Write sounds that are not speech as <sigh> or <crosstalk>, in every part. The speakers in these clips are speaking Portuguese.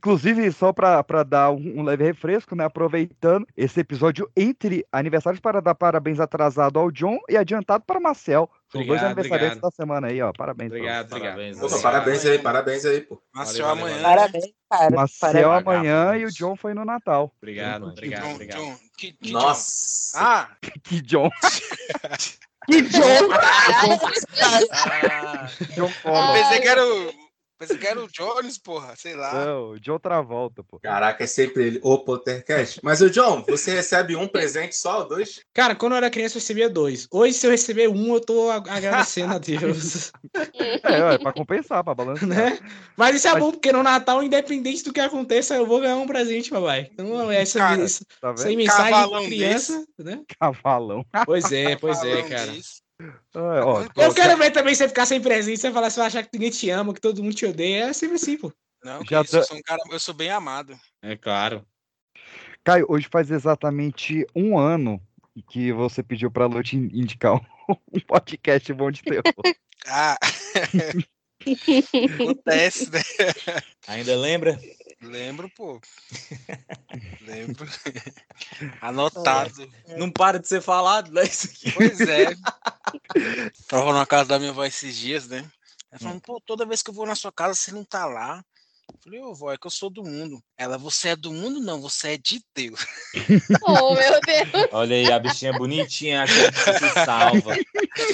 Inclusive, só pra, pra dar um, um leve refresco, né? Aproveitando esse episódio entre aniversários para dar parabéns atrasado ao John e adiantado para Marcel. São dois Obrigado, aniversariantes obrigado. da semana aí, ó. Parabéns. Obrigado, Parabéns. obrigado. Parabéns, Opa, parabéns aí, parabéns aí, pô. Valeu, amanhã. Parabéns, cara. Marcel Parabéns. amanhã e o John foi no Natal. Obrigado, obrigado, John, obrigado. John, que, que Nossa. John? Ah, <laughs> Que John. <laughs> Que John! <laughs> Ah, John Connor. pensei que era o. Pensei que era o Jones, porra, sei lá. Não, John Travolta, pô. Caraca, é sempre ele, o Pottercast. Mas o John, você recebe um presente só ou dois? Cara, quando eu era criança eu recebia dois. Hoje, se eu receber um, eu tô ag- agradecendo a Deus. É, é pra compensar, pra balançar. né? Mas isso é Mas- bom, porque no Natal, independente do que aconteça, eu vou ganhar um presente, papai. Então, essa, Cara, essa, Tá essa vendo? mensagem Cavalão de criança, né? Cavalão. Pois é, pois é, Falando cara. disso. Ah, ó, Eu quero ver também você ficar sem presente, você falar, você vai achar que ninguém te ama, que todo mundo te odeia. É sempre assim, pô. Não, Já isso, tá- eu sou um cara, eu sou bem amado. É claro. Caio, hoje faz exatamente um ano que você pediu pra Lu te indicar <laughs> um podcast bom de terror. Ah, <laughs> acontece, né? Ainda lembra? Lembro, pô. <laughs> Lembro. <laughs> Anotado. Não para de ser falado, né? Isso aqui. Pois é. <laughs> Tava na casa da minha avó esses dias, né? Ela falando, pô, toda vez que eu vou na sua casa, você não tá lá. Eu falei, ô vó, é que eu sou do mundo. Ela, você é do mundo? Não, você é de Deus. <laughs> Oh, meu Deus. Olha aí, a bichinha bonitinha, aquela que se salva.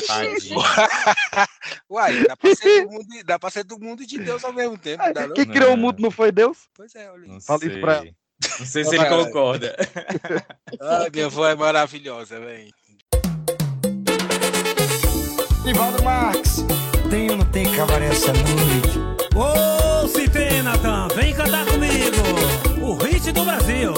Tadinha. <laughs> Uai, dá pra, ser do mundo, e- dá pra ser do mundo e de Deus ao mesmo tempo, não dá não? Quem criou o mundo não foi Deus? Pois é, olha isso. Fala isso pra sei. Não sei se ele concorda. <laughs> Ah, minha avó é maravilhosa, velho. Nivaldo Marques, tem ou não tem cabaré essa noite? Ô, se tem, Natan, vem cantar comigo. O hit do Brasil.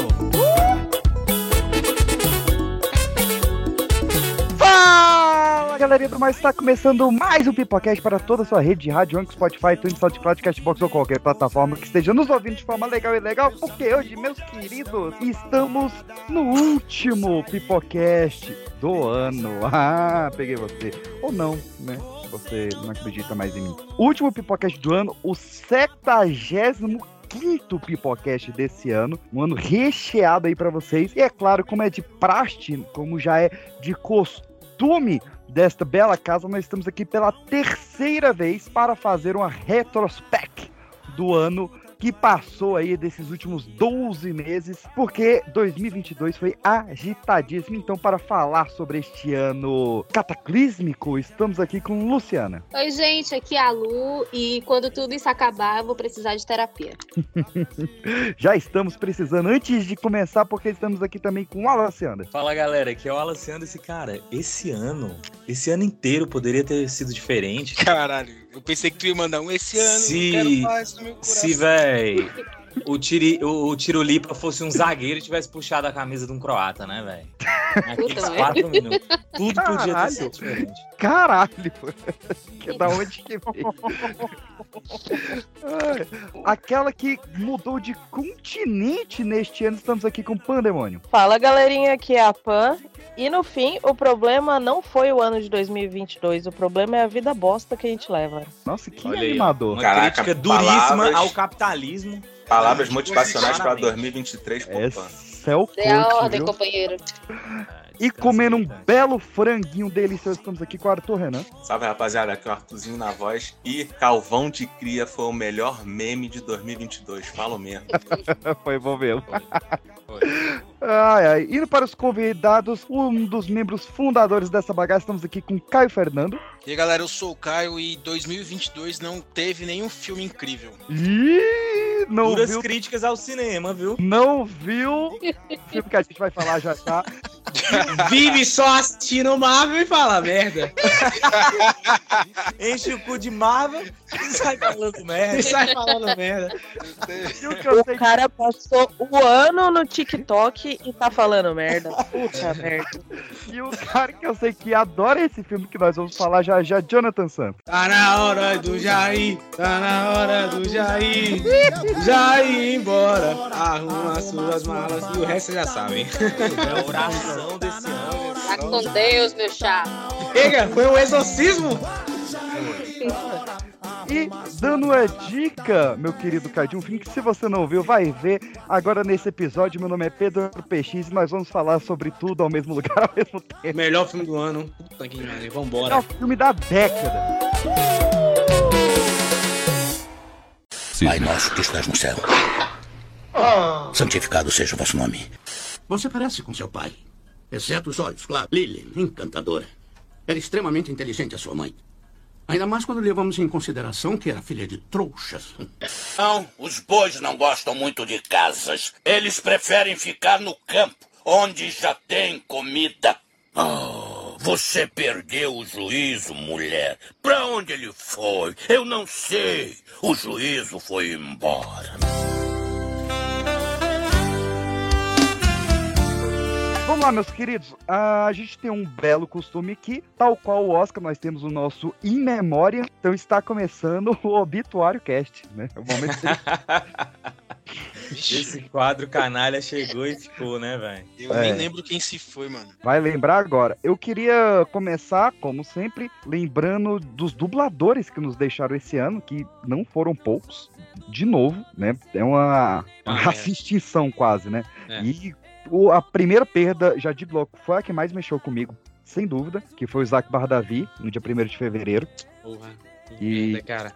Fala galerinha do mais, está começando mais um Pipocast para toda a sua rede de rádio, Anchor, Spotify, Twin, SoundCloud, Castbox ou qualquer plataforma que esteja nos ouvindo de forma legal e legal, porque hoje, meus queridos, estamos no último Pipocast do ano. Ah, peguei você. Ou não, né? Você não acredita mais em mim. Último Pipocast do ano, o 75 quinto Pipocast desse ano, um ano recheado aí pra vocês. E é claro, como é de praxe, como já é de costume desta bela casa, nós estamos aqui pela terceira vez para fazer uma retrospect do ano que passou aí desses últimos 12 meses, porque 2022 foi agitadíssimo. Então, para falar sobre este ano cataclísmico, estamos aqui com Luciana. Oi, gente, aqui é a Lu e quando tudo isso acabar, eu vou precisar de terapia. <laughs> Já estamos precisando, antes de começar, porque estamos aqui também com o Luciana. Fala galera, aqui é o Alciano. Esse cara, esse ano, esse ano inteiro poderia ter sido diferente. Caralho, eu pensei que tu ia mandar um esse ano. Se-. Se, véi, o, tiri, o, o Tirulipa fosse um zagueiro e tivesse puxado a camisa de um croata, né, velho? Naqueles Puta, quatro minutos. Tudo podia ter Caralho. sido diferente. Caralho! que da onde que veio? <laughs> Aquela que mudou de continente neste ano, estamos aqui com Pandemônio. Fala, galerinha, aqui é a Pan. E no fim, o problema não foi o ano de 2022, o problema é a vida bosta que a gente leva. Nossa, que Olha animador. Uma Caraca, crítica duríssima palavras- ao capitalismo. Palavras motivacionais para Claramente. 2023, pô. pã. Esse é o Dê a coach, ordem, viu? companheiro. E comendo um belo franguinho delicioso, estamos aqui com o Arthur Renan. Salve, rapaziada. Aqui é o Arthurzinho na voz. E Calvão de Cria foi o melhor meme de 2022. Falo mesmo. <laughs> Foi bom mesmo. Foi. Ai, ai. Indo para os convidados, um dos membros fundadores dessa bagaça, estamos aqui com Caio Fernando. E aí, galera, eu sou o Caio e 2022 não teve nenhum filme incrível. Ih, não Duras viu, críticas ao cinema, viu? não viu o filme que a gente vai falar já já. <laughs> Vive só assistindo Marvel e fala merda. <laughs> Enche o cu de Marvel e sai falando E merda. sai falando merda. E o cara passou o ano no TikTok e tá falando merda. Puta <laughs> merda. E o cara que eu sei que adora esse filme que nós vamos falar já já, Jonathan Santos. Tá na hora do Jair, tá na hora do Jair. Jair embora, arruma suas malas e o resto vocês já sabem. É a oração desse ano. Tá com Deus, meu chá. Chega, foi um exorcismo? E dando a dica, meu querido Cadinho, um filme que se você não viu, vai ver agora nesse episódio. Meu nome é Pedro PX e nós vamos falar sobre tudo ao mesmo <laughs> lugar, ao mesmo tempo. Melhor filme do ano. Puta que pariu, É vambora. o filme da década. Pai nosso que estás no céu. Santificado seja o vosso nome. Você parece com seu pai. Exceto os olhos, claro. Lily, encantadora. Era extremamente inteligente a sua mãe. Ainda mais quando levamos em consideração que era filha de trouxas. Não, os bois não gostam muito de casas. Eles preferem ficar no campo, onde já tem comida. Oh, você perdeu o juízo, mulher. Pra onde ele foi? Eu não sei. O juízo foi embora. Vamos lá, meus queridos. A gente tem um belo costume aqui, tal qual o Oscar, nós temos o nosso In Memória. Então está começando o Obituário Cast, né? É o momento que <laughs> Esse quadro canalha chegou e ficou, né, velho? Eu É. nem lembro quem se foi, mano. vai lembrar agora. Eu queria começar, como sempre, lembrando dos dubladores que nos deixaram esse ano, que não foram poucos. De novo, né? É uma, uma Ah, é. <laughs> quase, né? É. E o- a primeira perda já de bloco foi a que mais mexeu comigo, sem dúvida, que foi o Isaac Bardavi, no dia 1 de fevereiro. Porra. Que E- merda, cara.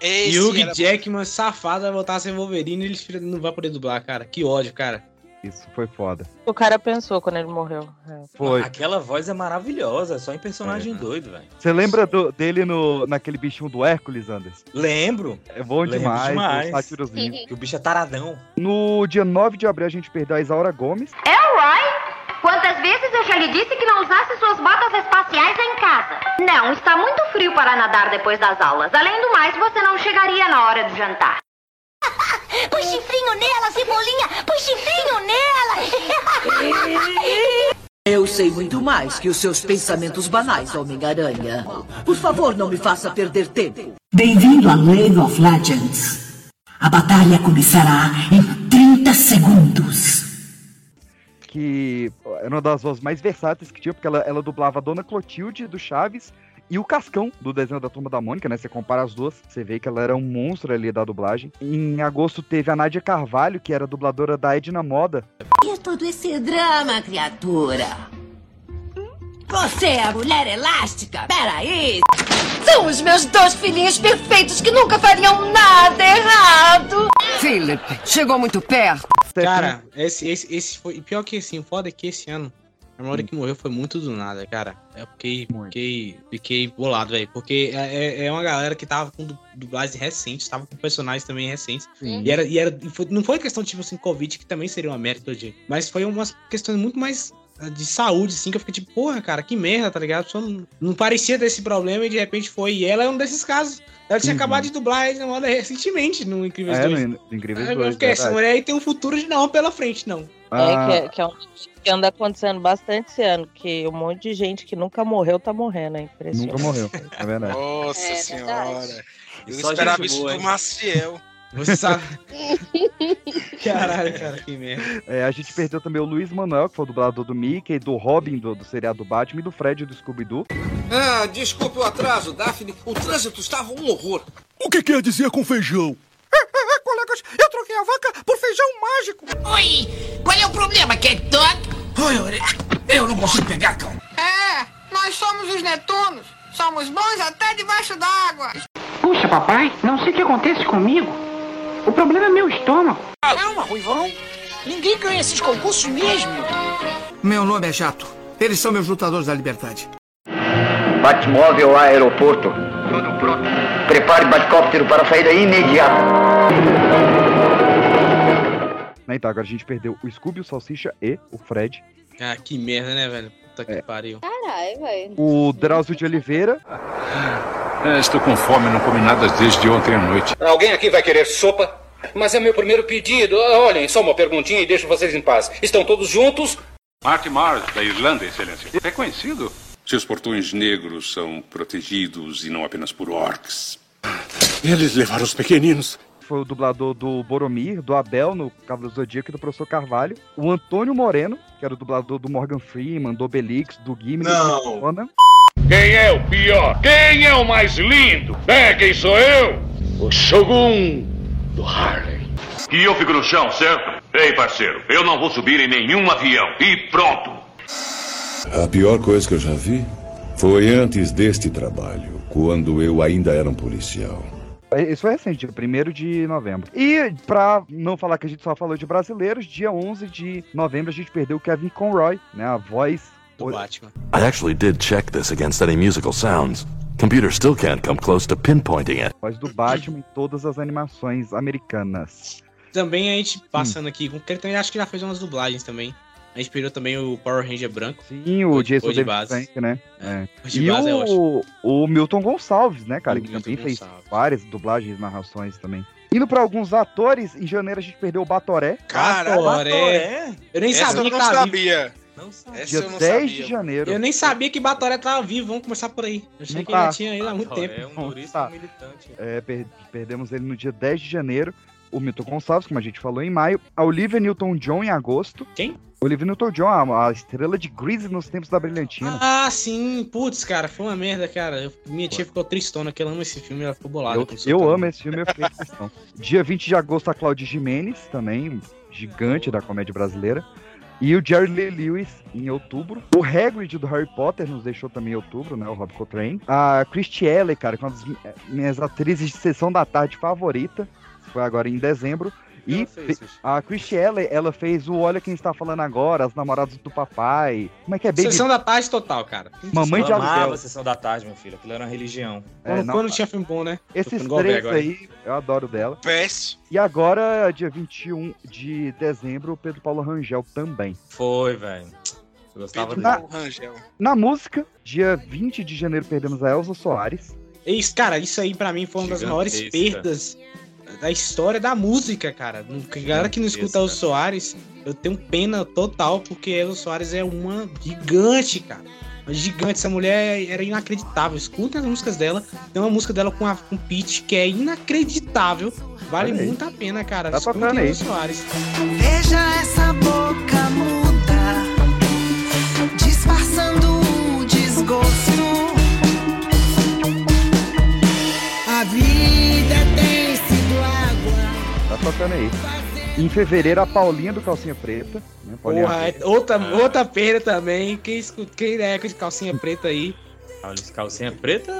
Esse E Hugh era- Jackman, safado, vai voltar a ser Wolverine e filho, não vai poder dublar, cara. Que ódio, cara. Isso foi foda. O cara pensou quando ele morreu. É. Foi. Aquela voz é maravilhosa, só em personagem É. doido, velho. Você lembra do- dele no, naquele bichinho do Hércules, Anders? Lembro É bom Lembro demais, demais. o que o bicho é taradão. No dia 9 de abril a gente perdeu a Isaura Gomes. Elroy, quantas vezes eu já lhe disse que não usasse suas botas espaciais em casa? Não, está muito frio para nadar depois das aulas. Além do mais, você não chegaria na hora do jantar. <laughs> Põe chifrinho nela, cebolinha! Põe chifrinho nela! <laughs> Eu sei muito mais que os seus pensamentos banais, Homem-Aranha. Por favor, não me faça perder tempo. Bem-vindo a League of Legends. A batalha começará em 30 segundos. que era uma das vozes mais versáteis que tinha, porque ela, ela dublava a Dona Clotilde do Chaves e o Cascão do desenho da Turma da Mônica, né? Você compara as duas, você vê que ela era um monstro ali da dublagem. Em agosto teve a Nádia Carvalho, que era dubladora da Edna Moda. E é todo esse drama, criatura? Você é a mulher elástica? Peraí! São os meus dois filhinhos perfeitos que nunca fariam nada errado! Philip, chegou muito perto. Cara, esse, esse, esse foi. Pior que assim, foda é que esse ano, a memória que morreu foi muito do nada, cara. Eu fiquei, fiquei, fiquei bolado, velho. Porque é, é- é uma galera que tava com du- dublagem recente, tava com personagens também recentes. Sim. E era, e era foi- não foi questão tipo assim, Covid, que também seria uma merda todo dia. Mas foi umas questões muito mais ah, de saúde, assim, que eu fiquei tipo, porra, cara, que merda, tá ligado? A pessoa não, não parecia desse problema e de repente foi. E ela é um desses casos. Ela tinha Uhum. acabado de dublar ele na moda recentemente no Incríveis É, 2. no Incríveis Aí eu 2, fiquei, essa mulher aí tem um futuro de não pela frente, não. Ah, É, que, é, que é um que anda acontecendo bastante esse ano, que um monte de gente que nunca morreu tá morrendo, é impressionante. Nunca morreu, é verdade. Nossa É senhora. Eu Só esperava isso boa, do? Maciel. Você sabe. <laughs> Caralho, cara, que merda. É, a gente perdeu também o Luiz Manuel, que foi o dublador do Mickey, do Robin, do, do seriado do Batman, e do Fred do Scooby-Doo. Ah, desculpe o atraso, Daphne. O trânsito estava um horror. O que quer dizer com feijão? <laughs> Colegas, eu troquei a vaca por feijão mágico. Oi! Qual é o problema, Cat Dog? Oi, eu não consigo pegar, cão. É, nós somos os Netunos. Somos bons até debaixo d'água. Puxa, papai, não sei o que acontece comigo. O problema é meu estômago. Calma, Ruivão. Ninguém ganha esses concursos mesmo. Meu nome é Jato. Eles são meus lutadores da liberdade. Batmóvel a aeroporto. Tudo pronto. Prepare Batcóptero para saída imediata. Né, Então agora a gente perdeu o Scooby, o Salsicha e o Fred. Ah, que merda, né, velho? Puta que pariu. Caralho, velho. O Drauzio de Oliveira. É, estou com fome, não comi nada desde ontem à noite. Alguém aqui vai querer sopa? Mas é meu primeiro pedido. Ah, Olhem, só uma perguntinha e deixo vocês em paz. Estão todos juntos? Marty Mars, da Irlanda, excelência. É conhecido? Seus portões negros são protegidos e não apenas por orcs. Eles levaram os pequeninos. Foi o dublador do Boromir, do Abel no Cavaleiro do Zodíaco e do Professor Carvalho. O Antônio Moreno, que era o dublador do Morgan Freeman, do Obelix, do Gimli. Não. do. Quem é o pior? Quem é o mais lindo? É, quem sou eu? O Shogun do Harlem. E eu fico no chão, certo? Ei, parceiro, eu não vou subir em nenhum avião. E pronto. A pior coisa que eu já vi foi antes deste trabalho, quando eu ainda era um policial. Isso foi recente, dia 1 de novembro. E pra não falar que a gente só falou de brasileiros, dia 11 de novembro a gente perdeu o Kevin Conroy, né? A voz do Batman. I actually did check this against any musical sounds. Computer still can't come close to pinpointing it. Voz do Batman em todas as animações americanas. Também a gente passando aqui, com que ele também acho que já fez umas dublagens também. A gente perdeu também o Power Ranger branco. Sim, o Jason David base. Frank, né? É. O de E base é o, o Milton Gonçalves, né, cara? O que Milton também fez Gonçalves. várias dublagens, narrações também. Indo pra alguns atores, em janeiro a gente perdeu o Batoré. Caralho, Batoré. Eu nem Essa sabia eu que não tava sabia. Essa Dia eu não 10 sabia. de janeiro. Eu nem sabia que Batoré tava vivo, vamos começar por aí. Eu achei Não que ele tá. já tinha ido há muito tempo. é um Não turista tá. militante. É, per- perdemos ele no dia 10 de janeiro. O Milton Gonçalves, como a gente falou, em maio. A Olivia Newton-John em agosto. Quem? Olivia Newton-John, a, a estrela de Grease nos tempos da Brilhantina. Ah, sim, putz, cara, foi uma merda, cara. Eu- minha tia ficou tristona, que ela ama esse filme, ela ficou bolada. eu eu amo esse filme, eu fiquei questão. <laughs> Dia 20 de agosto, a Claudia Jimenez, também, gigante da comédia brasileira. E o Jerry Lee Lewis em outubro. O Hagrid do Harry Potter nos deixou também em outubro, né? O Rob Coltrane. A Christy Alley, cara, que é uma das mi- minhas atrizes de sessão da tarde favorita. Foi agora em dezembro. E ela fez, fe- a Alley, ela fez o Olha Quem Está Falando Agora, As Namoradas do Papai. Como é que é? Baby... Sessão da tarde total, cara. Mamãe de eu amava Aluguel. a sessão da tarde, meu filho. Aquilo era uma religião. É, Quando, não- quando tinha filme bom, né? Esses três aí, eu adoro dela. Péssimo. E agora, dia 21 de dezembro, o Pedro Paulo Rangel também. Foi, velho. Eu gostava Pedro dele. Paulo Rangel. Na música, dia 20 de janeiro, perdemos a Elza Soares. Isso, cara, isso aí pra mim foi uma das maiores Gigantesca. perdas da história da música, cara. A galera que não escuta o Gigantesca. Soares, eu tenho pena total, porque Elza Soares é uma gigante, cara. Uma gigante, essa mulher era inacreditável. Escutem as músicas dela. Tem uma música dela com a com pitch que é inacreditável. Vale muito a pena, cara. Tá Escutem tocando aí. Elza Soares. Veja essa boca muda, Tá tocando aí. Em fevereiro, a Paulinha do Calcinha Preta. Né? Paulinha Porra, é outra, outra perda também. Quem, quem é com esse calcinha preta aí? Calcinha preta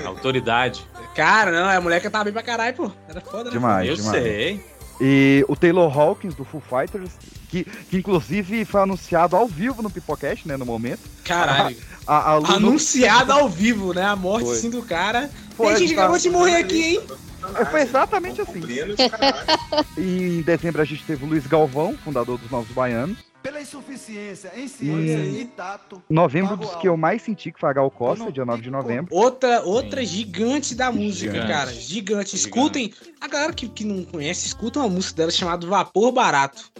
é autoridade. Cara, não, a mulher que tava bem pra caralho, pô. Era foda, né? Demais, eu demais. sei. E o Taylor Hawkins, do Foo Fighters, que, que inclusive foi anunciado ao vivo no Pipocast, né, no momento. Caralho. A, a Lu- Anunciado ao vivo, né? A morte Foi. assim do cara. Foi, Ei, gente, tá. acabou de morrer aqui, hein? É, Foi exatamente assim. <laughs> E em dezembro a gente teve o Luiz Galvão, fundador dos Novos Baianos. Pela insuficiência em ciência e e tato. Novembro dos que eu mais senti, que foi a Gal Costa, dia 9 de novembro. Outra, outra gigante da música, Gigante. cara. Gigante. Escutem. A galera que, que não conhece, escuta uma música dela chamada Vapor Barato.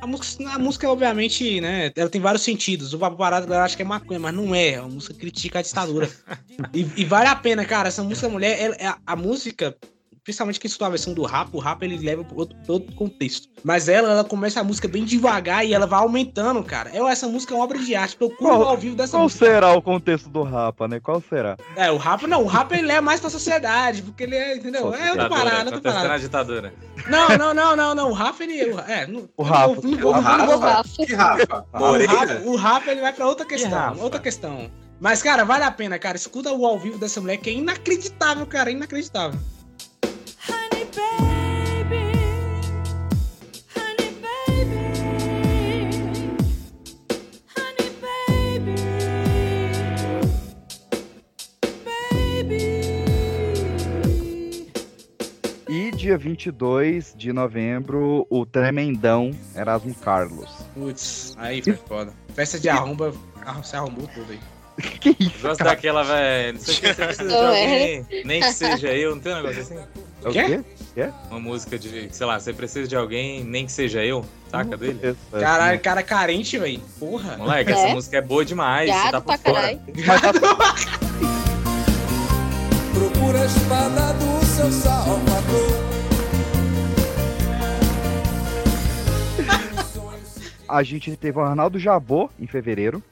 A música, a música, obviamente, né? Ela tem vários sentidos. O Vapor Barato, a galera acha que é maconha, mas não é. É uma música que critica a ditadura. <laughs> e, e vale a pena, cara. Essa música, mulher, ela- a, a música. Principalmente quem escuta a versão do rap, o rap ele leva para outro, outro contexto. Mas ela, ela começa a música bem devagar e ela vai aumentando, cara. Eu, essa música é uma obra de arte. Procura Qual- ao vivo dessa Qual música. será o contexto do Rapa, né? Qual será? É, o rap não, o rap ele é mais pra sociedade, porque ele é, entendeu? É outra parada, outra a parada. ditadura. Não, não, não, não, não, o rap ele é, não, O não Rafa. vou- não O não vou- Rafa? Que o Moreira? rap, o rap ele vai pra outra questão, Rafa? outra questão. Mas cara, vale a pena, cara, escuta o ao vivo dessa mulher que é inacreditável, cara, é inacreditável. Dia 22 de novembro, o tremendão Erasmo Carlos. Putz, aí foi foda. Festa de arromba, se arrombou tudo aí. <laughs> que isso, Gosto cara? daquela, velho. Não sei o que você precisa de Não <laughs> alguém, nem que seja eu, não tem um negócio assim? É o Quê? quê? Uma música de, sei lá, você precisa de alguém, nem que seja eu, saca dele? É, Caralho, cara carente, velho. Porra. Moleque, É. essa música é boa demais, você tá Gato por pra fora. caralho. <laughs> Procura a espada do seu salvador. A gente teve o Arnaldo Jabô em fevereiro.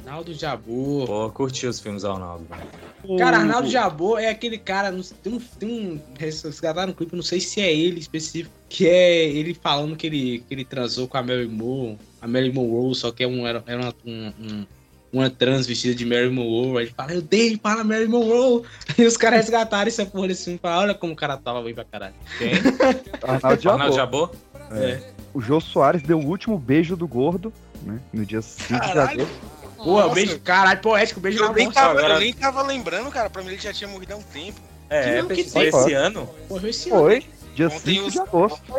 Arnaldo Jabor. Pô, curti os filmes do Arnaldo, velho. Cara, Arnaldo Jabor é aquele cara. não- Tem um. Tem um eles gravaram no clipe, não sei se é ele específico. Que é ele falando que ele, que ele transou com a Mary Moore. A Mary Monroe, só que é um, era, era uma, um- um- uma trans vestida de Mary Monroe. Aí ele fala, eu dei para a Mary Monroe. <laughs> E os caras resgataram essa porra desse filme. Falaram, olha como o cara tava bem pra caralho. Quem? <laughs> Arnaldo Jabor. Arnaldo Jabor? É. O Jô Soares deu o último beijo do gordo, né? No dia 5 de agosto. Pô, beijo, caralho, poético, beijo Eu na nem, tava, Agora- eu nem tava lembrando, cara. Pra mim ele já tinha morrido há um tempo. É, Não, que foi esse ano? Morreu esse ano. Foi, dia Ontem 5 os- de agosto.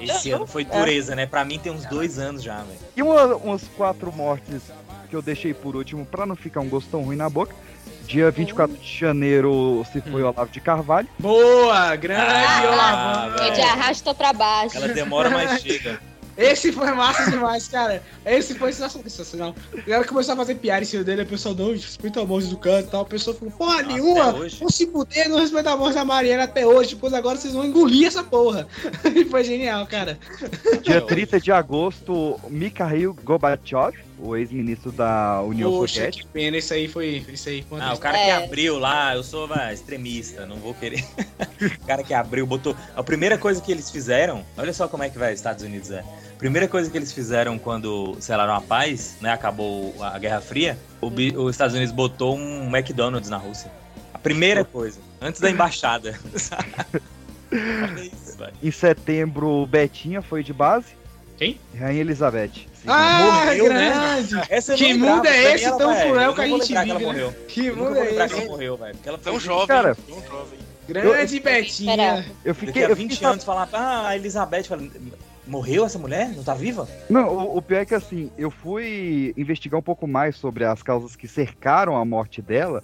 Esse ano foi dureza, né? Pra mim tem uns dois anos já, velho. E uma, umas quatro mortes que eu deixei por último pra não ficar um gosto tão ruim na boca. Dia 24 de janeiro se foi o Olavo de Carvalho. Boa, grande Ah, Olavão. Foi de arrasta pra baixo. Ela demora, mas <laughs> chega. Esse foi massa demais, cara. Esse foi sensacional. O cara começou a fazer piada em cima dele, a pessoa não respeita a morte do canto e tal. A pessoa falou, porra nenhuma, hoje? não se fuder, não respeita a morte da Mariana até hoje, pois agora vocês vão engolir essa porra. E <laughs> foi genial, cara. Dia 30 de agosto, Mikhail Gorbachev, o ex-ministro da União Poxa, que Soviética. pena, isso aí foi. Isso aí foi Ah, o cara que É. abriu lá, eu sou vai, extremista, não vou querer. <laughs> o cara que abriu, botou. A primeira coisa que eles fizeram, olha só como é que vai, Estados Unidos é. A primeira coisa que eles fizeram quando selaram a paz, né? Acabou a Guerra Fria, os Estados Unidos botou um McDonald's na Rússia. A primeira coisa, antes da embaixada. <laughs> olha isso, velho. Em setembro, Betinha foi de base. Quem? Rainha Elizabeth. Ah, Morreu, né? grande! <laughs> Essa eu Que lembrava, mundo é esse ela, tão velho, cruel eu que a gente lembrar que ela vive, né? morreu. Que Eu mundo é esse? que ela morreu, velho. porque ela Tão jovem, Cara, tão jovem. Grande Betinha. Eu Daqui fiquei. a Eu 20 fiquei anos falar, ah, a Elizabeth, morreu essa mulher? Não tá viva? Não, o, o pior é que assim, eu fui investigar um pouco mais sobre as causas que cercaram a morte dela,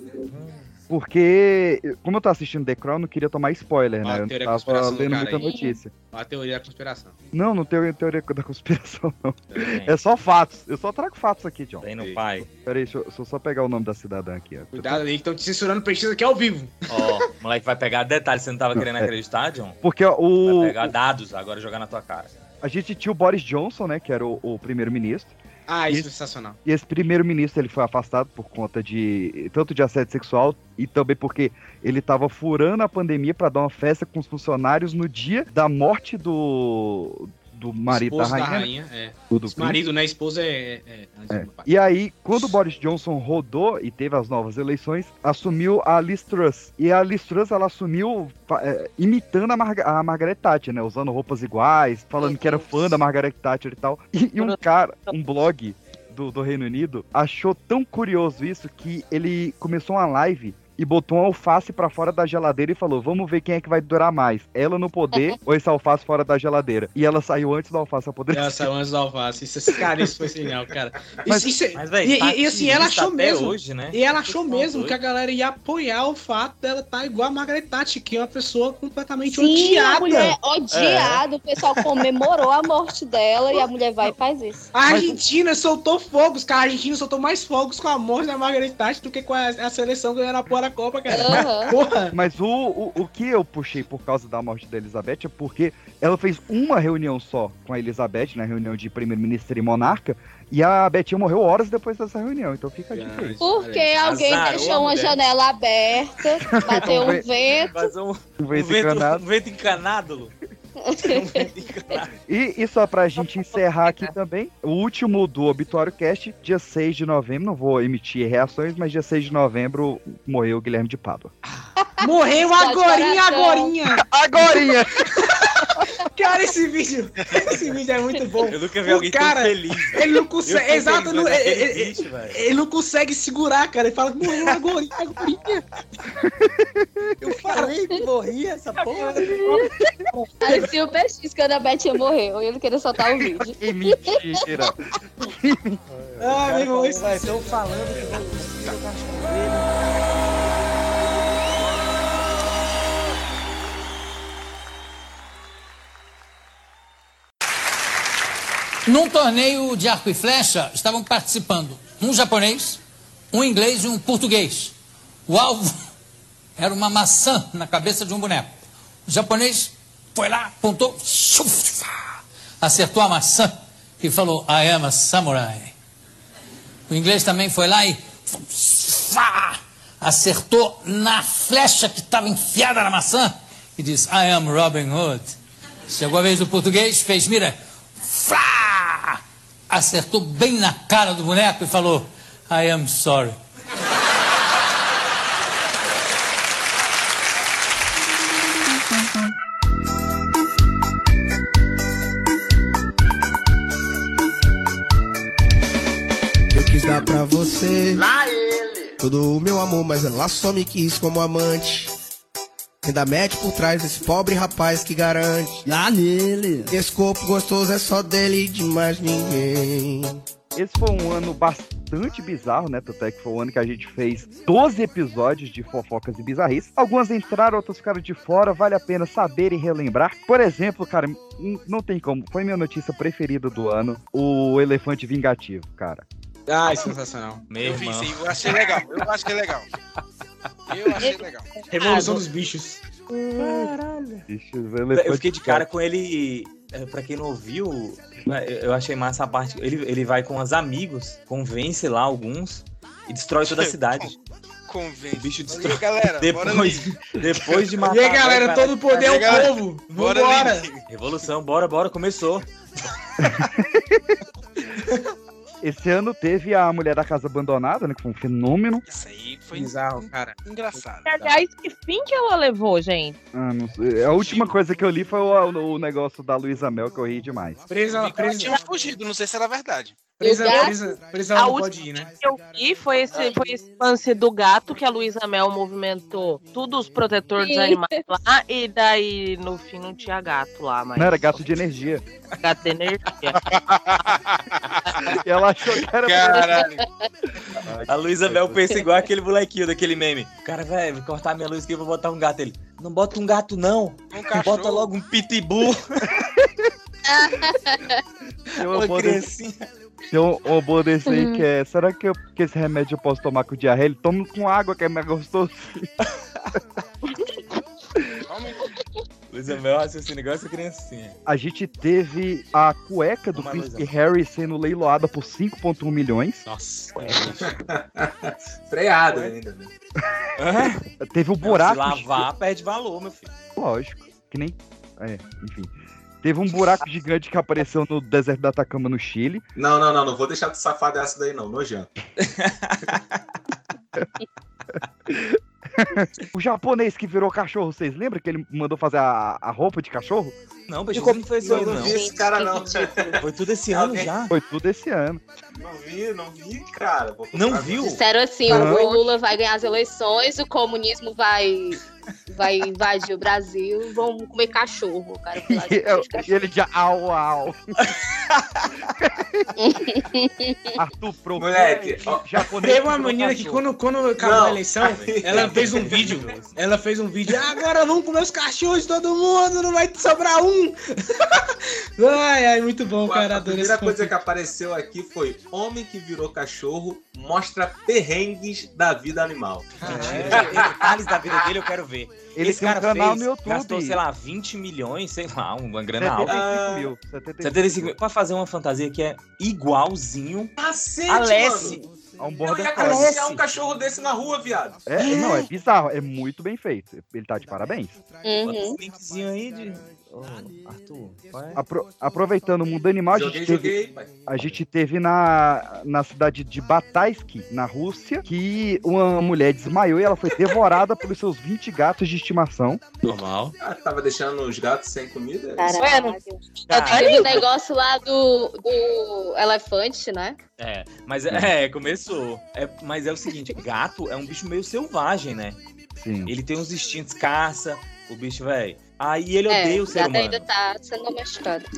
porque, como eu tô assistindo The Crown, eu não queria tomar spoiler, né? a Eu teoria da tava lendo muita aí. notícia. A teoria da conspiração. Não, não tenho teoria da conspiração, não. Também. É só fatos. Eu só trago fatos aqui, John. Tem no pai. Peraí, deixa eu, deixa eu só pegar o nome da cidadã aqui. Ó. Cuidado aí que estão te censurando pesquisa aqui ao vivo. Ó, o moleque vai pegar detalhes, você não tava querendo é. acreditar, John? Porque o, Vai pegar dados agora e jogar na tua cara. a gente tinha o Boris Johnson, né, que era o, o primeiro-ministro. Ah, isso é sensacional. E esse primeiro-ministro ele foi afastado por conta de tanto de assédio sexual e também porque ele estava furando a pandemia para dar uma festa com os funcionários no dia da morte do do marido da Esposo rainha. né? é. Do- marido, né? Esposa é. é É. do pai. E aí, quando o Boris Johnson rodou e teve as novas eleições, assumiu a Liz Truss. E a Liz Truss, ela assumiu é, imitando a, Marga- a Margaret Thatcher, né? Usando roupas iguais, falando que era fã da Margaret Thatcher e tal. E, e um cara, um blog do, do Reino Unido, achou tão curioso isso que ele começou uma live e botou um alface pra fora da geladeira e falou: Vamos ver quem é que vai durar mais, ela no poder <laughs> ou esse alface fora da geladeira. E ela saiu antes do alface apodrecer. Ela saiu antes do alface. Isso, esse cara, isso foi genial, cara. Mas- Isso, isso é- Mas, velho, e, tá e- e assim, ela ativista achou mesmo. hoje, né? E ela achou Tá mesmo que a galera ia apoiar o fato dela estar igual a Margaret Thatcher, que é uma pessoa completamente Sim, odiada. a mulher odiada. O pessoal comemorou a morte dela e a mulher vai e faz isso. A Argentina soltou fogos, cara. A Argentina soltou mais fogos com a morte da Margaret Thatcher do que com a, a seleção ganhando a porra da Copa, cara. Aham. Porra. Mas o, o, o que eu puxei por causa da morte da Elizabeth é porque ela fez uma reunião só com a Elizabeth, na reunião de primeiro-ministro e monarca, e a Betinha morreu horas depois dessa reunião, então fica aí. Porque alguém Azarou deixou uma janela aberta, <laughs> bateu um vento. Um, Um vento um vento encanado. Um vento encanado. <laughs> E, e só pra gente encerrar aqui também, o último do Obituário Cast, dia 6 de novembro, não vou emitir reações, mas dia 6 de novembro morreu o Guilherme de Pádua. <laughs> Morreu agorinha, agorinha. <laughs> Agorinha! Cara, esse vídeo, esse vídeo é muito bom. Eu nunca vi O alguém cara, tão feliz. velho. Ele não consegue. Exato, feliz, ele, ele- velho. ele não consegue segurar, cara. Ele fala que morreu agorinha, agorinha. Eu falei que morria essa porra. Parecia o PX quando a Betinha morreu e ele queria soltar o <laughs> vídeo. Que mentira! <laughs> Ah, meu irmão, isso Estão falando que o dele. Num torneio de arco e flecha, estavam participando um japonês, um inglês e um português. O alvo <laughs> era uma maçã na cabeça de um boneco. O japonês foi lá, apontou, acertou a maçã e falou: I am a samurai. O inglês também foi lá e acertou na flecha que estava enfiada na maçã e disse: I am Robin Hood. Chegou a vez do português, fez mira, acertou bem na cara do boneco e falou: I am sorry. Você. Lá ele. Todo o meu amor, mas ela só me quis como amante. Ainda mete por trás desse pobre rapaz que garante. Lá nele. Esse corpo gostoso é só dele e de mais ninguém. Esse foi um ano bastante bizarro, né? Tanto é que foi o ano que a gente fez 12 episódios de fofocas e bizarrices. Algumas entraram, outras ficaram de fora. Vale a pena saber e relembrar. Por exemplo, cara, n- não tem como. Foi minha notícia preferida do ano: o elefante vingativo, cara. Ai, sensacional. Meu Eu vi irmão. sim, eu achei legal. Eu achei legal. Eu achei legal. Revolução Ah, dos bichos. Caralho. O Eu fiquei de cara com ele. é, Pra quem não ouviu, é, eu achei massa a parte. Ele, ele vai com os amigos, convence lá alguns e destrói toda a cidade. Convence. O bicho E destrói. aí, galera, Depois, depois de matar. E aí, galera, vai, todo o poder aí, ao galera, povo. bora. Revolução, bora, bora, começou. <laughs> Esse ano teve a Mulher da Casa Abandonada, né? Que foi um fenômeno. Isso aí foi Bizarro, cara. engraçado. Aliás, que fim que ela levou, gente? Ah, não sei. A última coisa que eu li foi o, o negócio da Luísa Mel, que eu ri demais. Presa, Ela presa, tinha fugido, não sei se era verdade. presa, gato? presa, presa A ela não última pode ir, né? que eu vi foi esse, foi esse lance do gato que a Luísa Mel movimentou tudo os protetores dos animais lá, e daí no fim não tinha gato lá, mas Não, era gato de energia. gato de energia. <laughs> E ela achou que era. Caralho. A Luísa Mel pensa igual aquele molequinho daquele meme. Cara, velho, vou cortar minha luz aqui, eu vou botar um gato. Ele, não bota um gato não, Um bota logo um pitbull. Tem uma Uma desse, tem um- uma boa desse aí que é. Será que, eu- que esse remédio eu posso tomar com diarreia? Ele toma com água, que é mais gostoso. <laughs> Luísa Mel raciocina igual essa criancinha. A gente teve a cueca do Uma Príncipe. Harry sendo leiloada por 5,1 milhões. Nossa. Freado ainda, né? Teve o Se buraco. lavar, perde valor, meu filho. Lógico. Que nem. É, enfim. Teve um buraco gigante que apareceu no deserto da Atacama, no Chile. Não, não, não, não vou deixar de safar dessa daí, não, nojento. <laughs> <laughs> <laughs> O japonês que virou cachorro, vocês lembram que ele mandou fazer a, a roupa de cachorro? Não, bicho, isso não foi esse Eu ano, não não. vi esse cara, não. <laughs> Foi tudo esse ano Alguém- já. Foi tudo esse ano. Não vi, não vi, cara. Não viu? Disseram assim, o Lula vai ganhar as eleições, o comunismo vai, vai invadir o Brasil, vão comer cachorro. O cara E, eu- e ele já au au. <laughs> Arthur Pro. Moleque, ó, japonês. Teve uma menina que cachorro. quando, quando acabou Não. a eleição, ela fez um vídeo. Ela fez um vídeo. "Ah, Agora vamos comer os cachorros de todo mundo, não vai sobrar um. <laughs> ai, ai, muito bom, cara. a primeira coisa que apareceu aqui foi Homem que virou cachorro mostra perrengues da vida animal. É, detalhes da vida dele eu quero ver. Ele Esse tem um cara canal fez, no YouTube. gastou, sei lá, 20 milhões, sei lá, uma grana alta. 75 mil. 75 75 mil, pra fazer uma fantasia que é igualzinho Cacete, Alessi. mano. a um Eu border ia collie. acariciar um cachorro desse na rua, viado. É, não, é bizarro. É muito bem feito. Ele tá de parabéns. Bota Uhum. esse linkzinho aí de. Ô, Arthur, qual é? Apro- aproveitando o mundo animal, a Joguei, gente teve, joguei, a gente teve na, na cidade de Bataiski, na Rússia, que uma mulher desmaiou e ela foi devorada pelos seus 20 gatos de estimação. Normal. Ah, tava deixando os gatos sem comida? Caralho. Cara, Teve o negócio lá do, do elefante, né? É, mas é, é, começou. É, mas é o seguinte, gato é um bicho meio selvagem, né? Sim. Ele tem uns instintos caça, o bicho, velho. Aí ele É, odeia o o ser gato humano. ainda tá sendo.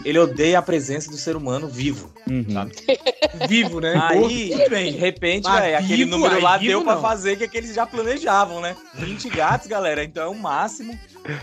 Ele odeia a presença do ser humano vivo. Uhum. <laughs> Vivo, né? Aí, de repente, velho, aquele número lá vivo deu pra não. fazer que, que eles já planejavam, né? 20 gatos, galera, então é o máximo.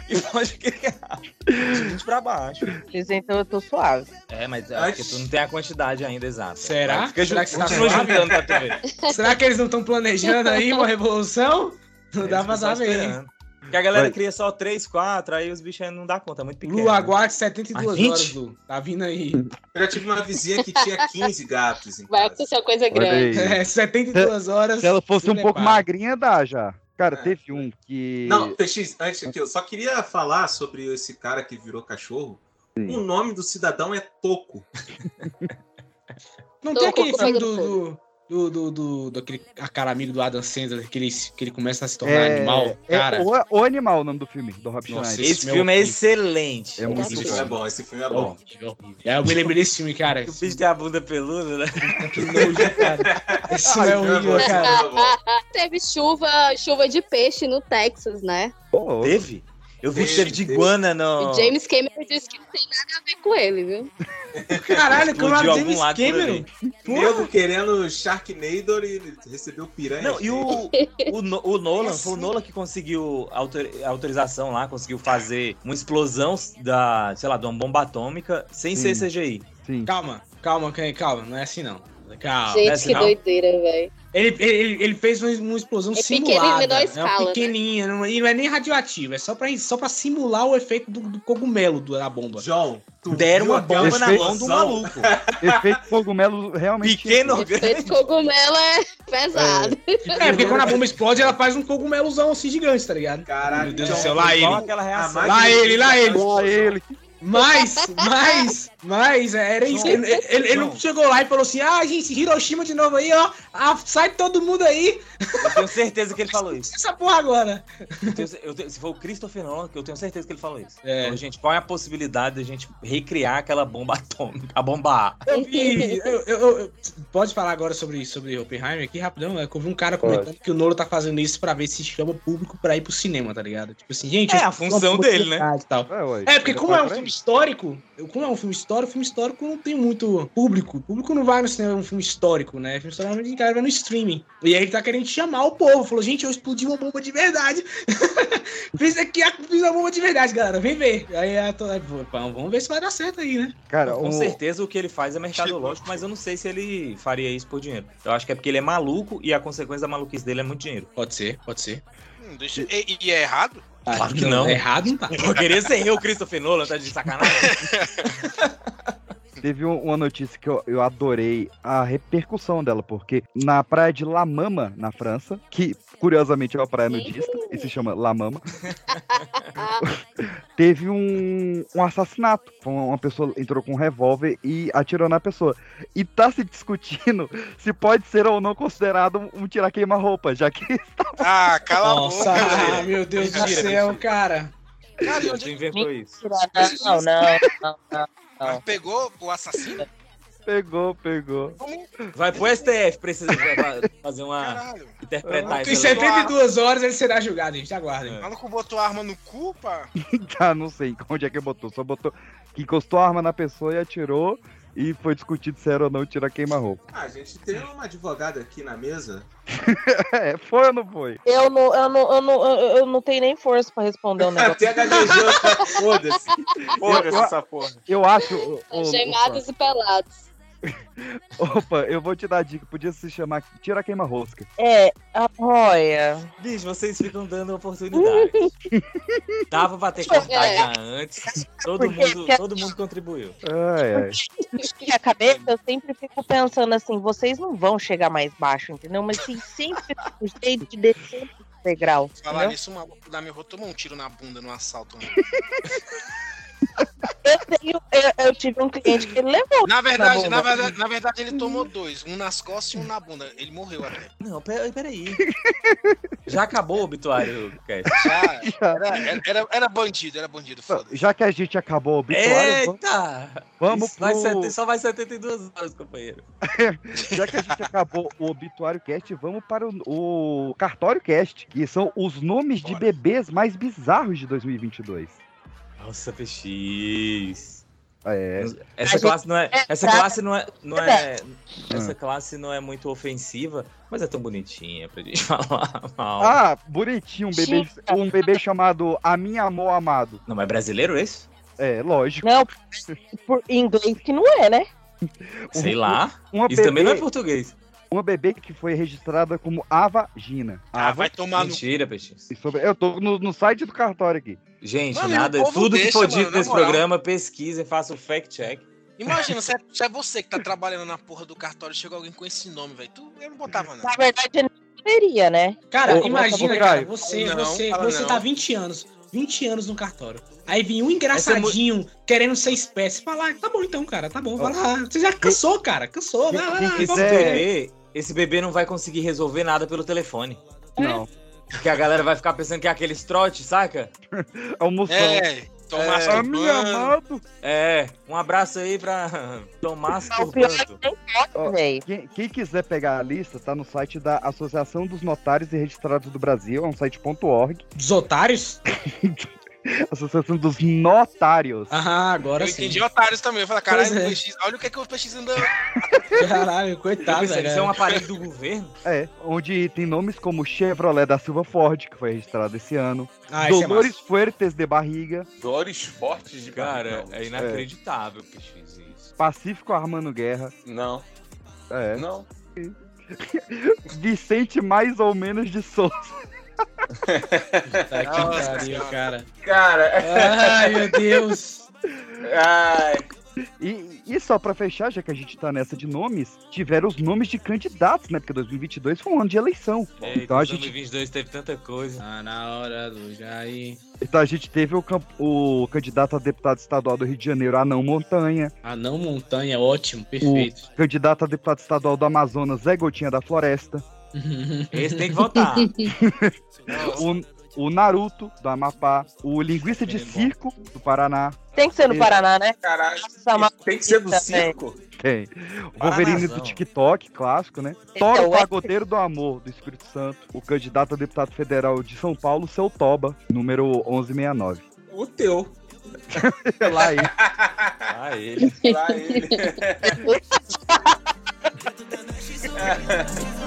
E <laughs> pode criar. De 20 pra baixo. Mas então eu tô suave. É, mas é porque tu não tem a quantidade ainda exata. Será? Fica Será que você tá juntando pra tu ver. Será que eles não estão planejando aí uma revolução? <laughs> Não Eles dá pra saber. hein? Porque a galera Vai. cria só 3, 4, aí os bichos não dá conta, é muito pequeno. Lu, aguarde 72 Mas 20? horas, Lu. Tá vindo aí. Eu já tive uma vizinha que tinha 15 gatos. em Vai acontecer uma coisa grande. É, 72 horas. Se ela fosse se um pouco magrinha, dá já. Cara, teve um que. Não, PX, antes aqui, eu só queria falar sobre esse cara que virou cachorro. O nome do cidadão é Toco. Não Tô tem aquele filme do, do do, do, do, do, daquele a cara amigo do Adam Sandler, que ele, que ele começa a se tornar É, animal? é Cara, o, o Animal, o nome do filme, do Rob Nossa, Schneider. Esse Esse filme é é excelente. É muito Esse filme é bom, esse filme é é bom. É, eu me lembrei desse filme, cara. O bicho tem a bunda peluda, né? Que nojo, cara. Esse filme é horrível, cara. é. Teve chuva, chuva de peixe no Texas, né? Pô, Teve? Eu vi que teve de Teve. iguana no. E James Cameron disse que não tem nada a ver com ele, viu? Caralho, é algum James Cameron? Nego querendo Sharknado e recebeu piranha. Não, e o, o, o Nolan, foi o Nolan que conseguiu autor- autorização lá, conseguiu fazer uma explosão da, sei lá, de uma bomba atômica sem Sim. ser CGI. Sim. Calma, calma, Ken, calma. Não é assim, não. Calma. Gente, essa que não. doideira, velho. Ele, ele, ele fez uma, uma explosão É simulada. menor é escala, uma né? pequenininha, não, e não é nem radioativa, é só pra, só pra simular o efeito do, do cogumelo da bomba. João, tu Deram uma bomba na Efeito- mão do maluco. <laughs> Efeito cogumelo realmente. Pequeno Efeito orgânico. cogumelo é pesado. É, porque quando a bomba explode, ela faz um cogumelozão assim gigante, tá ligado? Caralho, Meu Deus do céu, lá ele. Lá ele, lá ele. Lá ele. Mas, mas, mas, era isso. Ele, ele- ele João. não chegou lá e falou assim: ah, gente, Hiroshima de novo aí, ó. Ah, sai todo mundo aí. Eu tenho certeza que ele falou isso. Essa porra agora. Eu tenho- eu tenho- se for o Christopher Nolan, eu tenho certeza que ele falou isso. É. Falou, gente, qual é a possibilidade de a gente recriar aquela bomba atômica, a bomba A? Eu vi. eu- eu- eu- pode falar agora sobre, sobre Oppenheimer aqui rapidão? É que eu vi um cara comentando que o Nolan tá fazendo isso pra ver se chama público pra ir pro cinema, tá ligado? Tipo assim, gente. É a função uma dele, né? É, ué, É, porque como é um filme histórico, como é um filme histórico, filme histórico não tem muito público. O público não vai no cinema, é um filme histórico, né? Filme histórico normalmente o cara vai no streaming. E aí ele tá querendo chamar o povo. Falou, gente, eu explodi uma bomba de verdade. <laughs> fiz aqui, fiz uma bomba de verdade, galera. Vem ver. Aí eu tô, vamos ver se vai dar certo aí, né? Cara, Com o- certeza o que ele faz é mercadológico, mas eu não sei se ele faria isso por dinheiro. Eu acho que é porque ele é maluco e a consequência da maluquice dele é muito dinheiro. Pode ser, pode ser. Deixa- E, e é errado? Claro que não. Errado não tá. Eu queria ser eu, Christopher Nolan, tá de sacanagem? <laughs> Teve um- uma notícia que eu, eu adorei a repercussão dela, porque na praia de La Mama, na França, que curiosamente é uma praia nudista, e se chama La Mama, <laughs> teve um, um assassinato. Uma pessoa entrou com um revólver e atirou na pessoa. E tá se discutindo <laughs> se pode ser ou não considerado um tirar queima-roupa, já que <laughs> Ah, cala Nossa, a boca, ah, meu Deus do céu, cara. Cara, onde inventou isso. Não, não, não, não. Mas pegou o assassino? Pegou, pegou. Vai pro STF, precisa fazer uma. <laughs> Caralho. interpretar Em isso. aí. 72 horas ele será julgado, gente. Aguardem. O maluco botou a arma no cu, pá. <laughs> Já não sei onde é que botou. Só botou que encostou a arma na pessoa e atirou. E foi discutido se era ou não tirar queima-roupa. Ah, a gente tem uma advogada aqui na mesa. <laughs> É, foi ou não foi? Eu não, eu não, eu não, eu não tenho nem força pra responder o negócio. Até gaguejou, foda-se. Eu- eu- essa porra. Eu acho. Gemados e pelados. Opa, eu vou te dar a dica. Podia se chamar Tira Queima-Rosca. É, a- olha. Bicho, vocês ficam dando oportunidade. <laughs> Dava pra ter cortado É. já antes. Todo Porque- mundo, todo mundo contribuiu. Ai, ai. Minha cabeça, eu sempre fico pensando assim, vocês não vão chegar mais baixo, entendeu? Mas tem sempre um jeito de descer o degrau. Falar entendeu? nisso, o maluco da minha rua tomou um tiro na bunda no assalto. Né? <laughs> <laughs> Eu, tenho, eu, eu tive um cliente que ele levou. Na verdade, na verdade, na verdade, ele tomou dois. Um nas costas e um na bunda. Ele morreu até. Não, peraí, peraí. Já acabou o obituário, Cast. Já, era, era, era, era bandido, era bandido, foda Já que a gente acabou o obituário, vamos- Eita! vamos Isso vai pro- sete- só vai 72 horas, companheiro. <laughs> já que a gente acabou o obituário cast, vamos para o, o cartório cast, que são os nomes de bebês mais bizarros de 2022. Nossa, PX. É. Essa A classe não é. é Essa classe não é. Não é Ah. essa classe não é muito ofensiva, mas é tão bonitinha pra gente <laughs> falar mal. Ah, bonitinho, um bebê, um bebê chamado A Minha Amor Amado. Não, mas é brasileiro esse? É, lógico. Não, por inglês que não é, né? Sei lá. Uma Isso também não é bebê- português. Uma bebê que foi registrada como Avagina. Ah, Ava- vai tomar no... Mentira, peixe. Sobre- Eu tô no, no site do cartório aqui. Gente, Mano, nada, tudo que deixa, for dito nesse moral. programa, pesquisa e faça o fact-check. Imagina, se é, se é você que tá trabalhando na porra do cartório e chega alguém com esse nome, velho. Tu, eu não botava, não. Na verdade, não teria, né? Cara, Ô, imagina, cara, você, Não, você, você não. tá 20 anos, 20 anos no cartório. Aí vem um engraçadinho querendo ser espécie. Fala, tá bom então, cara, tá bom, vai lá. Você já cansou, cara, cansou, vai lá. vai lá, Esse bebê, esse bebê não vai conseguir resolver nada pelo telefone. Não. Porque a galera vai ficar pensando que é aquele trote, saca? Almoção. É, Tomás Ah, meu amado. É, um abraço aí pra <laughs> Tomás O pior é que pode, velho. Quem, quem quiser pegar a lista, tá no site da Associação dos Notários e Registrados do Brasil, é um site .org. Dos otários? <laughs> <laughs> Associação dos Notários. Ah, agora Eu sim. entendi otários também. Eu falei, caralho, é. PX, olha o que, é que o PX anda. <laughs> Caralho, Eu coitado. Isso é um aparelho do governo? É, onde tem nomes como Chevrolet da Silva Ford, que foi registrado esse ano. Ah, esse é Dolores Fuertes de Barriga. Dores fortes de Cara, barriga. é inacreditável que fiz isso. Pacífico Armando Guerra. Não, É. não. <laughs> Vicente mais ou menos de Souza. Tá que Nossa pariu, cara. Cara, Ai, meu Deus. ai, E, e só pra fechar, já que a gente tá nessa de nomes, tiveram os nomes de candidatos, né? Porque 2022 foi um ano de eleição. É, então, a gente, 2022 teve tanta coisa. Tá na hora do Jair. então a gente teve o, camp- o candidato a deputado estadual do Rio de Janeiro, Anão Montanha. Ah, não, montanha, ótimo, O perfeito. candidato a deputado estadual do Amazonas, Zé Gotinha da Floresta. <laughs> Esse tem que votar. <laughs> O, o Naruto, do Amapá. O linguista de circo, do Paraná. Tem que ser no Esse- Paraná, né? caralho. Mas- Tem que ser do circo? Tem. O Wolverine do. TikTok, clássico, né? Esse Toro é o Pagodeiro do Amor, do Espírito Santo. O candidato a deputado federal de São Paulo, seu Toba, número 1169. O teu. Lá aí. Ah, ele. Lá ele. <laughs>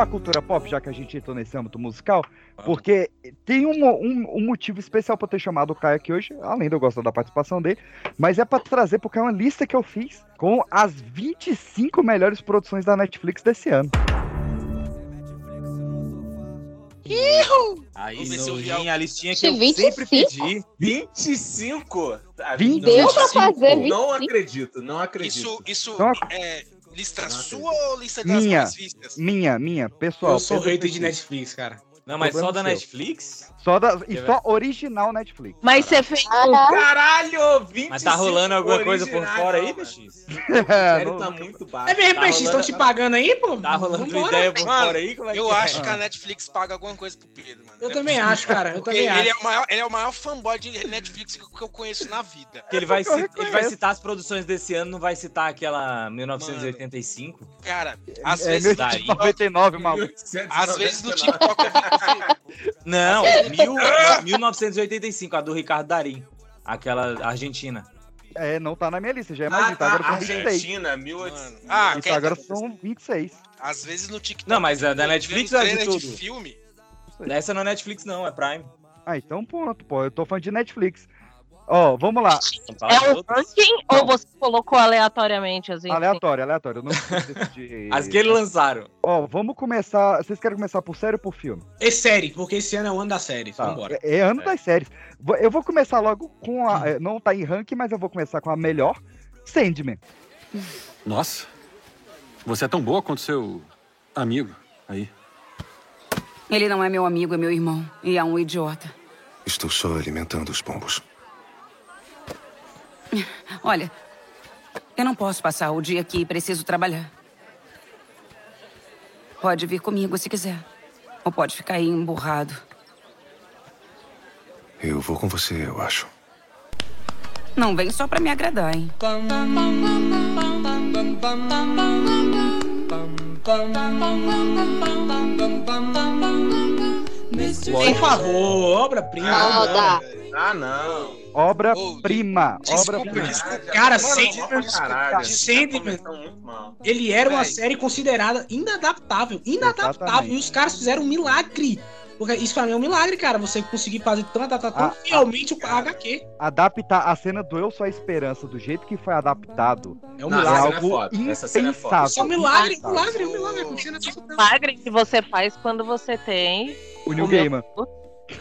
Vamos pra cultura pop, já que a gente entrou nesse âmbito musical, porque tem um, um- um motivo especial pra eu ter chamado o Caio aqui hoje, além de eu gostar da participação dele, mas é pra trazer, porque é uma lista que eu fiz com as 25 melhores produções da Netflix desse ano. Aí eu vi sim, a listinha que eu 25? sempre pedi. 25? Ah, 20? Deu pra fazer Não 25? acredito, não acredito. Isso, isso Então, é lista sua ou lista das Minha. mais vistas? Minha, minha, pessoal. Eu sou hater de. Netflix, cara. Não, mas só Problema da seu. Netflix? Só da, e só original Netflix. Mas você fez Ah, Caralho, 25 Mas tá rolando alguma coisa por fora aí, <laughs> não, PX? O É, sério não- tá muito baixo. É mesmo, Tá peixe, estão te pagando aí, pô? Tá rolando Vambora. ideia por Mano, fora aí? Como é que Eu é? acho que a Netflix paga alguma coisa pro Pedro, mano. Eu é também possível. acho, cara. Eu também ele, é acho. o maior, ele é o maior fanboy de Netflix que que eu conheço na vida. Que ele vai, Eu ci- ele vai citar as produções desse ano, não vai citar aquela 1985? Cara, às É vezes. daí. 1999, maluco. Às vezes no TikTok eu Não, <laughs> mil, 1985, a do Ricardo Darim. Aquela argentina. É, não tá na minha lista, já é mais Ah, lista. Agora tá, são 26. Argentina, 1800. mano. Ah, Isso quer- agora são 26. às vezes no TikTok. Não, mas a da eu Netflix é de tudo. filme. Essa não é Netflix, não, é Prime. Ah, então pronto, pô. Eu tô fã de Netflix. Ó, vamos lá. É um outras. ranking ou você colocou aleatoriamente as 25? Aleatório, aleatório. Eu não preciso <laughs> de... As que eles lançaram. Ó, vamos começar. Vocês querem começar por série ou por filme? É série, porque esse ano é o ano das séries. Tá, Vambora. É, é ano das séries. Eu vou começar logo com a. é, Não tá em ranking, mas eu vou começar com a melhor. Sandman. Nossa, você é tão boa quanto seu amigo aí. Ele não é meu amigo, é meu irmão. E é um idiota. Estou só alimentando os pombos. Olha, eu não posso passar o dia aqui, preciso trabalhar. Pode vir comigo se quiser. Ou pode ficar aí emburrado. Eu vou com você, eu acho. Não vem só pra me agradar, hein? Por favor, obra-prima. Ah, dá. Ah, não. Obra-prima. Desculpa, Obra-prima. desculpa. Cara, Mano, Sandman, Caralho. Sandman, ele era uma série considerada inadaptável. Inadaptável. Exatamente. E os caras fizeram um milagre. Porque isso pra mim é um milagre, cara. Você conseguir fazer tão adaptar tão Ah, fielmente o HQ. Adaptar a cena do Eu Sou a Esperança do jeito que foi adaptado É um Não, milagre. essa cena é algo foda. Essa cena é foda. impensável. Isso é um milagre, um milagre, um milagre. Acontecendo assim. milagre que você faz quando você tem. O New o Gamer.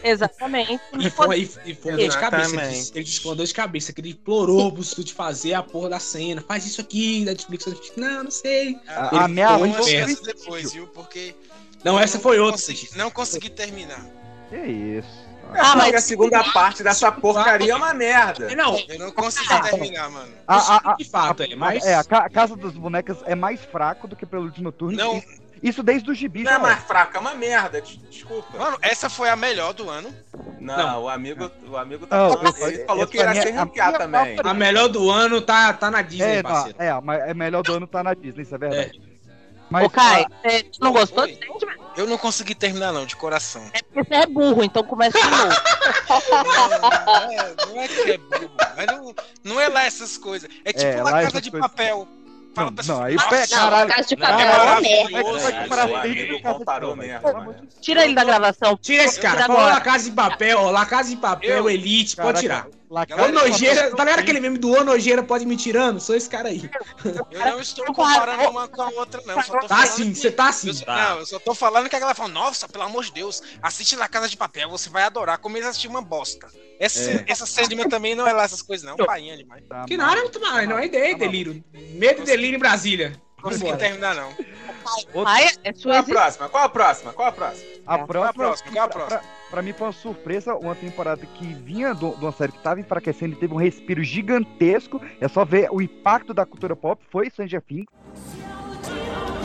Exatamente. E foi, e, e foi de cabeça. Ele, ele disse que foi uma dor de cabeça, que ele implorou pro estúdio fazer a porra da cena. Faz isso aqui, da Netflix. Não, não sei. A, Ele a minha foi mãe depois, viu? Porque Não, essa foi não outra. consegui, não consegui terminar. Que isso? Ah, mas a segunda parte dessa porcaria é uma merda. Não, Eu não consegui terminar, mano. A, a, a, de fato, é, mas. é, a Ca- Casa das Bonecas é mais fraco do que Prelude Noturno. Não. Isso, isso desde o gibi. Não é mais fraca, é uma merda. des- Desculpa. Mano, essa foi a melhor do ano. Não, Não. o amigo, o amigo tá Não, falando. eu- Ele eu- falou eu- que ia a minha- se a ranquear também. A melhor do ano tá, tá na Disney, É, não, parceiro. é, mas é melhor do ano tá na Disney, isso é verdade. Mas, Ô, Kai, você não gostou Oi. Eu não consegui terminar, não, de coração. É porque você é burro, então começa de novo. Não é, não é que é burro, mas não, não é lá essas coisas. É tipo É, lá Casa de Papel. Não, aí Não, caralho. Não, Papel é é Casa de Deus. Tira ele da gravação. Tira esse cara. Tira Falou agora. La Casa de Papel, ó. La Casa de Papel, Elite, pode tirar. La Ô Papel- tá ligado aquele meme do Ô nojeira pode me tirando? Sou esse cara aí. Eu não estou comparando uma com a outra, não. Só tô Tá sim, você tá assim. Eu só- Não, eu só tô falando que a galera fala, nossa, pelo amor de Deus, assiste La Casa de Papel, você vai adorar. Como eles assistir uma bosta. Essa, É. essa Sandman também não é lá essas coisas, não. Painha demais. Tá Que mal. nada, muito mal. Não é ideia, Tá delírio. Medo e delírio em Brasília. Não consegui terminar, não. Ai, é Qual sua a próxima? Qual a próxima? Qual a próxima? A Qual a próxima, próxima? Qual a pra- próxima? Pra, pra mim foi uma surpresa, uma temporada que vinha do- de uma série que tava enfraquecendo e teve um respiro gigantesco. É só ver o impacto da cultura pop, foi Stranger Things.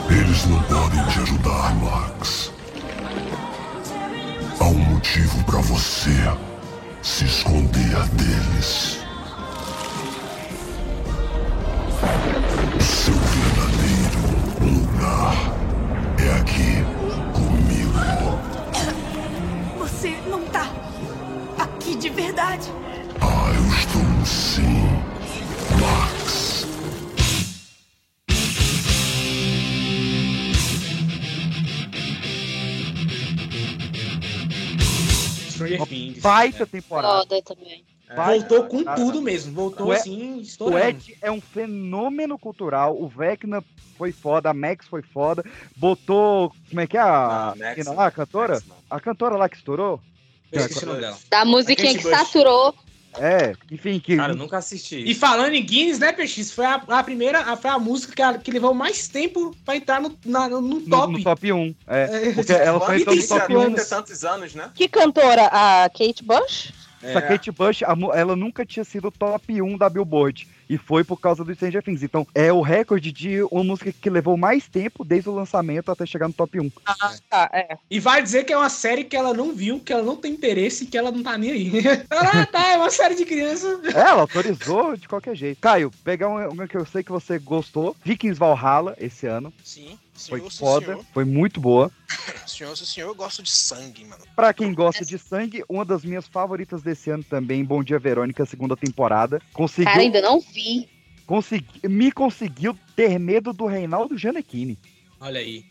Eles não podem te ajudar, Max. Há um motivo pra você se esconder deles. Seu é aqui comigo. Você não tá aqui de verdade. Ah, eu estou sim, Max. Stranger Things. Baita temporada. Foda também. Voltou com Cara, tudo mesmo. Voltou o assim, O estourando. Ed é um fenômeno cultural. O Vecna foi foda, a Max foi foda. Botou. Como é que é a. Não, Max não. lá, a cantora? Max. A cantora lá que estourou? Eu esqueci o nome dela. Da musiquinha que Bush. saturou. É, enfim, que. Cara, eu nunca assisti. E falando em Guinness, né, PX? Foi a, a primeira, a, foi a música que, a- que levou mais tempo pra entrar no, na- no, no no, top. no top 1. É. É, Porque ela só entrou no é top 1. bom. 30 e tantos anos, né? Que cantora? A Kate Bush? Essa Kate Bush, ela nunca tinha sido top 1 da Billboard. E foi por causa do Stranger Things. Então, é o recorde de uma música que levou mais tempo desde o lançamento até chegar no top 1. Ah, tá, é. E vai dizer que é uma série que ela não viu, que ela não tem interesse, que ela não tá nem aí. <laughs> ah, tá, é uma série de criança. É, ela autorizou de qualquer jeito. Caio, pegar uma, uma que eu sei que você gostou. Vikings Valhalla, esse ano. Sim, senhor, sim, foda, senhor. foi muito boa. <laughs> Senhor, senhor, eu gosto de sangue, mano. Pra quem gosta de sangue, uma das minhas favoritas desse ano também, Bom Dia Verônica, segunda temporada. Conseguiu, Cara, ainda não vi. consegui- me conseguiu ter medo do Reinaldo Giannettini. Olha aí.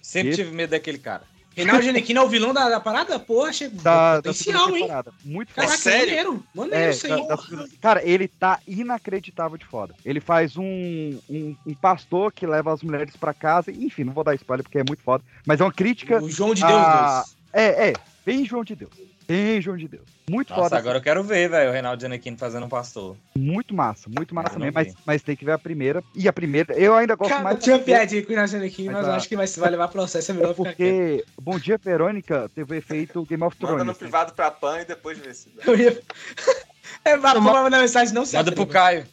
Sempre Esse- tive medo daquele cara. Reinaldo Giannettini é o vilão da, da parada? Pô, achei Da, da potencial, segunda hein? Muito foda. Caraca, sério? maneiro. Maneiro É, isso aí. da- da Cara, ele tá inacreditável de foda. Ele faz um, um, um pastor que leva as mulheres pra casa. Enfim, não vou dar spoiler porque é muito foda. Mas é uma crítica. O João de Deus a- 2. É, é. Bem João de Deus. Bem João de Deus. Muito Nossa, foda. agora eu quero ver, velho, o Reinaldo Giannettini fazendo um pastor. Muito massa, muito massa não mesmo. Mas, mas tem que ver a primeira. E a primeira, eu ainda gosto Cara, mais. eu tinha piadinha com o Reinaldo Giannettini, Mas mas eu a- acho que vai, vai levar processo, é melhor ficar quieto. Porque Bom Dia Verônica teve o efeito Game of Manda no Thrones. privado pra PAN e depois vê se dá. Eu ia... <laughs> É, vai vai mandar mensagem, não sei. Manda pro <laughs> Caio.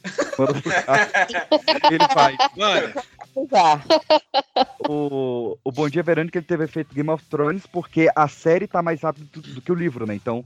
Ele faz. Mano. <laughs> O, o Bom Dia Verônica ele teve efeito Game of Thrones porque a série tá mais rápido do, do que o livro, né? Então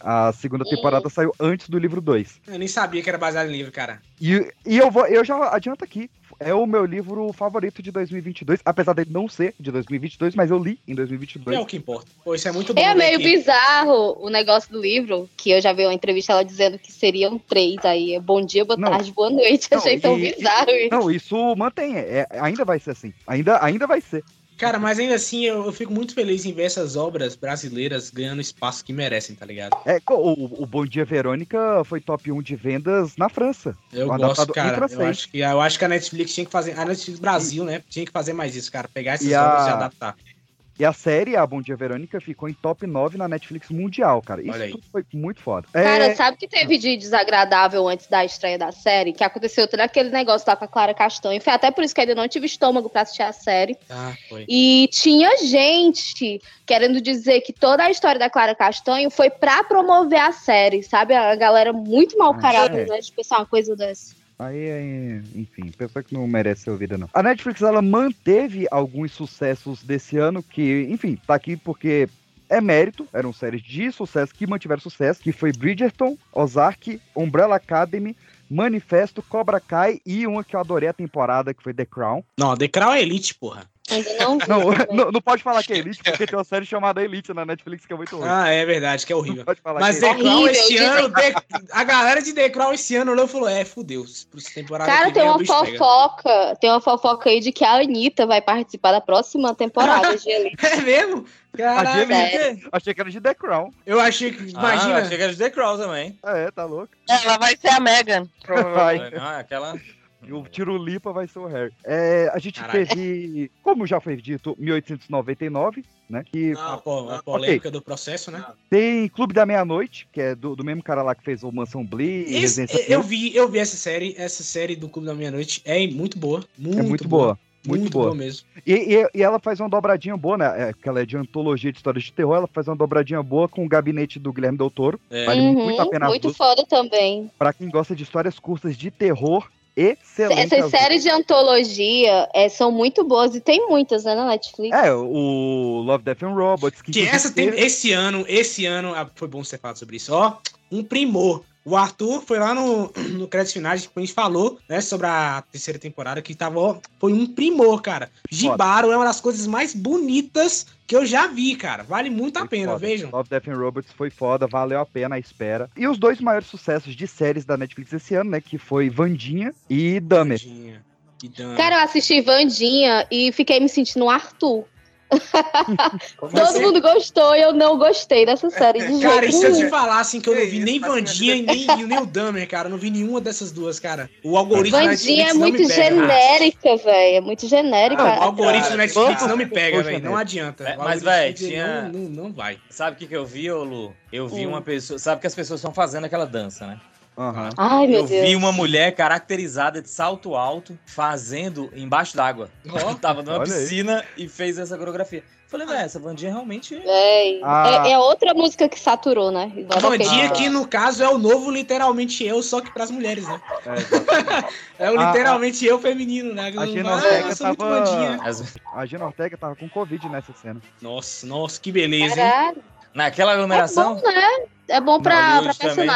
A segunda temporada saiu antes do livro 2. Eu nem sabia que era baseado em livro, cara. E, e eu, vou, eu já adianto aqui. É o meu livro favorito de 2022, apesar dele não ser de 2022, mas eu li em 2022. É o que importa. Pô, isso é muito bom. É meio aqui. bizarro o negócio do livro, que eu já vi uma entrevista ela dizendo que seriam três aí. é Bom dia, boa Não. tarde, boa noite. <laughs> Não, Achei tão e- bizarro isso. Não, isso mantém. é- ainda vai ser assim. Ainda, ainda vai ser. Cara, mas ainda assim eu, eu fico muito feliz em ver essas obras brasileiras ganhando espaço que merecem, tá ligado? É, o, o Bom Dia Verônica foi top 1 de vendas na França. Eu gosto, cara. Eu acho, que, eu acho que a Netflix tinha que fazer. A Netflix Brasil, né? Tinha que fazer mais isso, cara. Pegar essas E obras e a- adaptar. E a série, a Bom Dia Verônica, ficou em top 9 na Netflix mundial, cara. Isso foi muito foda. Cara, É, sabe o que teve de desagradável antes da estreia da série? Que aconteceu todo aquele negócio lá com a Clara Castanho. Foi até por isso que ainda não tive estômago pra assistir a série. Ah, foi. E tinha gente querendo dizer que toda a história da Clara Castanho foi pra promover a série, sabe? A galera muito mal Ah, carada, é. né? De pensar uma coisa dessa. Aí, aí, enfim, pessoa que não merece ser ouvida, não. A Netflix, ela manteve alguns sucessos desse ano que, enfim, tá aqui porque é mérito, eram séries de sucesso que mantiveram sucesso, que foi Bridgerton, Ozark, Umbrella Academy, Manifesto, Cobra Kai e uma que eu adorei a temporada, que foi The Crown. Não, The Crown é Elite, porra. Ainda não <laughs> vi. Não, não, não pode falar que é Elite, porque tem uma série chamada Elite na Netflix que é muito ruim. Ah, é verdade, que é horrível. Pode falar Mas é The Crown Horrível, esse ano, The- a galera de The Crown esse ano olhou e falou: é, fudeu. Temporada Cara, tem o uma bicho pega. fofoca, tem uma fofoca aí de que a Anitta vai participar da próxima temporada <laughs> de Elite. É mesmo? A Caralho. Gemini, achei que era de The Crown. Eu achei que. Ah, Imagina. achei que era de The Crown também. É, tá louco. Ela vai ser a Megan. <laughs> Vai. Ah, aquela... E o Tirulipa vai ser o Harry. É, a gente Caralho. teve, como já foi dito, 1899, né? Que A, po- a polêmica do processo, né? tem Clube da Meia-Noite, que é do, do mesmo cara lá que fez o Mansão Blee Esse- Residência eu vi, eu vi essa série, essa série do Clube da Meia-Noite é muito boa. Muito, É muito boa. Muito, Muito boa. boa mesmo. E, e- e ela faz uma dobradinha boa, né? É, que ela é de antologia de histórias de terror. Ela faz uma dobradinha boa com o gabinete do Guilherme Del Toro. É. Vale Uhum, muito a pena muito foda também. Pra quem gosta de histórias curtas de terror, excelente. Essas as séries de antologia é, são muito boas e tem muitas, né, na Netflix. É, o Love, Death and Robots. Que, Que essa tem, esse ano, esse ano, ah, foi bom você falar sobre isso, ó, um primor. O Arthur foi lá no, no crédito final, a gente falou, né, sobre a terceira temporada, que tava, ó, foi um primor, cara. Gibaro é uma das coisas mais bonitas que eu já vi, cara. Vale muito a Foi pena, foda. vejam. Love, Death and Robots foi foda, valeu a pena a espera. E os dois maiores sucessos de séries da Netflix esse ano, né? Que foi Vandinha e Dahmer. Tadinha. Que dano. Cara, eu assisti Vandinha e fiquei me sentindo um Arthur. <laughs> Todo mundo gostou e eu não gostei dessa série de Cara, e se eu te falar assim que eu não vi nem mas- Vandinha e nem, nem o Dahmer, cara, eu não vi nenhuma dessas duas, cara. O algoritmo Vandinha é me muito pega. genérica, velho. É muito genérica. Não, o algoritmo Cara, do Netflix cara, não me pega, velho. Não velho. adianta. É, mas, dele tinha- Não, não, não vai. Sabe o que, que eu vi, ô Lu? Eu vi Hum. uma pessoa. Sabe que as pessoas estão fazendo aquela dança, né? Aham. Ai, meu eu Deus. vi uma mulher caracterizada de salto alto fazendo embaixo d'água. Ó. <laughs> Tava numa Olha aí. piscina e fez essa coreografia. Falei, velho, essa bandinha realmente. Véi, Ah. é, é outra música que saturou, né? Igual Ah. que no caso é o novo literalmente eu, só que pras mulheres, né? É. <laughs> É o Ah, literalmente eu feminino, né? a Gina Ah, Ortega eu sou muito tava- a Gina Ortega tava com Covid nessa cena. Nossa, nossa, que beleza, hein? Caralho. Naquela É aglomeração, bom, né? É bom pra, pra Hollywood também.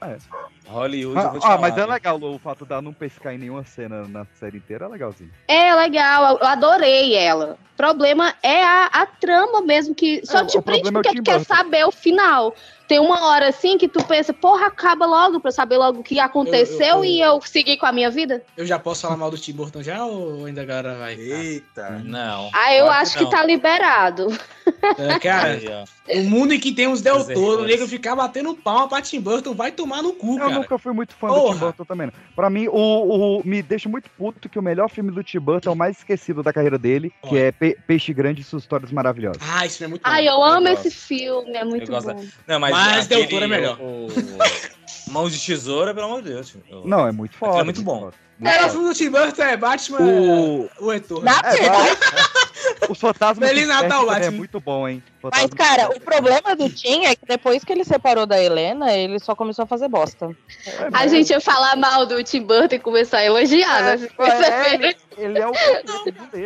Personagem. Hollywood, eu Ah, vou te ah, falar, mas é legal o fato dela não pescar em nenhuma cena na série inteira, é legalzinho. É legal, eu adorei ela. O problema é a, a trama mesmo, que só É, te prende é porque tu quer saber o final. Tem uma hora assim que tu pensa, porra, acaba logo pra eu saber logo o que aconteceu Eu- eu- eu- e eu seguir com a minha vida. Eu já posso falar mal do Tim Burton já ou ainda a galera vai? Eita. Não. Ah, eu acho que não. tá liberado. É, cara, o mundo em que tem os Del Toro, o nego ficar batendo palma pra Tim Burton, vai tomar no cu, Eu cara. nunca fui muito fã do Porra. Tim Burton também. Não. Pra mim, o, o- me deixa muito puto que o melhor filme do Tim Burton é o mais esquecido da carreira dele, que é Pe- Peixe Grande e suas histórias maravilhosas. Ah, isso é muito bom. Ai, eu amo gosto. esse filme, é muito Eu bom. Não, mas, Mas Toro é melhor. O, Mãos de tesoura, pelo amor de Deus. Eu- Não, é muito foda. é muito bom. foda. É, o Muito filme do Tim Burton é Batman, O- o retorno. É, Os fantasmas Feliz Natal, também é Batman. muito bom, hein? mas, Fantasmas cara, o problema do Tim é que depois que ele separou da Helena, ele só começou a fazer bosta. Despertam. A gente ia falar mal do Tim Burton e começar a elogiar, né? É, Perceberam? ele é o.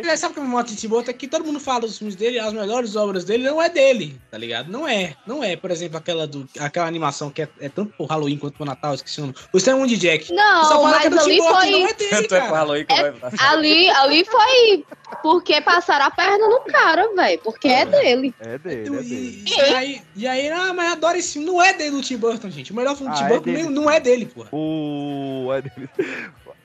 É, sabe o que me mostra de Tim Burton? É que todo mundo fala dos filmes dele, as melhores obras dele não é dele, tá ligado? Não é. Não é, por exemplo, aquela, do, aquela animação que é, é tanto pro Halloween quanto pro Natal, esqueci o nome. O Extremo de Jack. Não, Só fala que é mas do Tim ali Burton, foi- não é dele, Tanto é É- Ali, ali foi porque passaram a perna no cara, velho. Porque é dele. É dele, é dele. E aí, e aí, ah, mas adoro esse filme. Não é dele do Tim Burton, gente. O melhor filme do Ah, Tim é Burton dele. nem- não é dele, pô. O. É dele.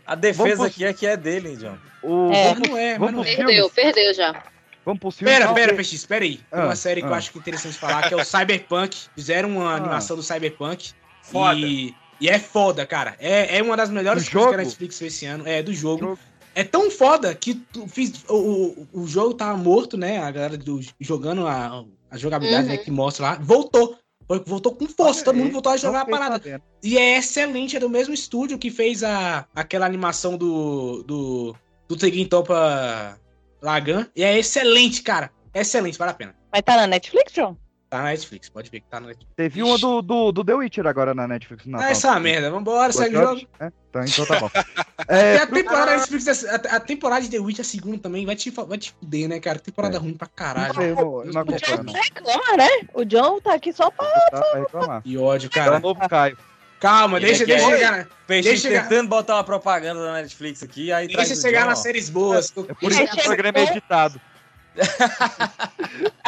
A defesa Vamos aqui é que é dele, John. O... É, vamos, não é, mas não é. Perdeu, filmes? perdeu já. Vamos pros filmes? Pera, Não, pera, porque- PX, pera aí. Tem Ah, uma série que eu ah. acho que é interessante falar, que é o Cyberpunk. Fizeram uma Ah. animação do Cyberpunk. Foda. E, e é foda, cara. É, é uma das melhores Do coisas que a? Netflix fez esse ano. É, do jogo. Jogo. É tão foda que tu fiz, o, o, o jogo tava morto, né? A galera do, jogando a, a jogabilidade Uhum. né, que mostra lá. Voltou. Voltou com força, todo mundo voltou a jogar a parada. E é excelente, é do mesmo estúdio que fez a, aquela animação do. do. do Teguin Topa Lagan. E é excelente, cara. É excelente, vale a pena. Mas tá na Netflix, John? Tá na Netflix, pode ver que tá na Netflix. Teve uma do, do, do The Witcher agora na Netflix. Ah, Natal. essa merda, vambora, segue o jogo. É? Então, então tá bom. E <laughs> É, a temporada da Netflix, a, a temporada de The Witch, a segunda também, vai te, vai te fuder, né, cara? Temporada É. ruim pra caralho. eu não, eu não acompanho, não. Reclama, né? O John tá aqui só pra. Tá pra reclamar. Que ódio, É o cara. novo Caio. Calma, deixa, Ele deixa chegar. Peixe Deixa chegar. tentando botar uma propaganda da Netflix aqui, aí traz Deixa chegar John, nas ó. séries boas. É por isso que o programa é editado. <laughs>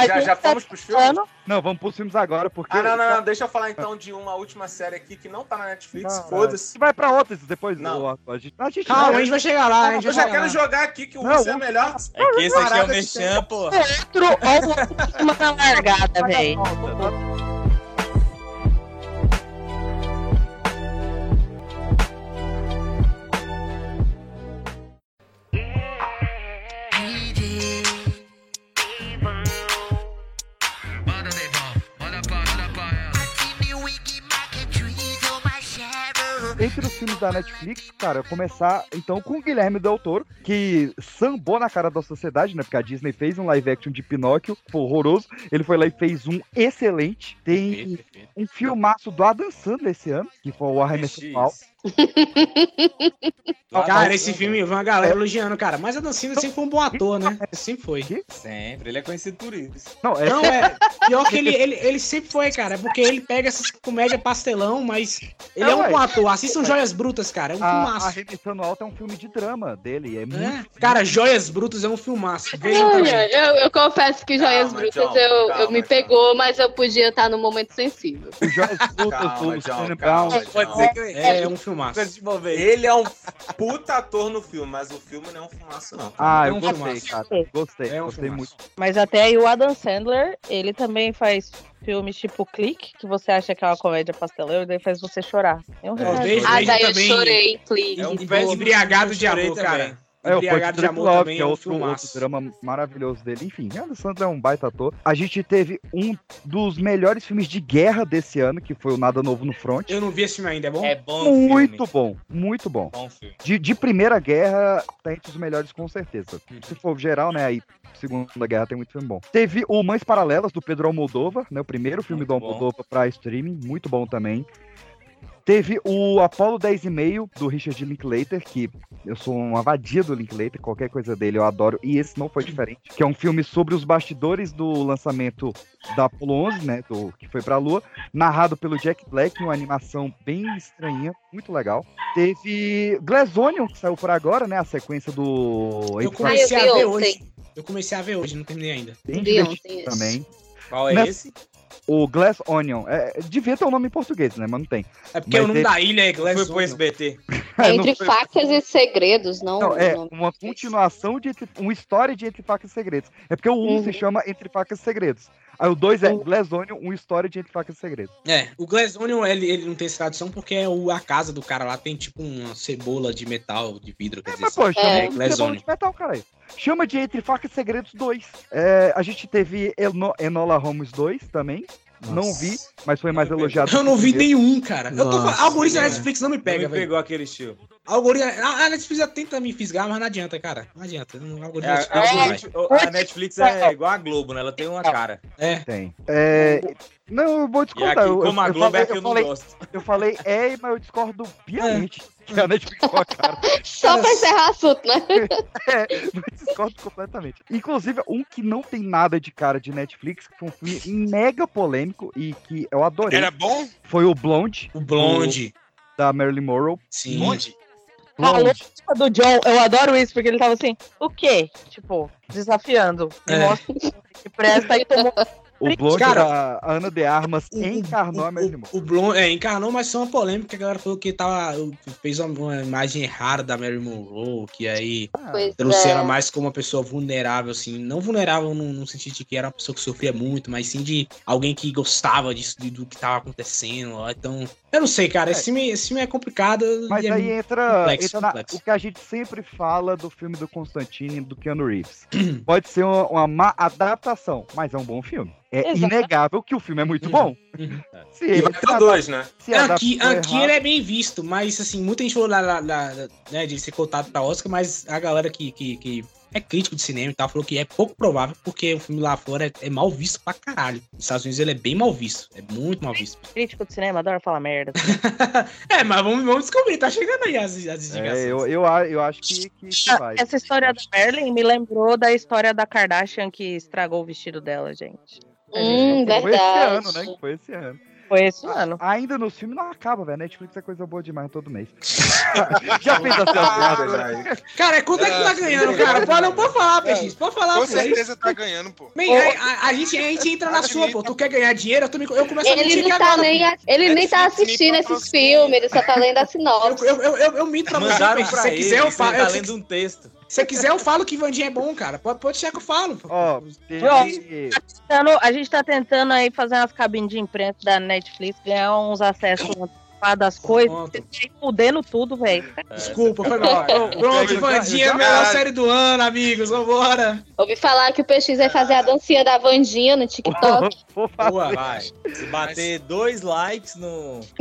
Já, já tá fomos pros filmes? Não, vamos pros filmes agora, porque. Ah, não, não, não. Deixa eu falar então de uma última série aqui que não tá na Netflix. Não, Foda-se. Vai pra outras depois. Não. A gente, a gente Calma, a gente vai chegar lá, a gente Eu vai já quero lá. jogar aqui que o Não, Urso é melhor. É que esse aqui é o Merchan, pô. Outro, ou uma <laughs> largada, velho. Entre os filmes da Netflix, cara, começar então com o Guilherme Del Toro, que sambou na cara da sociedade, né? Porque a Disney fez um live action de Pinóquio, foi horroroso. Ele foi lá e fez um excelente. Tem um filmaço do Adam Sandler esse ano, que foi o Arremesso X. Cara, esse filme, eu vi uma galera elogiando, cara. Mas a Dancina sempre foi um bom ator, né? Sempre foi. Sempre, ele é conhecido por isso. Não, é Não, é. Pior que ele, ele, ele sempre foi, cara. É porque ele pega essas comédia pastelão, mas ele é, É, um bom ator. Assistam Joias Brutas, cara. É um a, a filmaço. Arremessando Alto é um filme de drama dele. É, É. muito. Cara, Joias Brutas é um filmaço. Vejam. Olha, eu, eu confesso que Joias Calma, Brutas John, eu, calma, eu me John. pegou, mas eu podia estar no momento sensível. Joyce Lucas, Calma, o John, calma. Pode John. ser que É, é um filmaço. Ele é um puta ator no filme, mas o filme não é um fumaço, não. Ah, É eu um gostei, filmaço. cara. Gostei, É um gostei filmaço. muito. Mas até aí o Adam Sandler, ele também faz filmes tipo Clique, que você acha que é uma comédia pastelão, e daí faz você chorar. É um É, Ah, daí eu chorei, please. É um Embriagado de amor, cara. É, o Embriagado de amor Love, também que é é um outro, outro drama maravilhoso dele. Enfim, Adam Sandler é um baita ator. A gente teve um dos melhores filmes de guerra desse ano, que foi o Nada Novo no Front. Eu não vi esse filme ainda, é bom? É bom filme. Muito bom, muito bom. Bom filme. De, de Primeira Guerra, tá entre os melhores com certeza. Se for geral, né, aí Segunda Guerra tem muito filme bom. Teve o Mães Paralelas, do Pedro Almodóvar, né, o primeiro filme Muito do. Almodóvar pra streaming, muito bom também. Teve o Apollo 10 e meio, do Richard Linklater, que eu sou uma vadia do Linklater, qualquer coisa dele eu adoro, e esse não foi diferente, que é um filme sobre os bastidores do lançamento da Apollo 11, né, do, que foi pra Lua, narrado pelo Jack Black, uma animação bem estranha, muito legal. Teve Glass Onion, que saiu por agora, né, a sequência do... Eu comecei Ah, a vi ver ontem. hoje. Eu comecei a ver hoje, não terminei ainda. bem divertido também. Qual é Nessa- esse? O Glass Onion, é, devia ter um nome em português, né, mas não tem. É porque Mas o nome ele- da ilha é Glass Foi pro Onion. SBT. <laughs> É, não Entre foi- facas e segredos, não. Não, é uma continuação de uma história de Entre Facas e Segredos. É porque o 1 Uhum. se chama Entre Facas e Segredos. Aí o 2 é Glass Onion, uma história de Entre Facas e Segredos. É, o Glass Onion, ele, ele não tem essa tradução porque é o, a casa do cara lá tem tipo uma cebola de metal, de vidro, quer dizer, Mas, pô, chama É, de Cebola de Metal, caralho. Chama de Entre Facas e Segredos 2. É, a gente teve Eno- Enola Holmes 2 também. Não Nossa. vi, mas foi mais elogiado. Eu que não o vi nenhum, cara. Eu tô Nossa, algoritmo da cara. Netflix não me Não pega, me velho. pegou aquele estilo. A algoritmo. A, a Netflix já tenta me fisgar, mas não adianta, cara. Não adianta. Não, a É, algoritmo a, a Net- a Netflix é igual a Globo, né? Ela tem uma cara. É. Tem. É, não, eu vou E discordar. aqui, eu, como a eu Globo falei, é que eu eu não falei, gosto. eu falei é, mas eu discordo piamente. Que a Netflix com a cara. <laughs> Só pra encerrar o assunto, né? <laughs> É, discordo completamente. Inclusive, um que não tem nada de cara de Netflix, que foi um filme mega polêmico e que eu adorei. Era bom? Foi o Blonde. O Blonde. do- da Marilyn Monroe. Sim. Blonde? A lógica do John, eu adoro isso, porque ele tava assim, o quê? Tipo, desafiando. Me É. mostra que presta e tomou. <laughs> O Blonde Cara, da Ana de Armas encarnou a Marilyn Monroe. O Blon é, encarnou, mas foi uma polêmica que a galera falou que tava, fez uma, uma imagem errada da Mary Monroe, que aí Pois trouxeram é. mais como uma pessoa vulnerável, assim, não vulnerável no, no sentido de que era uma pessoa que sofria muito, mas sim de alguém que gostava disso, de- do que tava acontecendo. ó. Então, eu não sei, cara, esse filme, esse filme é complicado. Mas e é aí entra, complexo, entra na- complexo. o que a gente sempre fala do filme do Constantine e do Keanu Reeves. <clears throat> Pode ser uma, uma má adaptação, mas é um bom filme. É Exato. inegável que o filme é muito bom. <laughs> Se E vai ter dois, né? se Aqui, aqui errado- ele é bem visto, mas assim, muita gente falou lá, lá- lá, né, de ser cotado pra Oscar, mas a galera que, que, que é crítico de cinema e tal falou que é pouco provável, porque o filme lá fora é, é mal visto pra caralho. Nos Estados Unidos ele é bem mal visto, é muito mal visto. <laughs> Crítico de cinema, adoro falar merda. É, mas vamos, vamos descobrir, tá chegando aí as, as indicações. É, eu, eu, eu acho que, que, vai. Essa história da Merlin me lembrou da história da Kardashian que estragou o vestido dela, gente. Hum, Foi esse verdade. ano, né? que Foi esse ano. Foi esse ano. Ainda nos filmes não acaba, velho. Netflix é coisa boa demais todo mês. <laughs> Já fez a sua piada? Cara, quanto é que tá ganhando, cara? Pode, não pode falar, PX, pode falar. Com pô, certeza tá ganhando, pô. Man, a, a- a gente, a gente entra na sua, pô. Tu quer ganhar dinheiro? Eu, também, eu começo a mentir Ele não tá agora, nem, pô. ele nem tá assistindo esses filmes, ele só tá lendo a sinopse. Eu, eu, eu, eu minto pra você. Se ele, quiser, eu falo. tá eu- se- lendo um texto. Se você quiser, eu falo que Vandinha é bom, cara. Pode, pode deixar que eu falo. Ó, Tentando- a gente tá tentando aí fazer umas cabines de imprensa da Netflix, ganhar uns acessos das coisas. Você tá aí fudendo tudo, velho. Desculpa, foi mal. Pronto, Vandinha é a melhor série do ano, amigos. Vambora. Ouvi falar que o PX vai fazer a dancinha da Vandinha no TikTok. <laughs> Vou Boa. Vai. Se bater dois likes no. <laughs>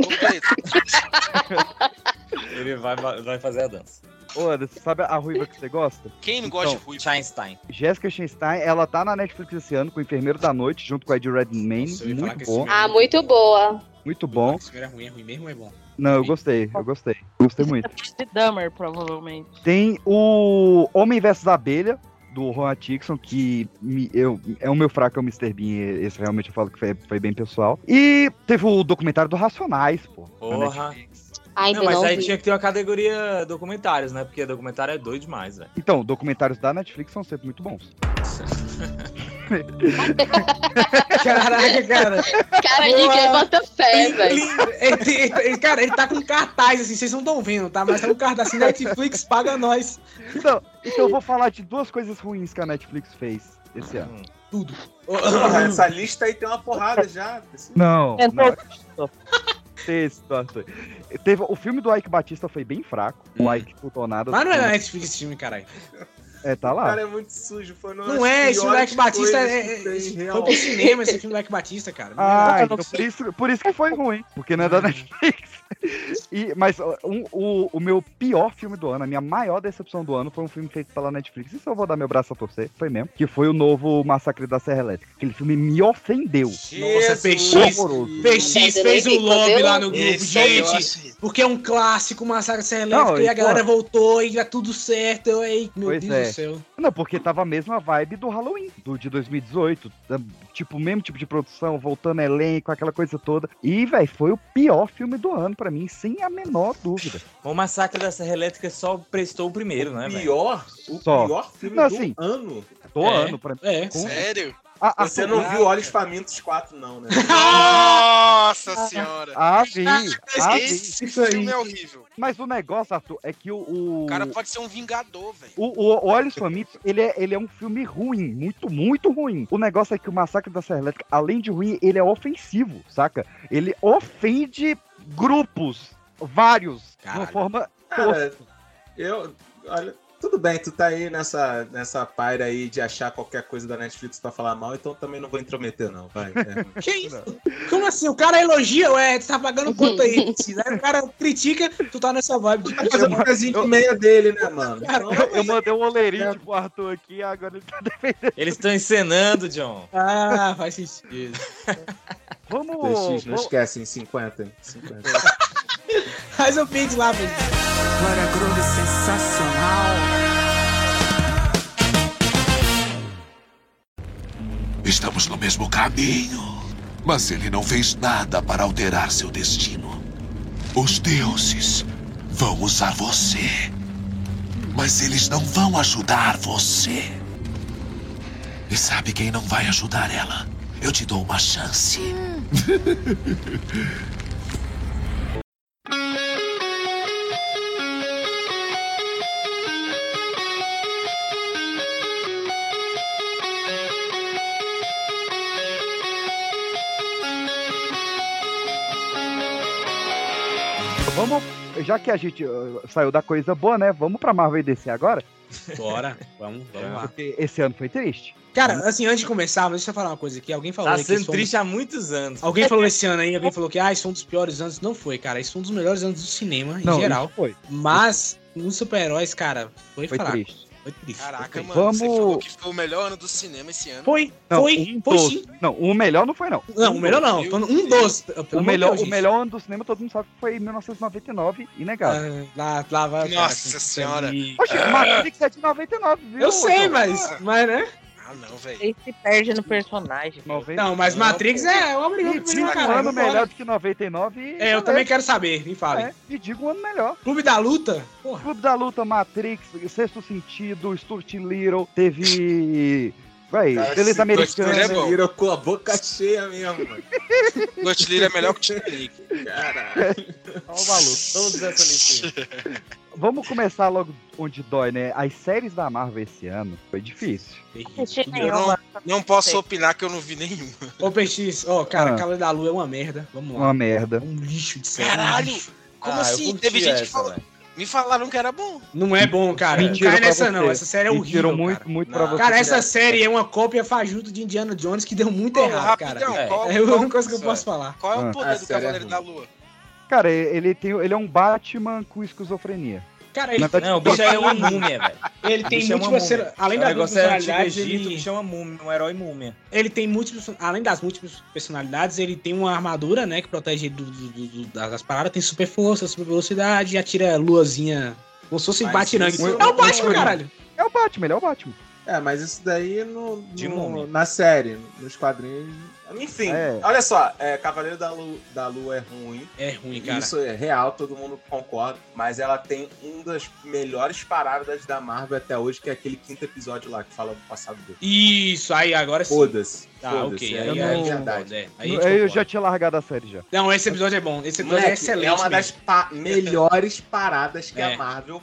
Ele vai, vai fazer a dança. Ô, Anderson, sabe a ruiva que você gosta? Quem não gosta Então, de ruivo? Einstein. Jéssica Chastain, ela tá na Netflix esse ano com o Enfermeiro da Noite, junto com a Ed Redmayne. Muito bom, Ah, muito boa. muito bom. Esse filme é ruim, é ruim mesmo, é bom. Não, eu gostei, eu gostei. Gostei muito. De Dummer, provavelmente. Tem o Homem vs Abelha, do Ron Atkinson, que me- eu, é o meu fraco, é o Mr. Bean. Esse realmente eu falo que foi, foi bem pessoal. E teve o documentário do Racionais, pô. Porra. Ainda Não, mas não aí vi. tinha que ter uma categoria documentários, né? Porque documentário é doido demais, velho. Então, documentários da Netflix são sempre muito bons. <laughs> Caraca, cara. Cara, ninguém bota fé, velho. Ele, ele- ele- cara, ele tá com cartaz, assim, vocês não estão vendo, tá? Mas tá com cartaz assim, Netflix paga nós. Então, então eu vou falar de duas coisas ruins que a Netflix fez esse ano. Tudo. Porra, essa lista aí tem uma porrada já. Não, Entrou- não. Tem situações. Teve, o filme do Ike Batista foi bem fraco. O Ike não nada. Mas não é Netflix esse filme, caralho. É, tá O lá. cara é muito sujo. Foi Não é, esse Ike Batista é, é- tem, foi pro cinema esse filme do Ike Batista, cara. Ah, Não, então por isso, por isso que foi ruim, porque não é da Netflix. <laughs> E, mas um- o, o meu pior filme do ano, a minha maior decepção do ano foi um filme feito pela Netflix. Isso eu vou dar meu braço a torcer, foi mesmo. Que foi o novo Massacre da Serra Elétrica. Aquele filme me ofendeu. Nossa, PX, Horroroso. PX fez o lobby lá no grupo, Esse gente. Porque é um clássico, Massacre Serra Não, Elétrica, e a e, galera pô. voltou e dá tudo certo. Eu, ei, meu Pois Deus é. Céu. Não, porque tava a mesma vibe do Halloween, do de 2018. da- Tipo, o mesmo tipo de produção, voltando elenco, aquela coisa toda. E, velho, foi o pior filme do ano pra mim, sem a menor dúvida. O Massacre da Serra Elétrica só prestou o primeiro, né, velho? Pior? O Só. pior filme Não, do assim, ano? Do É, ano pra mim. é. Com- Sério? A- a- Você não viu Olhos Famintos 4, não, né? Nossa senhora. Ah, vi. Ah, vi. Esse Isso aí. filme é horrível. Mas o negócio, Arthur, é que o. O, O cara pode ser um vingador, velho. o, o, o Olhos Famintos, ele é, ele é um filme ruim, muito, muito ruim. O negócio é que o Massacre da Serra Elétrica, além de ruim, ele é ofensivo, saca? Ele ofende grupos, vários, de uma Caralho. forma Cara, eu. Olha. Tudo bem, tu tá aí nessa, nessa paira aí de achar qualquer coisa da Netflix pra falar mal, então também não vou intrometer, não. Vai. é. <laughs> Que isso? Como assim? O cara elogia, ué, tu tá pagando quanto aí? Se aí o cara critica, tu tá nessa vibe de Mas é um pezinho de meia dele, né, mano? Eu, eu mandei um olerite pro Arthur aqui, agora ele tá defendendo. Eles estão encenando, John. Ah, faz sentido. Vamos. 2x, não vamos- esquece, em 50. 50. Faz o pix lá, velho. Glória Groove sensacional. Estamos no mesmo caminho. Mas ele não fez nada para alterar seu destino. Os deuses vão usar você. Mas eles não vão ajudar você. E sabe quem não vai ajudar ela? Eu te dou uma chance. <laughs> Vamos, já que a gente uh, saiu da coisa boa, né? Vamos pra Marvel e DC agora? Bora, vamos, vamos lá. Porque esse ano foi triste. Cara, assim, antes de começar, deixa eu falar uma coisa aqui. Alguém falou Tá aí que sendo um- triste há muitos anos. Alguém falou esse ano aí, alguém falou que ah, isso foi um dos piores anos. Não foi, cara. Isso foi um dos melhores anos do cinema, em Não, geral. isso foi. Mas, nos super-heróis, cara, foi, Foi fraco. triste. Foi triste. Caraca, foi mano, Vamos- você falou que foi o melhor ano do cinema esse ano. Foi, Não, foi, um foi sim. Não, o melhor não foi, não. Não, o melhor não. tô no- Um dos. O melhor, Deus, o melhor ano do cinema, todo mundo sabe que foi em 1999, inegável. Ah, lá, lá vai. o cara Nossa com- senhora. e- Poxa, Matrix é de 99, viu? Eu sei, mas. Mas, né? Ah, não, velho. Ele se perde no personagem. Não, mas Matrix é Me obrigação diga um caralho. ano melhor do que 99 e... É, eu também quero saber, me fale. É, me diga um ano melhor. Clube da Luta? Porra. Clube da Luta, Matrix, Sexto Sentido, Stuart Little, teve... Véi, Cara, Beleza esse Americana. É com a boca cheia mesmo, mano. <laughs> Ghost é melhor que o Titanic. Caralho. Olha o maluco. Todos essa listinha. Vamos começar logo onde dói, né? As séries da Marvel esse ano foi difícil. Eu nenhuma. não, não posso opinar que eu não vi nenhum. Ô, PX, ó, cara, Ah. Cavaleiro da Lua é uma merda. Vamos lá. Uma merda. Um lixo de série. um Caralho! Como Ah, assim? Teve gente que essa, falou. velho. Me falaram que era bom. Não é bom, cara. Mentira Não cai nessa você. não. Essa série é horrível. muito, cara. muito Não. pra você. Cara, essa série é uma cópia fajuta de Indiana Jones que deu muito Pô, errado, cara. rapidão, É, qual, É a única coisa que eu posso falar. qual é o Ah. poder A do é Cavaleiro ruim. da Lua? Cara, ele, tem, ele é um Batman com esquizofrenia. Cara, ele, Não, o bicho é uma <laughs> múmia, velho. ele tem é múltiplas. ser- Além das negócio é personalidades, Egito, o ele, bicho é uma múmia, um herói múmia. ele tem múltiplas. Além das múltiplas personalidades, ele tem uma armadura, né? Que protege ele do, do- do- das paradas. Tem super força, super velocidade atira luazinha. Como se fosse batirangue. isso- É o Batman, caralho. É o Batman, ele é o Batman. É, mas isso daí no, no- na série, nos quadrinhos. Enfim, É. olha só, é, Cavaleiro da Lua, da Lua é ruim. É ruim, cara. Isso é real, todo mundo concorda. Mas ela tem um das melhores paradas da Marvel até hoje, que é aquele quinto episódio lá que fala do passado dele. Isso, aí agora sim. Foda-se. Tá, ok. é, Aí, eu aí a gente verdade. é. Aí Eu, concorda. já tinha largado a série já. Não, esse episódio é bom. Esse episódio é Moleque, excelente. é uma mesmo. das pa- melhores paradas que É. a Marvel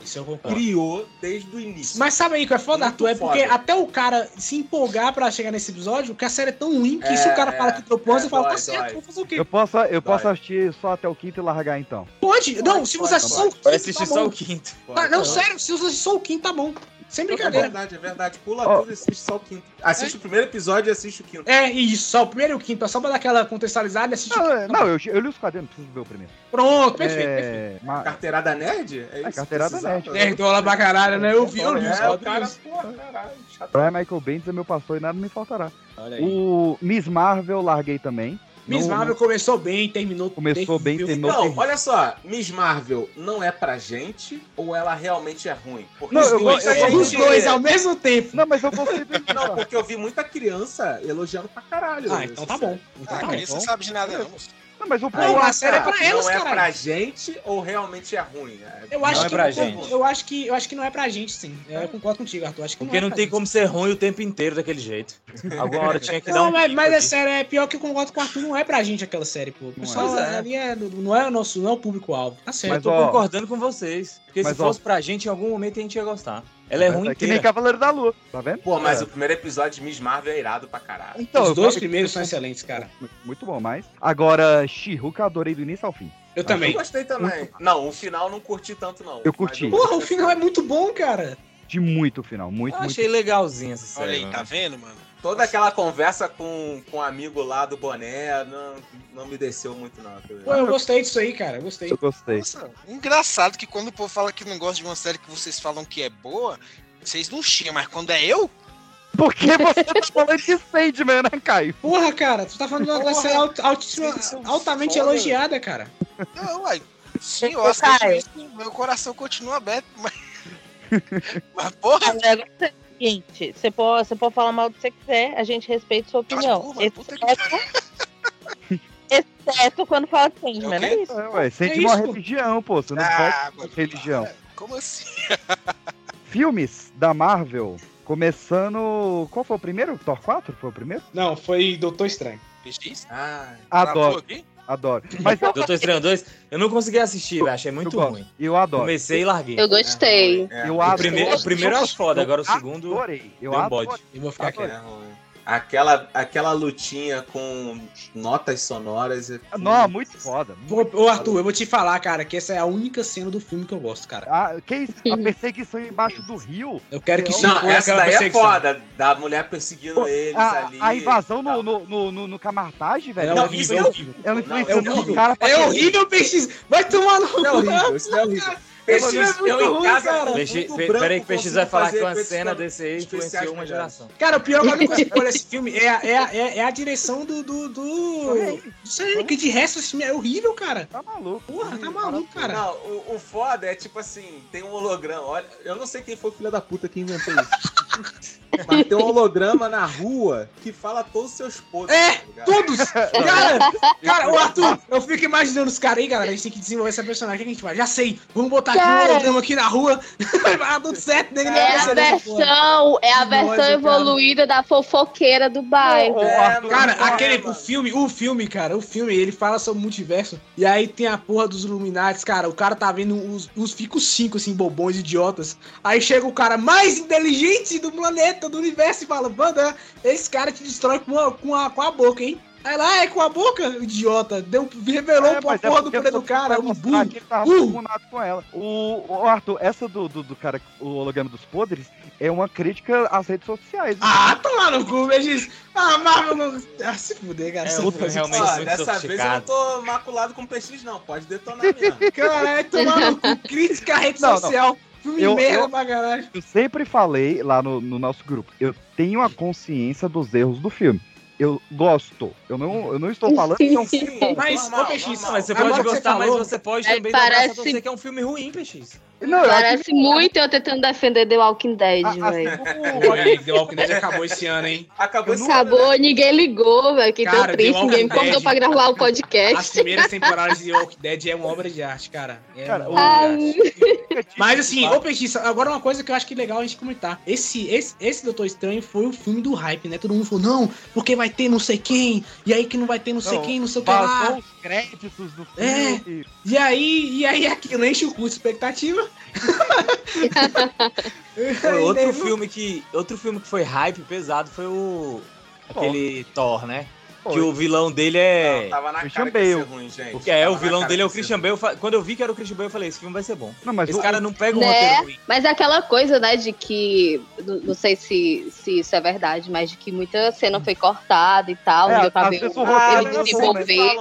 criou desde o início. Mas sabe aí que é foda, Muito Arthur? É porque foda. até o cara se empolgar pra chegar nesse episódio, que a série é tão ruim que É, se o cara é, fala que dropou, é, você fala, dói, tá certo, dói. vou fazer o quê? Eu posso, eu posso assistir só até o quinto e largar então. Pode? Não, se você pode, assistir só o quinto, Vai assistir tá só o quinto. Ah, não, Pode. sério, se você assistir só o quinto, tá bom. Sem É brincadeira. verdade, é verdade. Pula tudo e assiste só o quinto. Assiste o primeiro episódio e assiste o quinto. É, isso, só o primeiro e o quinto, é só pra dar aquela contextualizada e assistir o Não, quinto. é- não eu, eu li os quadrinhos, não preciso ver o primeiro. Pronto, perfeito, perfeito. É, ma- Carteirada nerd? É isso? carteirada Precisava? nerd. Nerdola pra caralho, né? Eu vi, eu li os É, o cara, quadrinhos. porra, caralho. Brian Michael Bendis é meu pastor e nada me faltará. Olha aí. O Miss Marvel larguei também. Miss Não- Marvel começou bem, terminou Começou bem, terminou Não, terrível. olha só, Miss Marvel não é pra gente ou ela realmente é ruim? Porque Não, os eu eu gente- dois ao mesmo tempo. Não, mas eu vou ser bem Não, porque eu vi muita criança elogiando pra caralho. Ah, então tá bom. Então Ah, tá bom. criança não sabe de nada, não. Não, mas o Não, povo- a série é pra eles, Não é caralho. pra gente ou realmente é ruim? É- Eu acho Não é que pra eu, gente. eu acho que eu acho que não é pra gente, sim. Eu concordo contigo, Arthur. Acho que Porque é não pra tem gente. como ser ruim o tempo inteiro daquele jeito. Alguma hora tinha que dar Não, um mas, mas é sério, é pior que eu concordo com o Arthur, não é pra gente aquela série, pô. O pessoal é. ali é, não é o nosso, não é o público-alvo. Tá certo. Eu tô ó, concordando com vocês. Porque mas, se ó, fosse pra gente, em algum momento a gente ia gostar. Ela é ruim que nem. Cavaleiro da Lua, tá vendo? Pô, mas É. o primeiro episódio de Miss Marvel é irado pra caralho. Então, Os eu dois primeiros são excelentes, cara. Muito bom, mas. Agora, She-Hulk eu adorei do início ao fim. Eu Eu também. gostei também. Não, o final não curti tanto, não. Eu curti. Mas Porra, o final é muito bom, cara. curti muito o final. Muito, Eu muito. achei legalzinho essa Olha série. aí, tá vendo, mano? Toda aquela conversa com, com o amigo lá do boné não, não me desceu muito, não. Pô, eu gostei disso aí, cara. Eu gostei. Eu gostei. Nossa, engraçado que quando o povo fala que não gosta de uma série que vocês falam que é boa, vocês não xingam, mas quando é eu, Por que você tá falando de Sandman, né, Caio? Porra, cara, tu tá falando de uma série alt- altamente foda. elogiada, cara. não, uai. Sim, eu isso, meu coração continua aberto, mas. <laughs> mas porra, é o seguinte: você pode, você pode falar mal do que você quiser, a gente respeita sua opinião. Exceto, exceto quando fala de Sandman, é isso? É, ué, Sandman é É uma religião, pô. Você não Ah, pode religião. como assim? <laughs> Filmes da Marvel, começando. Qual foi o primeiro? Thor 4? Foi o primeiro? Não, foi Doutor Estranho. PX? Ah, Adoro. Adoro. Mas eu, <laughs> Doutor Estranho 2, eu não consegui assistir, velho. Achei muito ruim. eu adoro. Comecei e larguei. Eu gostei. Eu o, adoro. primeiro, o primeiro eu acho foda, agora o segundo. Adorei. Eu um adorei. bode. Eu vou ficar Adorei. quieto. É. Aquela, aquela lutinha com notas sonoras. é- Não, muito foda. Pô, Ô, Arthur, eu vou te falar, cara, que essa é a única cena do filme que eu gosto, cara. Ah, que isso? A perseguição embaixo do rio. Eu quero que isso Não, essa daí é foda. Da mulher perseguindo eles A, ali. a invasão no, no, no, no, no Camartage, velho. É ela- horrível, é horrível. É influenciando horrível. pra É horrível, PX! Vai tomar no é horrível, isso é horrível. Esse Peixe, é muito eu ruim, em casa cara. Peixe, pe- peraí que o PX consigo vai falar que uma cena desse aí influenciou uma geração. Cara, o pior que a única coisa boa desse filme é, a- é, a- é, é a direção do. do. do. Sam, que de resto esse filme é horrível, cara. Tá maluco. Porra, tá maluco, cara. Não, o, o foda é tipo assim, tem um holograma. Olha, eu não sei quem foi o filho da puta que inventou isso. <laughs> Mas tem um holograma na rua que fala todos os seus podres. É, tá todos! <laughs> Cara, cara, o Arthur, eu fico imaginando os caras aí, galera. A gente tem que desenvolver essa personagem. O que a gente faz? Já sei. Vamos botar um Cara. holograma aqui na rua. Vai <laughs> dar tudo certo, né? É a versão, é a versão nojo, cara. evoluída da fofoqueira do bairro. É, Cara, aquele, o filme, o filme, cara, o filme, ele fala sobre multiverso. E aí tem a porra dos Illuminati, cara. O cara tá vendo os, os fica os cinco, assim, bobões, idiotas. Aí chega o cara mais inteligente do planeta, do universo, e fala: Banda, esse cara te destrói com a, com a, com a boca, hein? Aí lá, é com a boca, idiota. Deu, revelou É, pra mas é porra do poder do cara, um burro. que ele tava burro. comunado com ela. O, o Arthur, essa do, do, do cara, o holograma dos podres, é uma crítica às redes sociais. Ah, toma no cu, Begis. Ah, Marvel não. Ah, se fuder, cara. É, se fuder. realmente muito dessa vez eu não tô maculado com PX, não. Pode detonar mesmo. <laughs> Caralho, tomar no cu. Crítica à rede Não, não. social. Filme Eu- merda eu- pra caralho. Eu sempre falei lá no, no nosso grupo, eu tenho a consciência dos erros do filme. Eu gosto. Eu não, eu não estou falando que é um filme bom. Mas, Normal, ô, PX, normal. Mas você Agora pode que você gostar, mas você pode É, também parece- torcer que é um filme ruim, PX. Não, Parece muito eu tentando defender The Walking Dead, Ah, ah, velho. Oi, The Walking Dead acabou esse ano, hein? Acabou esse Acabou, ninguém ligou, velho. Que Cara, tão The triste, ninguém me convidou pra gravar o As podcast. primeiras temporadas de The Walking Dead é uma obra de arte, cara. É Cara, uma Ah, obra de arte. Mas assim, ô PX, agora uma coisa que eu acho que é legal a gente comentar. Esse, esse, esse Doutor Estranho foi o filme do hype, né? Todo mundo falou, não, porque vai ter não sei quem, e aí que não vai ter não sei Não, quem, não sei o que lá. Créditos do É. filme. E aí, e aí aquilo enche o cu de expectativa. <laughs> Outro filme que outro filme que foi hype pesado foi o aquele Thor, né? Foi. Que o vilão dele é Não, tava na Christian cara Bale. ruim, gente. porque é Tava o vilão dele é o Christian Bale. Fa- Quando eu vi que era o Christian Bale, eu falei, esse filme vai ser bom. Não, mas Esse o- cara não pega um Né? roteiro ruim. Mas é aquela coisa, né, de que. Não sei se, se isso é verdade, mas de que muita cena foi cortada e tal. É, deu pra ver o- roteiro bom, desenvolver.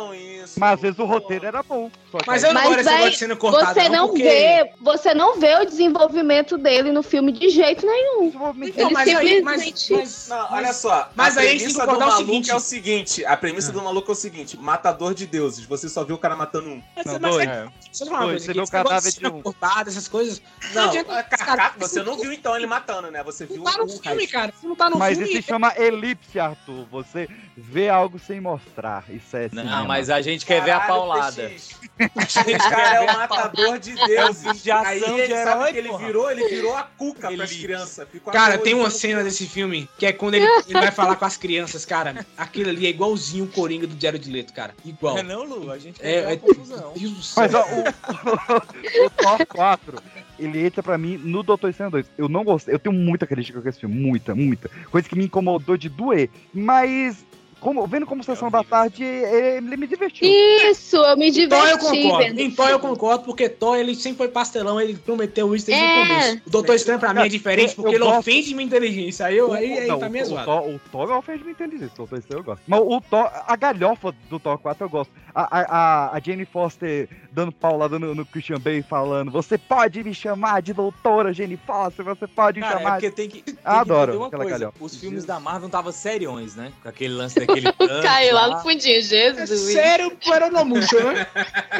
Mas às vezes o roteiro era bom. Mas eu não Mas, gosto desse negócio cena cortada, Você não porque... vê, você não vê o desenvolvimento dele no filme de jeito nenhum. desenvolvimento- Não, Ele mas aí, mas, simplesmente- mas, Não, mas- olha só. mas a aí premissa do maluco seguinte. é o seguinte: a premissa do maluco é o seguinte: matador de deuses. Você só viu o cara matando um. mas, Não, mas dois. é- Deixa eu falar uma Dois, você vê o cadáver de um. cortada, essas coisas. Não, adianta, cara, cara, você não viu então ele matando, né? Você viu Não tá no o filme, cara. Se não tá no Mas filme. isso se chama elipse, Arthur. Você vê algo sem mostrar. Isso é Não, mas a gente quer ver a paulada. Esse cara é o matador de deuses. de ação, Aí de ele sabe herói, que ele porra. virou, ele virou a cuca pras Elite. crianças. Ficou Cara, tem uma cena desse filme que é quando ele, ele vai falar com as crianças, cara. Aquilo ali é igualzinho o Coringa do Jared Leto, cara. Igual. É não, Lu, a gente É, é confusão. Deus do céu. Mas ó, o, <laughs> o Thor 4, ele entra pra mim no Doutor Estranho 2. Eu não gostei, eu tenho muita crítica com esse filme, muita, muita. Coisa que me incomodou de doer. Mas como, vendo como sessão da tarde, ele me divertiu. Isso, eu me Em Thor eu diverti concordo. vendo. Em Thor eu concordo, porque Thor ele sempre foi pastelão, ele prometeu isso desde É. o começo. O Doutor Estranho pra mim é diferente porque Eu ele gosto. ofende minha inteligência. Aí, eu, aí, aí Não, pra mim é o, zoado. Thor, o Thor não ofende minha inteligência, o Thor eu gosto. Mas o Thor, a galhofa do Thor 4 eu gosto. A, a, a, a Jane Foster dando paulada no, no Christian Bale falando: Você pode me chamar de doutora Jane Foster, você pode me Cara, é chamar. porque tem que, tem que Adoro uma aquela coisa. galhofa. Os filmes da Marvel não estavam seriões, né? Com aquele lance <laughs> daquele <laughs> tanque Caiu lá no fundinho, Jesus. Sério, era no murcho, né?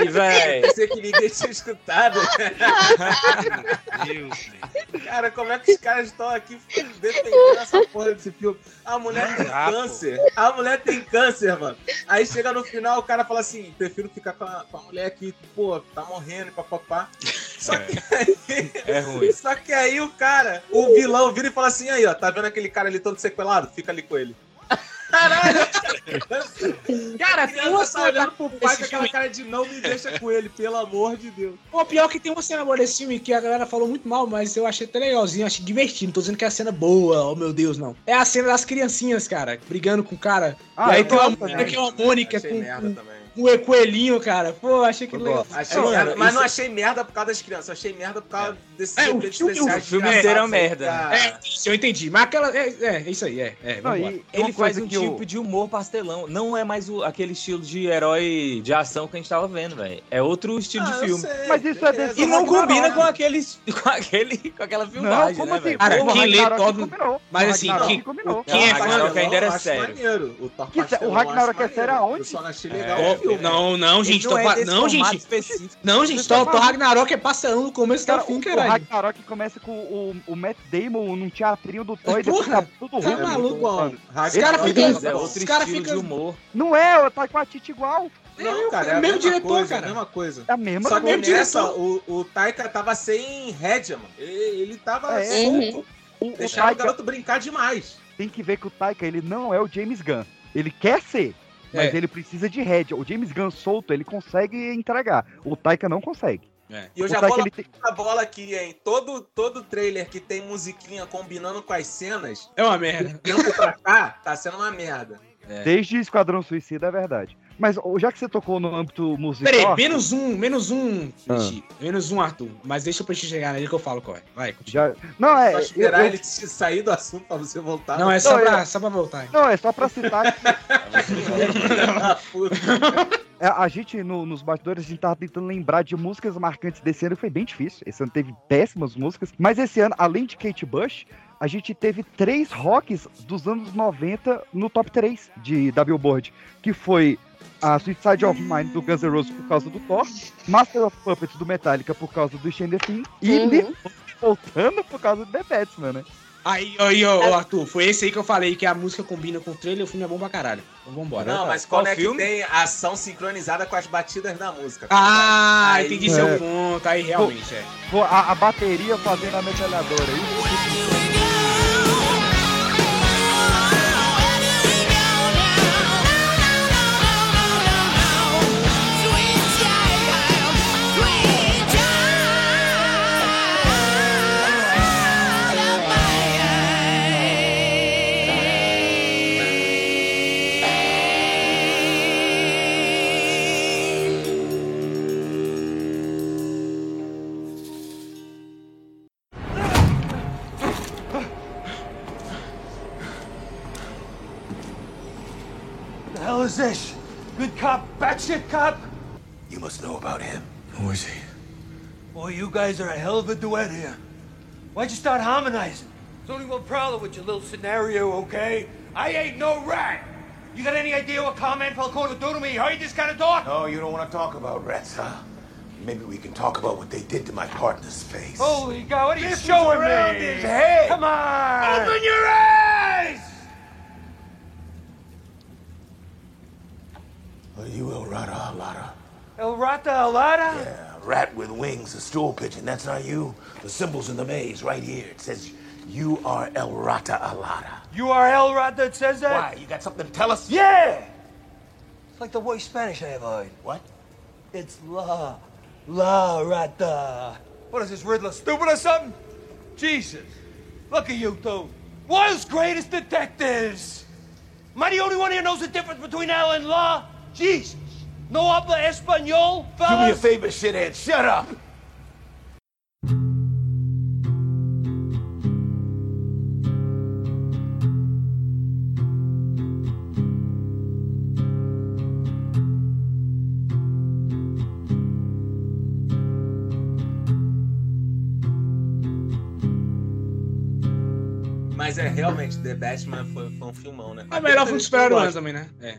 E, véi, <laughs> Pensei que ninguém tinha escutado. <laughs> Cara, como é que os caras estão aqui defendendo essa porra desse filme? A mulher tem câncer. A mulher tem câncer, mano. Aí chega no final, o cara fala assim: prefiro ficar com a, com a mulher que, pô, tá morrendo, papapá. Só que aí. É ruim. Só que aí o cara, o vilão, vira e fala assim: aí, ó, tá vendo aquele cara ali todo sequelado? Fica ali com ele. Caralho! Cara, tem uma tá olhando pro pai com aquela cara de não me deixa com ele, pelo amor de Deus. Pô, pior que tem uma cena boa desse filme que a galera falou muito mal, mas eu achei até legalzinho, achei divertido. Não tô dizendo que é a cena boa, oh meu Deus, não. É a cena das criancinhas, cara, brigando com o cara. Ah, e aí tem uma, gosto tem uma Mônica com, merda com, também. com o coelhinho, cara. Pô, achei que legal. Achei Mano, merda, mas isso- não achei merda por causa das crianças, achei merda por causa desses É, o efeitos filme- especiais o filme inteiro é aí, merda. É, isso eu entendi. Mas aquela. É, é, é isso aí, é. é Não, e Ele faz um que eu- tipo de humor pastelão. Não é mais o- aquele estilo de herói de ação que a gente tava vendo, velho. É outro estilo Ah, de filme. sei, Mas isso é desse E não combina com aquele, <laughs> com aquele, com aquela Não, filmagem, como né, assim? Cara, O quem lê todo-. Mas assim, quem- é Não, fã- ainda era sério. O Ragnarok é sério aonde? Eu só não achei legal Ó, o filme. não, não, gente. Ele Tô, não é não, gente. específico. Não, gente. Tá Thor Ragnarok é pastelão do começo Cara, fim, o, o. Ragnarok começa com o, o Matt Damon num teatrinho do Thor e depois tá tudo tá ruim. maluco, mano. bom. Esse cara Ragnarok fica- é é Os cara estilo fica- de humor. Não é, tá com a Tite igual. Não, cara, é, É a mesmo mesma diretor, coisa, cara. É a mesma coisa. É a mesma Só que coisa. mesmo nessa, diretor. o, o Taika tava sem rédea, mano. Ele, ele tava É. solto. O, o Deixaram o Taika garoto brincar demais. tem que ver que o Taika, ele não é o James Gunn. Ele quer ser, mas É. ele precisa de rédea. O James Gunn solto, ele consegue entregar. O Taika não consegue. E eu O já Taika, vou ele tem- a bola aqui, hein? Todo, todo trailer que tem musiquinha combinando com as cenas, É uma merda. tempo pra cá, tá sendo uma merda. É. Desde Esquadrão Suicida é verdade. Mas já que você tocou no âmbito musical. Peraí, menos um, menos um. Ah. Menos um, Arthur. Mas deixa o Presti chegar nele que eu falo qual é. Vai, continua. Já... Não, é. Só eu- esperar eu- ele te sair do assunto pra você voltar. Não, é só, Não, pra, eu- só pra voltar. hein. Não, é só pra citar que <laughs> é, a gente, no- nos bastidores, a gente tava tentando lembrar de músicas marcantes desse ano e foi bem difícil. Esse ano teve péssimas músicas. Mas esse ano, além de Kate Bush, a gente teve três rocks dos anos 90 no top 3 de, da Billboard. Que foi a Suicide of Mine do Guns N' Roses por causa do Thor, Master of Puppets do Metallica por causa do Stranger Things e Uhum. Nirvana voltando por causa do The Batsman, né? Aí, aí, ó, ó, Arthur, foi esse aí que eu falei que a música combina com o trailer e o filme é bom pra caralho. Então vambora. Não, mas Qual é que filme? tem ação sincronizada com as batidas da música? tá Ah? Aí- entendi seu ponto. Aí realmente é. Pô, a, a bateria fazendo a metralhadora aí. Guys are a hell of a duet here. Why'd you start harmonizing? There's only one problem with your little scenario, okay? I ain't no rat. You got any idea what Carmen Falcone would do to me? How you just gotta talk? No, you don't want to talk about rats, huh? Maybe we can talk about what they did to my partner's face. Holy God, what are you This was showing around me? his head. Come on! Open your eyes! Are you El Rata Alada? El Rata Alada? Yeah, a rat with wings, a stool pigeon. That's not you. The symbol's in the maze right here. It says you are El Rata Alada. You are El Rata that says that? Why? You got something to tell us? Yeah! It's like the worst Spanish I ever heard. What? It's La. La Rata. What is this, Riddler, stupid or something? Jesus. Look at you two. World's greatest detectives. Am I the only one here knows the difference between hell and law? Jesus. No habla español, Do me a fellas? favor, shithead. Shut up. Mas é realmente, The Batman foi, foi um filmão, né? É o melhor filme de super-herói do ano Gosta. também, né? É.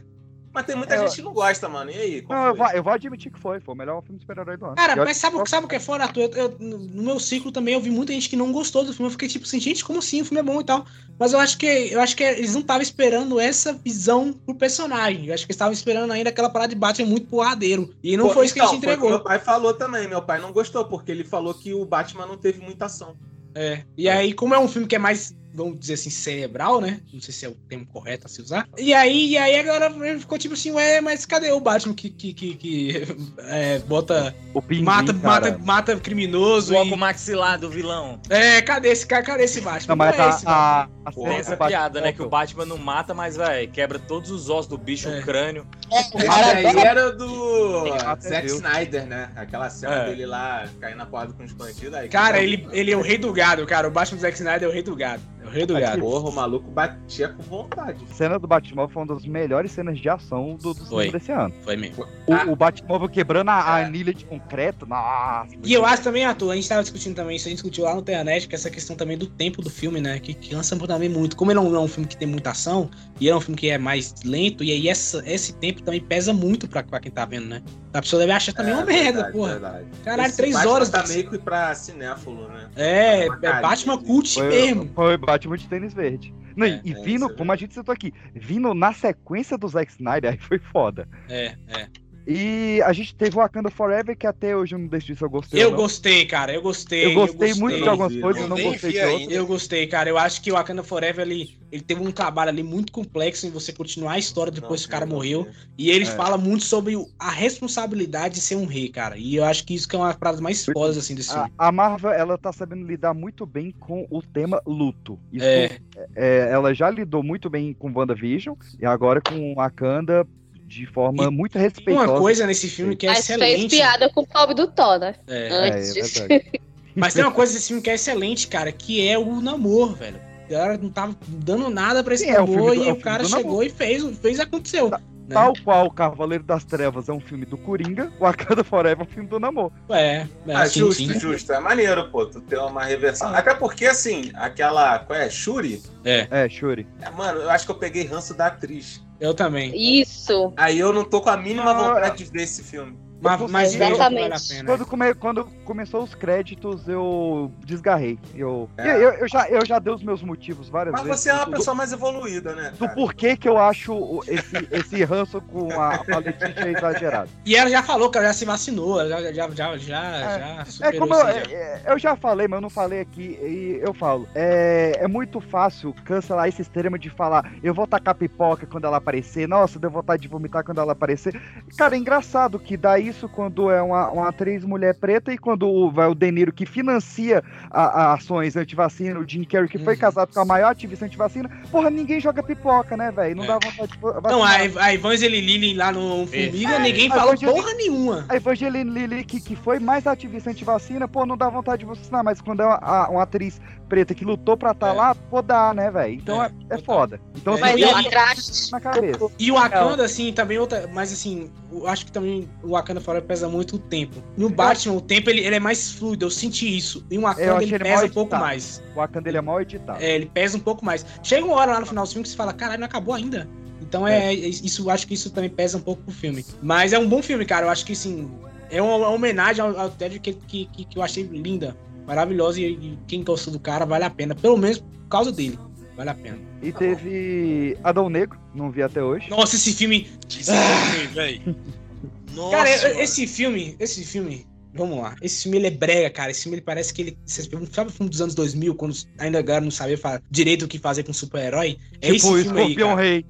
Mas tem muita É, gente que não gosta, mano. E aí? Não, eu vou, eu vou admitir que foi. Foi o melhor filme de super-herói do ano. Cara, E olha mas sabe, o- sabe o que é fora? Eu, eu- no meu ciclo também eu vi muita gente que não gostou do filme. Eu fiquei tipo assim, gente, como assim? O filme é bom e tal. Mas eu acho que eu acho que eles não estavam esperando essa visão pro personagem. Eu acho que eles estavam esperando ainda aquela parada de Batman muito porradeiro. E não Pô, foi isso que a então, gente foi o entregou. Meu pai falou também. Meu pai não gostou, porque ele falou que o Batman não teve muita ação. É. E aí, como é um filme que é mais, vamos dizer assim, cerebral, né? Não sei se é o termo correto a se usar. E aí, e aí a galera ficou tipo assim, ué, mas cadê o Batman que, que, que, que, <laughs> é, bota. O pinguim, mata, cara. mata, mata criminoso. Coloca e- o maxilar do vilão. É, cadê esse cara? Cadê esse Batman? Não, mas é a, esse, a, a cena essa Batman piada, né? Que o Batman não mata, mas, vai quebra todos os ossos do bicho, É. o crânio. Esse aí era do Até Zack. Snyder, né? Aquela cena É. dele lá caindo na porrada com os bandidos. Aí, Cara, ele, ele é o rei do gado, cara. O Batman do Zack Snyder é o rei do gado. É o rei do gado. Porra, o maluco batia com vontade. A cena do Batmóvel foi uma das melhores cenas de ação do, do Foi. cinema desse ano. Foi mesmo. O, Ah. o Batmóvel quebrando a, a É. anilha de concreto, nossa. E eu acho também, Arthur, a gente tava discutindo também isso, a gente discutiu lá no Internet, que essa questão também do tempo do filme, né? Que, que lança também muito. Como ele não é um filme que tem muita ação, e ele é um filme que é mais lento, e aí essa, esse tempo também pesa muito pra, pra quem tá vendo, né? A pessoa deve achar também É, uma merda, verdade, porra. verdade. Caralho, Esse três Batman horas. Tá meio que pra cinéfilo, né? É, é Batman cult Foi, mesmo. foi Batman de tênis verde. Não, e- É, e é, vindo, é como a gente citou aqui, vindo na sequência do Zack Snyder, <laughs> aí foi foda. É, é. E a gente teve o Wakanda Forever, que até hoje eu não deixo se eu gostei. Eu gostei, cara. Eu gostei. Eu gostei muito de algumas coisas, eu não gostei de outras. Eu gostei, cara. Eu acho que o Wakanda Forever ele, ele teve um trabalho ali muito complexo em você continuar a história depois Não que o cara não morreu. E ele É. fala muito sobre a responsabilidade de ser um rei, cara. E eu acho que isso que é uma das paradas mais fodas assim desse A, filme. a Marvel, ela tá sabendo lidar muito bem com o tema luto. Isso, É. é, ela já lidou muito bem com WandaVision e agora com Wakanda de forma E muito respeitosa. Uma coisa nesse filme que é Mas fez excelente. piada com o pobre do Thor, né? É. É, Antes. é verdade. <laughs> Mas tem uma coisa desse filme que é excelente, cara, que é o namoro, velho. A galera não tava dando nada pra esse Sim, é o namoro filme do- e é o cara chegou namoro. e fez, fez e aconteceu. Né? Tal qual o Cavaleiro das Trevas é um filme do Coringa, o Wakanda Forever é um filme do namoro. É, é Ah, sim, justo, sim. justo. É maneiro, pô, tu ter uma reversão. Até porque, assim, aquela. Qual é? Shuri? É, É, Shuri. É, Mano, eu acho que eu peguei ranço da atriz. eu também. Isso. Aí eu não tô com a mínima vontade de ver esse filme. Mas, mas que vale a Exatamente. pena. Quando, come, quando começou os créditos, eu desgarrei. Eu, É. eu, eu já, eu já dei os meus motivos várias Mas vezes. você é uma do- pessoa mais evoluída, né? Do cara? porquê que eu acho esse, esse ranço com a, a Letícia exagerado. E ela já falou que ela já se vacinou, ela já, já, já, já, já É superou como eu, já. é, eu já falei, mas eu não falei aqui, e eu falo. É, é muito fácil cancelar esse extremo de falar, eu vou tacar pipoca quando ela aparecer, nossa, deu vontade de vomitar quando ela aparecer. Cara, é engraçado que dá isso quando é uma, uma atriz mulher preta e quando o- vai o De Niro que financia a, a ações anti-vacina, o Jim Carrey que foi Uhum. casado com a maior ativista anti-vacina, porra, ninguém joga pipoca, né, velho? Não É. dá vontade de vacinar. Não, a, a Evangeline Lilly lá no Formiga, É, ninguém a falou Evangeline- porra nenhuma. A Evangeline Lilly, que, que foi mais ativista anti-vacina, pô, não dá vontade de vacinar, mas quando é uma, a- uma atriz preta que lutou pra estar É. lá, dá, né, velho? Então É, é, é foda. Então É, você Mas e é traste. na cabeça. E o Wakanda, assim, também outra. Mas assim, eu acho que também o Wakanda fora pesa muito o tempo. No Batman, o tempo ele, ele é mais fluido, eu senti isso. E o Wakanda achei ele ele pesa um pouco mais. O Wakanda ele é mal editado. É, ele pesa um pouco mais. Chega uma hora lá no final do filme que você fala, caralho, não acabou ainda. Então é, isso, eu acho que isso também pesa um pouco pro filme. Mas é um bom filme, cara. Eu acho que assim, é uma, uma homenagem ao, ao Ted que, que, que, que eu achei linda, maravilhosa. E, e quem gostou do cara vale a pena. Pelo menos por causa dele. Vale a pena. E teve Adão Negro, não vi até hoje. Nossa, esse filme. Esse filme, velho. <laughs> Nossa, Cara, mano. esse filme, esse filme, vamos lá. Esse filme ele é brega, cara. Esse filme ele parece que ele. Você sabe o filme dos anos 2000, quando ainda a galera não sabia direito o que fazer com super-herói? É esse tipo, filme aí. Escorpião. Rei.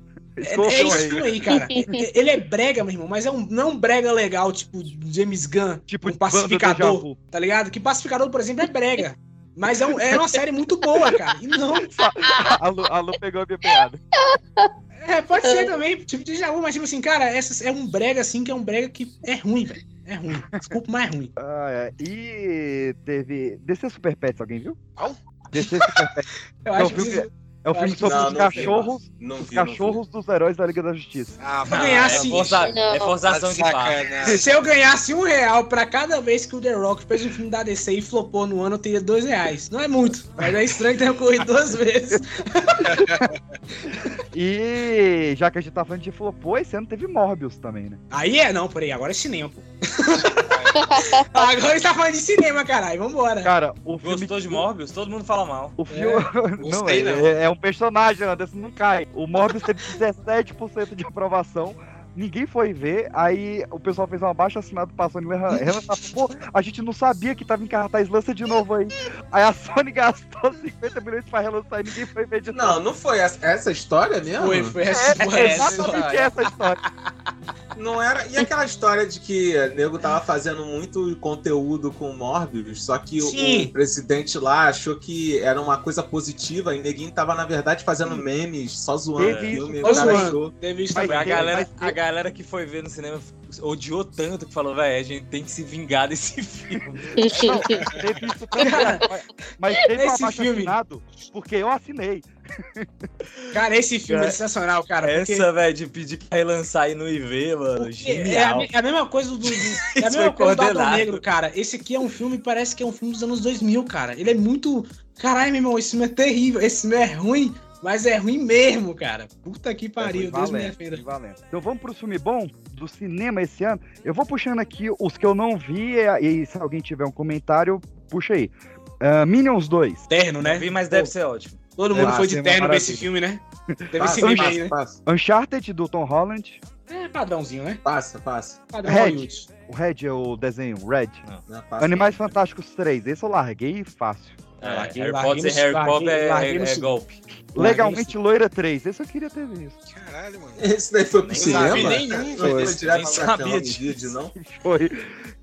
É, é filme aí, cara. Ele é brega, meu irmão, mas é um, não é um brega legal, tipo James Gunn, Tipo, um pacificador, tá ligado? Que pacificador, por exemplo, é brega. Mas é, um- é uma série muito boa, cara. E não. <laughs> A Lu, a Lu pegou a minha piada. É, pode ser também, tipo de Jaú, mas tipo assim, cara, essa é um brega assim que é um brega que é ruim, velho. É ruim. Desculpa, mas é ruim. Ah, é. E teve. DC Super Pets, alguém viu? Qual? DC Super Pets. Eu é o acho que vocês- é o filme sobre não, os não vi, cachorros. não os vi, vi. cachorros dos heróis da Liga da Justiça. Ah, Se eu ganhasse, É, força, Não. é forçação de barra. se eu ganhasse um real pra cada vez que o The Rock fez um filme da DC e flopou no ano, eu teria dois reais. Não é muito, mas é estranho ter ocorrido duas vezes. <laughs> E já que a gente tá falando de flopou, esse ano teve Morbius também, né? Aí é, não, peraí, agora é cinema, pô. <laughs> agora a gente tá falando de cinema, caralho, vambora. Cara, o filme. Gostou de Morbius? Todo mundo fala mal. O filme. <laughs> não, gostei, é, não. é- é um personagem, Anderson, não cai. O Morbius teve 17% de aprovação. Ninguém foi ver, aí o pessoal fez uma baixa assinada pra Sony relançar. Pô, a gente não sabia que tava em cartaz, lança de novo aí. Aí a Sony <laughs> gastou 50 milhões pra relançar e ninguém foi ver de novo. Não, não foi essa, essa história mesmo? Foi, foi essa, É, foi é essa. exatamente essa história. Não era. E aquela história de que o nego tava fazendo muito conteúdo com o Morbius, só que o, Sim. o presidente lá achou que era uma coisa positiva e neguinho tava, na verdade, fazendo memes, só zoando o Teve filme. o Só cara zoando. achou. Teve isso também. A galera, a galera que foi ver no cinema odiou tanto que falou, velho, a gente tem que se vingar desse <laughs> filme. Não, teve isso também. Mas teve Esse filme- assinado porque eu assinei. Cara, esse filme é Cara, sensacional, cara. porque- Essa, velho, de pedir pra relançar aí no IV, mano. porque É a, Genial. me- é a mesma coisa do. do- <laughs> é a mesma coisa do Adão. Negro, cara. Esse aqui é um filme, parece que é um filme dos anos 2000, cara. Ele é muito. Caralho, meu irmão, esse filme é terrível. Esse filme é ruim, mas é ruim mesmo, cara. Puta que pariu, Deus me defenda. Então vamos pro filme bom do cinema esse ano. Eu vou puxando aqui os que eu não vi e, e se alguém tiver um comentário, puxa aí. Ah, Minions 2. Terno, né? Não vi, mas deve ser ótimo. Todo mundo Ah, foi de terno pra esse filme, né? Teve Passa, esse meme passa, aí, né? passa, Uncharted do Tom Holland. É padrãozinho, né? passa, passa. Padrão Red. Hollywood. O Red é o desenho, Red. Né, passa. Animais Fantásticos 3. Esse eu larguei fácil. É, larguei- Harry Potter e Harry Potter é, larguei é segundo. golpe. Legalmente Loira 3. Esse eu queria ter visto. Caralho, mano. Esse daí foi pro Nem cinema? sabia nenhum, Não velho. foi direto Nem sabia disso. vídeo, não? Foi.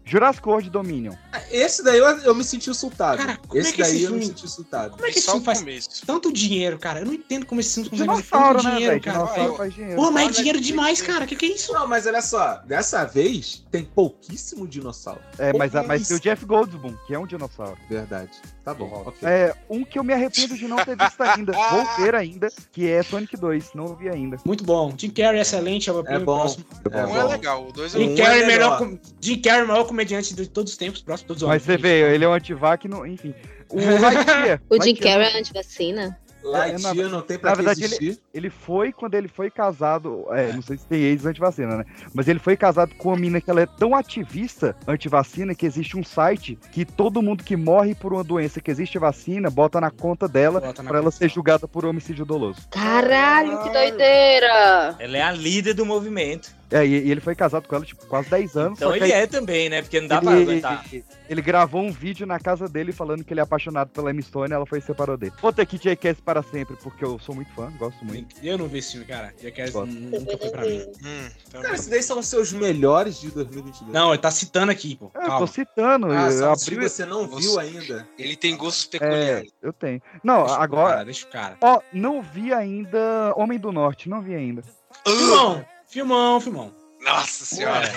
Jurassic World Dominion. Esse daí eu, eu me senti insultado. Cara, como é esse que esse daí eu me filme- senti insultado. Como é que esse filme faz começo. tanto dinheiro, cara? Eu não entendo como esse filme consegue fazer tanto né, dinheiro, velho? cara. Dinossauro Olha, faz dinheiro. Pô, mas é dinheiro demais, cara. Que que é isso? Não, mas olha só, dessa vez tem pouquíssimo dinossauro. É, mas, mas tem o Jeff Goldblum, que é um dinossauro. Verdade. Tá bom, ok. É, um que eu me arrependo de não ter visto ainda. <laughs> Vou ver ainda, que é Sonic 2. Não vi ainda. Muito bom. Jim Carrey é excelente, é É bom. próximo. É Um é legal, o dois é Jim Um Carrey é melhor, melhor. com... Jim Carrey é o maior comediante de todos os tempos, próximo todos os Mas homens. você vê, ele é um antivac, no, enfim. O <laughs> Lightyear. O Jim Carrey é antivacina? Lightyear não tem pra Na que verdade, existir. Ele foi quando ele foi casado. É, não sei se tem ex antivacina, né? Mas ele foi casado com uma mina que ela é tão ativista antivacina que existe um site que todo mundo que morre por uma doença que existe vacina bota na conta dela pra ela ser julgada por homicídio doloso. Caralho, que doideira! Ela é a líder do movimento. É, e, e ele foi casado com ela, tipo, quase 10 anos. Então só que ele aí é também, né? Porque não dá pra ele, aguentar. ele gravou um vídeo na casa dele falando que ele é apaixonado pela Emma Stone e ela foi e separou dele. Vou ter que Jackass para sempre, porque eu sou muito fã, gosto muito. Eu não vi esse filme, cara. Gosto. nunca foi pra mim. <laughs> Hum, então Cara, esses daí são os seus melhores de 2022. Não, ele tá citando aqui, pô. É, eu tô Calma. citando, Ah, eu abri. você não viu ainda. ele tem gostos É, peculiares. eu tenho. Não, Deixa o agora. cara, deixa o cara. Ó, não vi ainda Homem do Norte, não vi ainda. Filmão, filmão, filmão. Nossa senhora.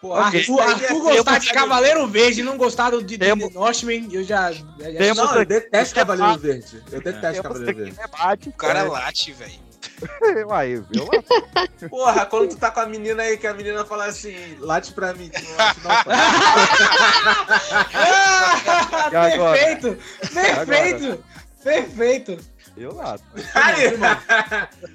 Pô, Arthur, Arthur gostar de Cavaleiro Verde e não gostar do de, de, Northman, eu já. já, Não, eu detesto Cavaleiro Verde. Eu detesto Cavaleiro Verde. debate. O cara late, velho. <laughs> Uai, lá. <laughs> Porra, quando tu tá com a menina aí, que a menina fala assim, late pra mim, tu não late não, pai. Ah, agora? perfeito! Perfeito! Perfeito! Eu lá.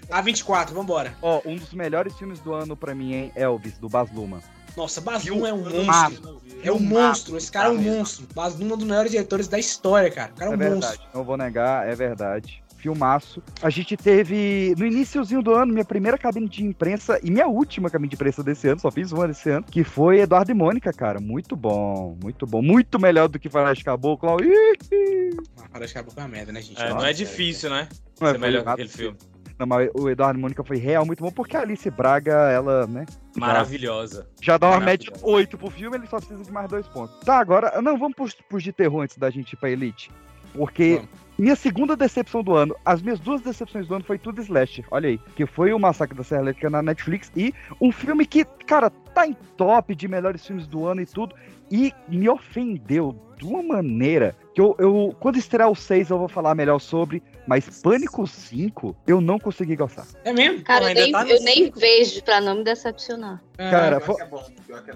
A24, vambora. Ó, um dos melhores filmes do ano pra mim é Elvis, do Baz Luhrmann. Nossa, Baz Luhrmann é um monstro. É um monstro. Esse cara é um monstro. Baz Luhrmann é um dos melhores diretores da história, cara. O cara é É um monstro. verdade, não vou negar, é verdade. Filmaço. A gente teve, no iníciozinho do ano, minha primeira cabine de imprensa e minha última cabine de imprensa desse ano, só fiz uma desse ano, que foi Eduardo e Mônica, cara. Muito bom, muito bom. Muito melhor do que Faroeste Caboclo. Ih, Ah, Parece que acabou com a merda, né, gente? É, não é difícil, né? Não é melhor aquele filme. Não, mas o Eduardo e Mônica foi real muito bom, porque a Alice Braga, ela, né? Maravilhosa. Já dá uma média Maravilhosa. 8 pro filme, ele só precisa de mais dois pontos. Tá, agora, não, vamos pros, pros de terror antes da gente ir pra Elite. Porque minha segunda decepção do ano, as minhas duas decepções do ano foi tudo slasher, olha aí. Que foi o Massacre da Serra Elétrica na Netflix e um filme que, cara, tá em top de melhores filmes do ano e tudo. E me ofendeu de uma maneira que eu, eu quando estrear o 6 eu vou falar melhor sobre, mas Pânico 5 eu não consegui gostar. É mesmo? Cara, eu nem, tá eu nem vejo pra não me decepcionar. Cara, foi,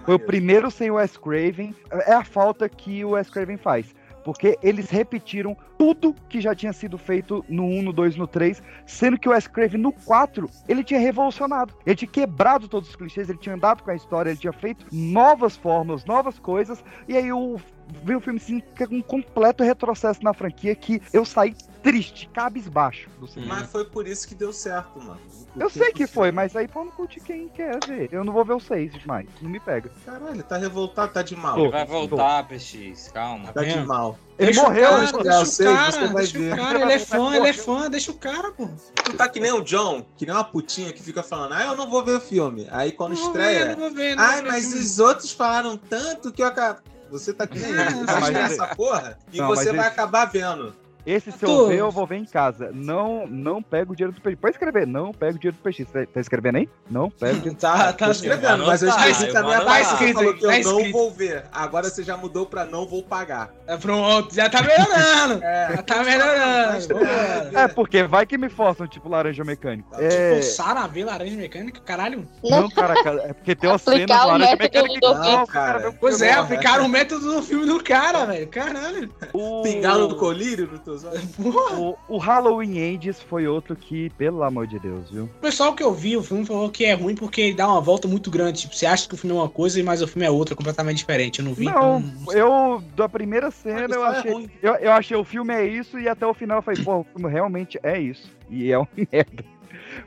foi o primeiro sem o Wes Craven. É a falta que o Wes Craven faz. Porque eles repetiram tudo que já tinha sido feito no 1, no 2, no 3, sendo que o Wes Craven no 4, ele tinha revolucionado. Ele tinha quebrado todos os clichês, ele tinha andado com a história, ele tinha feito novas formas, novas coisas, e aí o veio o filme assim, que é um completo retrocesso na franquia que eu saí triste, cabisbaixo do cinema. Mas foi por isso que deu certo, mano. Eu sei que foi, mas aí não curte quem quer ver. Eu não vou ver o 6 mais, não me pega. Caralho, tá revoltado, tá de mal. Tô, Vai voltar, PX, calma. Tá de mal. Ele Deixa o morreu, cara, né? deixa Eu o sei, cara, você vai deixa ver. o cara, ele é fã, ele é fã, deixa o cara, pô. Tu tá que nem o John, que nem uma putinha que fica falando, ah, eu não vou ver o filme. Aí quando Não vou estreia, ver, não vou ver, não ai, mas filme." os outros falaram tanto que eu acabo. Você tá que nem ele. Você vai ver essa porra e Não, você vai acabar vendo. Esse se eu ver, eu vou ver em casa. Não, não pega o dinheiro do PX. Pode escrever, não pega o dinheiro do PX. Tá, tá escrevendo aí? Não pega o dinheiro Tá, tá Tô escrevendo, mas eu esqueci também que você falou que eu Tá não escrito. vou ver. Agora você já mudou pra não vou pagar. É, Pronto, já tá melhorando. É. Já tá melhorando. É, porque vai que me forçam, tipo laranja mecânico. É. Forçaram a ver laranja mecânica, caralho. Não, cara, cara, é porque tem uma cena do o laranja método mecânico. do Não, cara, cara. Pois é, aplicaram o método do filme do cara, velho. Caralho. o, Pingar no colírio teus <laughs> o, o Halloween Ends foi outro que, pelo amor de Deus, viu? O pessoal que eu vi, o filme falou que é ruim porque ele dá uma volta muito grande. Tipo, você acha que o filme é uma coisa, mas o filme é outra, completamente diferente. Eu não vi, Não, então. eu, da primeira cena, Mas eu é achei. ruim. eu, eu achei o filme é isso, e até o final eu falei, pô, o filme realmente é isso. E é uma <laughs> merda.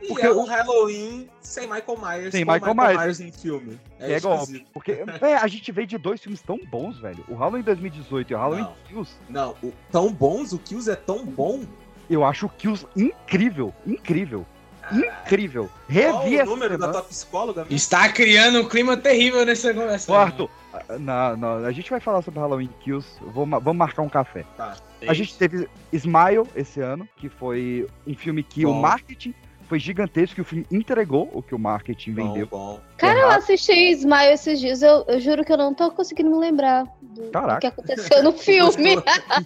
E Porque é o- um Halloween sem Michael Myers. Sem com Michael Myers. em filme. É, É, golpe. Porque é, a gente veio de dois filmes tão bons, velho. O Halloween 2018 e o Halloween Não. Kills. Não, o- tão bons, o Kills é tão bom. Eu acho o Kills incrível. Incrível. Incrível. Qual Revi o número da semana. tua psicóloga? mesmo? Está criando um clima terrível nessa conversa. Ah, não, não, a gente vai falar sobre Halloween Kills. Vou vamos marcar um café. Tá. A gente teve Smile esse ano, que foi um filme que o Bom. marketing foi gigantesco, que o filme entregou o que o marketing Bom, vendeu. bom. Cara, eu assisti Smile esses dias, eu, eu juro que eu não tô conseguindo me lembrar do, do Caraca. que aconteceu no <laughs> filme.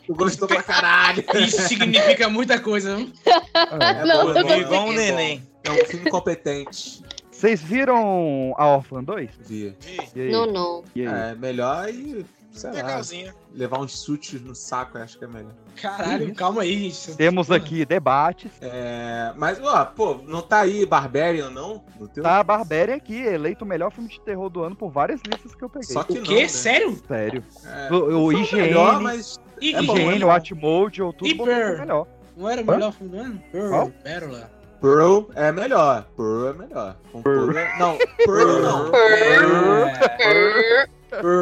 Tu gostou pra caralho. Isso significa muita coisa, viu? É. <laughs> Não, bom, eu é não bom, Igual um bom. neném. É um filme competente. Vocês viram a Orphan 2? Vi. E? Não, não. E? É melhor e, sei lá, Legalzinha. levar uns chutes no saco, eu acho que é melhor. Caralho, calma aí, gente. Temos aqui debates. É, mas, ó, pô, não tá aí Barbarian, não? No teu? Tá a Barbarian aqui, eleito o melhor filme de terror do ano por várias listas que eu peguei. Só que O não, quê? né? Sério? Sério. É, O, o IGN, melhor, mas E, É bom, IGN, né? o Atmojo, tudo E botou Pearl? melhor. Não era o melhor filme do ano? Pearl? Pérola. Pearl é melhor. Pearl é melhor. Toda- Não, Pearl não. <laughs> Pearl.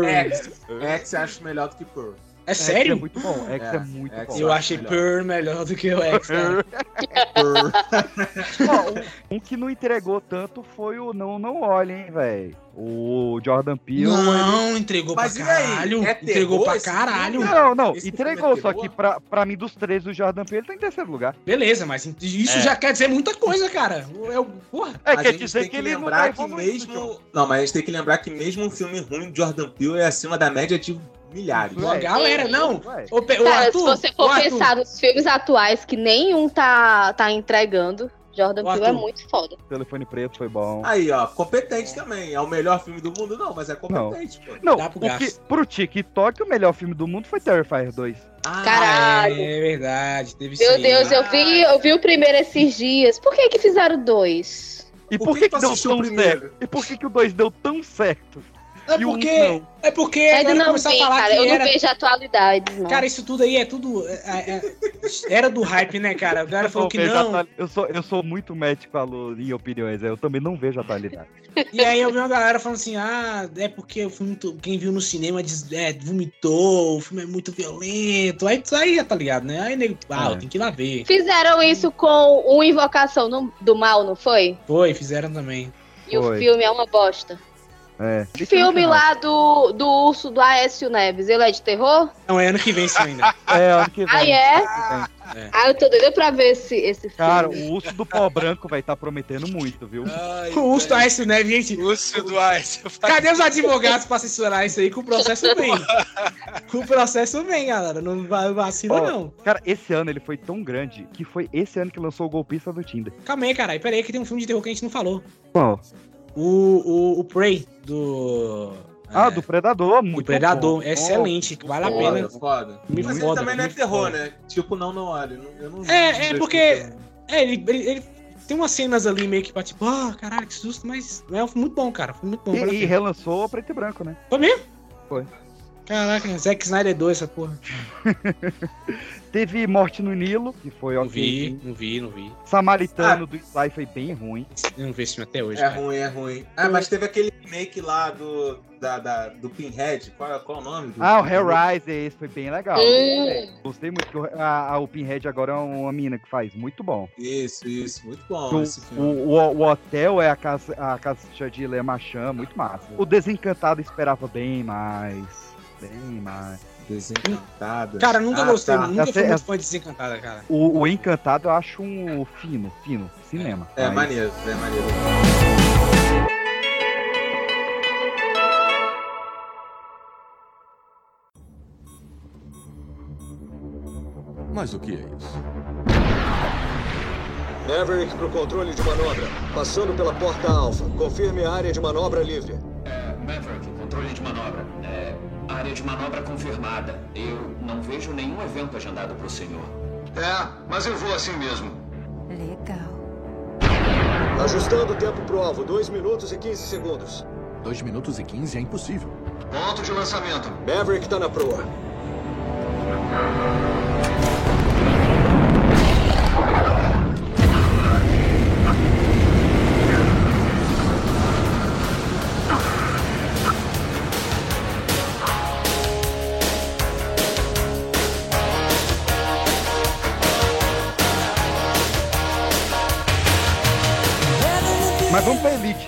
X. X eu acho melhor do que Pearl. É X é sério? muito bom, X é, É, muito X bom. Eu achei melhor. Pearl melhor do que o <laughs> X. Ó, um, um que não entregou tanto foi o Não Não Olhem, velho. O Jordan Peele. ele- Não, entregou Mas pra caralho. É entregou pra caralho. Não, não, Esse entregou, é só que pra, pra mim dos três o Jordan Peele ele tá em terceiro lugar. Beleza, mas isso É. já quer dizer muita coisa, cara. É o. Porra. É, A quer gente dizer tem que, ele não tá que mesmo. Não, mas a gente tem que lembrar que mesmo um filme ruim de Jordan Peele é acima da média de milhares. Ué. Galera, não. Ô, Pe- ô, Cara, Arthur, se você for pensar nos filmes atuais que nenhum tá, tá entregando, Jordan Peele é muito foda. Telefone preto foi bom. Aí, ó, competente também. É o melhor filme do mundo, não, mas é competente, pô. Não, Dá pro porque gasto. pro TikTok o melhor filme do mundo foi Terrifier 2. Ah, Caralho. É verdade, teve Meu sim. Deus, eu vi, eu vi o primeiro esses dias. Por que que fizeram dois? E Por por, que que, que deu o tão primeiro? certo? E por que, que o 2 deu tão certo? É E o um porque. não? É porque. Ainda agora não começar vi, a falar cara. que Eu não era. vejo atualidades, não. Cara, isso tudo aí é tudo. é- é- era do hype, né, cara? O cara Eu, falou não que não. eu, sou, eu sou muito médico alô, em opiniões, eu também não vejo atualidade. E aí eu vi uma galera falando assim: ah, é porque o filme, quem viu no cinema diz, é, vomitou, o filme é muito violento. Aí, aí tá ligado, né? Aí nego, ah, É. tem que ir lá ver. Fizeram isso com o Invocação do Mal, não foi? Foi, fizeram também. E o Foi. filme é uma bosta. É. O filme lá do, do urso do Aécio Neves, ele é de terror? Não, é ano que vem isso ainda. É, ano que vem. Ah, é? É. Ah, eu tô doida pra ver esse, esse filme. Cara, o urso do pó branco vai estar prometendo muito, viu? O urso do Aécio Neves, gente. Urso do Aécio. Cadê os advogados pra censurar isso aí? Com o processo vem. Com o processo vem, galera. Não vai vacila, Ó, não. Cara, esse ano ele foi tão grande que foi esse ano que lançou o golpista do Tinder. Calma aí, caralho. Pera aí que tem um filme de terror que a gente não falou. Qual? O, o, o Prey, do... Ah, do Predador, muito É. Do Predador, bom. excelente, vale a Foda, pena. foda. Me Mas foda, ele também não é terror, foda. né? Tipo, não, não olha. Eu não É, é porque... É, ele, ele, ele tem umas cenas ali meio que pra tipo, ah, caralho, que susto, mas é um muito bom, cara. Foi muito bom. vale a E, e relançou preto e branco, né? Foi mesmo? Foi. Caraca, Zack Snyder 2, essa porra. <laughs> Teve Morte no Nilo, que foi Não ok. vi, não vi, não vi. Samaritano do Sly foi bem ruim. Eu não vi esse filme até hoje, É cara. ruim, é ruim. Ah, mas teve aquele remake lá do, da, da- do Pinhead. Qual, qual é o nome? Do, Ah, o Hellraiser, esse foi bem legal. Hum. Gostei muito, que o, a, a- o Pinhead agora é uma mina que faz, muito bom. Isso, isso. Muito bom O, esse filme. o, o- o hotel é a casa, a casa de Le Machan, muito massa. O Desencantado esperava bem mais. Bem mais. Desencantada. Cara, nunca Ah, gostei, tá. nunca Essa- fui muito essa- fã de Desencantada, cara. O, o Encantado eu acho um fino, fino, cinema. É, Mas- maneiro, é maneiro. Mas o que é isso? Maverick pro controle de manobra. Passando pela porta alfa. Confirme a área de manobra livre. Maverick, controle de manobra. Área de manobra confirmada. Eu não vejo nenhum evento agendado pro senhor. É, mas eu vou assim mesmo. Legal. Ajustando o tempo pro alvo. 2 minutos e 15 segundos. 2 minutos e 15 é impossível. Ponto de lançamento. Maverick tá na proa.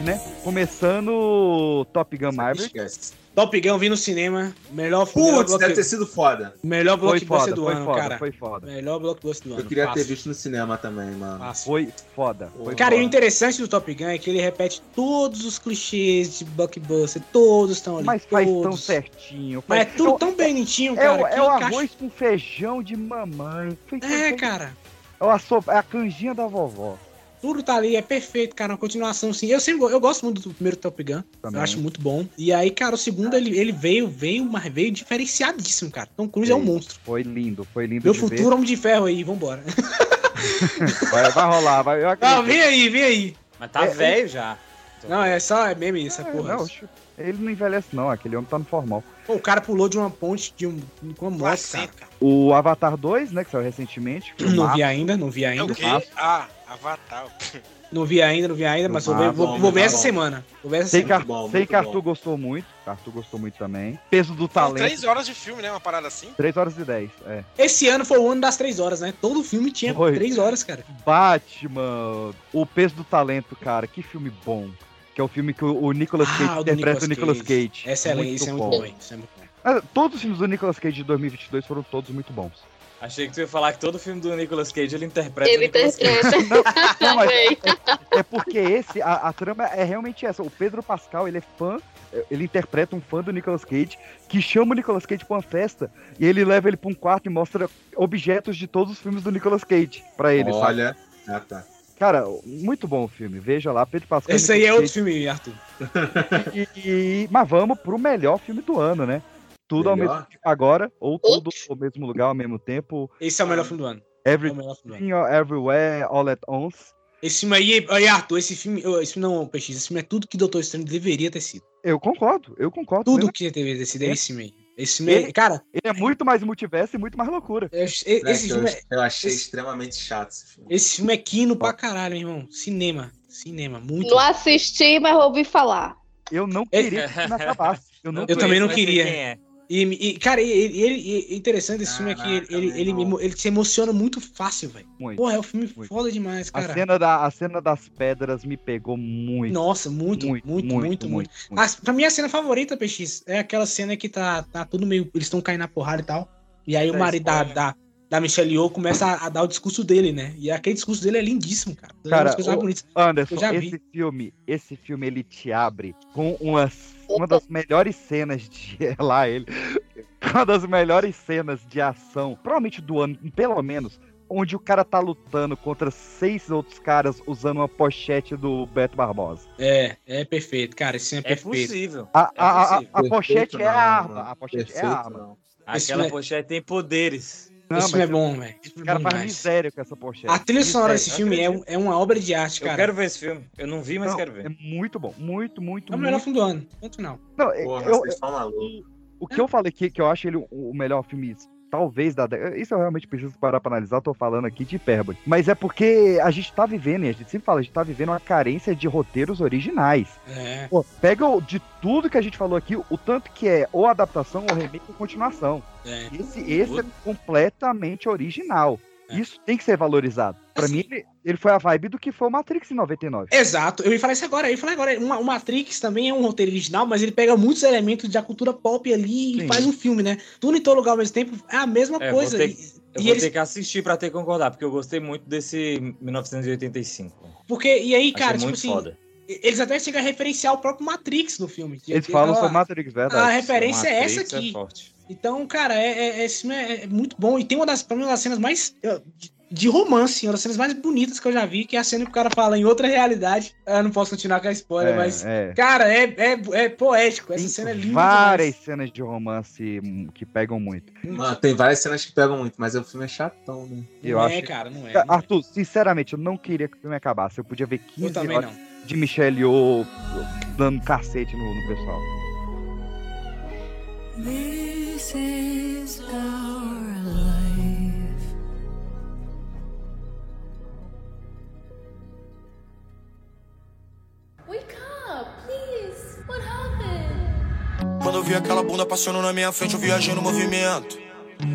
Né? Começando Top Gun Maverick. Top Gun vi no cinema. Melhor. Putz, deve ter sido foda. Melhor Foi blockbuster foda, do foi ano, foda, cara. foi foda. Melhor blockbuster do ano. Eu queria ter fácil. visto no cinema também, mano. Foi foda. Foi Cara, e o foda. interessante do Top Gun é que ele repete todos os clichês de blockbuster. Todos estão ali. Mas faz todos. tão certinho. Mas é faz- tudo tão bonitinho, é, cara. o- que é o encaixa- arroz com feijão de mamãe. Foi- É, cara. É a, sopa, é a canjinha da vovó. Tudo tá ali, é perfeito, cara. Uma continuação, sim. Eu sempre eu gosto muito do primeiro Top Gun. Também. Eu acho muito bom. E aí, cara, o segundo ele, ele veio, veio, mas veio diferenciadíssimo, cara. Tom Cruise é um monstro. Foi lindo, foi lindo Meu de futuro Homem de Ferro aí, vambora. ver. <laughs> Vai, vai rolar, vai. Eu Não, vem aí, vem aí. Mas tá É, velho já. Não, é só é meme essa porra. Não, ele não envelhece não, aquele homem tá no formal. Pô, o cara pulou de uma ponte de um, com uma moto, cara. O Avatar 2, né, que saiu recentemente. Não vi ainda, não vi É ainda. o quê? Ah, Avatar. Não vi ainda, não vi ainda, mas vou ver, Filmaço, vou, vou ver muito essa bom. semana. Vou ver essa Sei que, semana. Ar- sei que Arthur gostou muito. Arthur gostou muito também. Peso do São talento. 3 horas de filme, né? Uma parada assim. 3 horas e 10, é. Esse ano foi o ano das três horas, né? Todo filme tinha Foi. três horas, cara. Batman, O Peso do Talento, cara, que filme bom. Que é o filme que o Nicolas Cage Ah, o do interpreta o Nicolas Cage. Cage. Excelente, isso é muito bom, isso é muito bom. Ah, Todos os filmes do Nicolas Cage de 2022 foram todos muito bons. Achei que tu ia falar que todo filme do Nicolas Cage ele interpreta Ele o Nicolas Cage. interpreta. <laughs> Não, mas Também. é porque esse, a, a trama é realmente essa. O Pedro Pascal, ele é fã, ele interpreta um fã do Nicolas Cage, que chama o Nicolas Cage pra uma festa, e ele leva ele pra um quarto e mostra objetos de todos os filmes do Nicolas Cage pra ele, sabe? Olha. Ah, tá. Cara, muito bom o filme, veja lá, Pedro Pascal. Esse aí é outro filme, Arthur. E, e- mas vamos pro melhor filme do ano, né? Tudo ao Melhor? mesmo tempo agora, ou tudo ao mesmo lugar ao mesmo tempo. Esse é o melhor filme do ano. É o melhor filme do Everything, Everywhere, All at Once. Esse filme aí, aí, Arthur, esse filme, esse filme não, PX, esse filme é tudo que Doutor Estranho deveria ter sido. Eu concordo, eu concordo. Tudo plena- que deveria ter sido é esse filme aí. Esse filme, é- Ele- cara, Ele é muito mais multiverso e muito mais loucura. esse, Moleque, esse filme eu, é, eu achei esse- extremamente chato esse filme. esse filme é quino pra caralho, meu irmão. Cinema, cinema, muito. Não assisti, mas ouvi falar. Eu não queria que o filme acabasse. Eu não Eu também não queria. É. E, e, cara, ele, ele, ele- interessante esse filme é que ele, ele, ele, ele se emociona muito fácil, velho. Muito. Porra, é um filme foda demais, A cara. cena, da, a cena das pedras me pegou muito. Nossa, muito, muito, muito, muito, muito. A, pra mim, a cena favorita, PX, é aquela cena que tá, tá tudo meio. Eles estão caindo na porrada e tal. E aí o Dá marido da, da, da Michelle Yeoh começa a, a dar o discurso dele, né? E aquele discurso dele é lindíssimo, cara. É Cara, bonitas. Anderson, Eu já vi. esse filme, esse filme ele te abre com uma, uma das melhores cenas de <laughs> lá ele, uma das melhores cenas de ação, provavelmente do ano, pelo menos, onde o cara tá lutando contra seis outros caras usando uma pochete do Beto Barbosa. É, é perfeito, cara. Filme é, É perfeito. possível. A, a, a- a- possível. a pochete Perfeito é a arma, a pochete é a arma. não. Aquela é- pochete tem poderes. Não, Esse filme é mas bom, velho. O é cara faz miséria com essa pochete. A trilha sonora desse filme é, é uma obra de arte, cara. Eu quero ver esse filme. Eu não vi, mas Não, quero ver. É muito bom, muito, muito, É o melhor filme do ano. Ponto final. Não, Porra, eu- vocês estão malucos. O que eu falei aqui, que eu acho ele o o melhor filme, talvez, da década. Isso eu realmente preciso parar pra analisar, tô falando aqui de hipérbole. Mas é porque a gente tá vivendo, e a gente sempre fala, a gente tá vivendo uma carência de roteiros originais. É. Pô, pega de tudo que a gente falou aqui, o tanto que é ou adaptação, ou remake, ou continuação. É. Esse, esse é completamente original. Isso tem que ser valorizado. Pra Assim- mim, ele, ele foi a vibe do que foi o Matrix em 99. Exato, eu ia falar isso agora, eu ia falar agora. Uma- O Matrix também é um roteiro original, mas ele pega muitos elementos da cultura pop ali e Sim. faz um filme, né? Tudo em todo lugar ao mesmo tempo é a mesma É, coisa. Vou ter, E- eu e vou eles- ter que assistir pra ter que concordar, porque eu gostei muito desse 1985. Porque, e aí, Achei cara, tipo muito assim, foda. Eles até chegam a referenciar o próprio Matrix no filme. Eles falam sobre Matrix, verdade. A referência é essa Matrix aqui. É forte. Então, cara, é, é- esse filme é, é muito bom. E tem uma das, pra mim, das cenas mais. de- De romance, uma das cenas mais bonitas que eu já vi, que é a cena que o cara fala em outra realidade. Eu não posso continuar com a spoiler, É, mas. é. Cara, é, é, é poético. Essa cena é linda. Várias demais. cenas de romance que pegam muito. Mano, tem várias cenas que pegam muito, mas o filme é chatão, né? Eu Não acho... é, cara, não é. Não é. Arthur, sinceramente, eu não queria que o filme acabasse. Eu podia ver 15 também horas de Michelle Yeoh dando cacete no, no pessoal. This is our Quando eu vi aquela bunda passando na minha frente, eu viajei no movimento.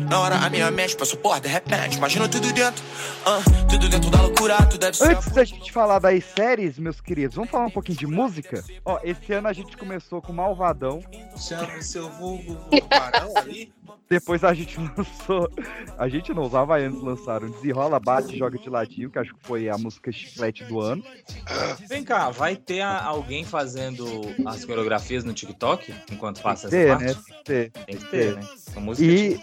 Na hora a minha mente passou por de repente, imagina tudo dentro. ah, tudo dentro da loucura, tu deve ser. Antes da gente falar das séries, meus queridos, vamos falar um pouquinho de música? Ó, esse ano a gente começou com Malvadão, Chama o seu vulgo, vulgo barão ali. Depois a gente <laughs> lançou. A gente não, os Havaianos lançaram Desenrola, Bate, Joga de Ladinho, que acho que foi a música chiclete do ano. Vem cá, vai ter alguém fazendo as coreografias no TikTok enquanto passa essa Ter, parte? né? Ter. Tem que ter, né? São músicas E,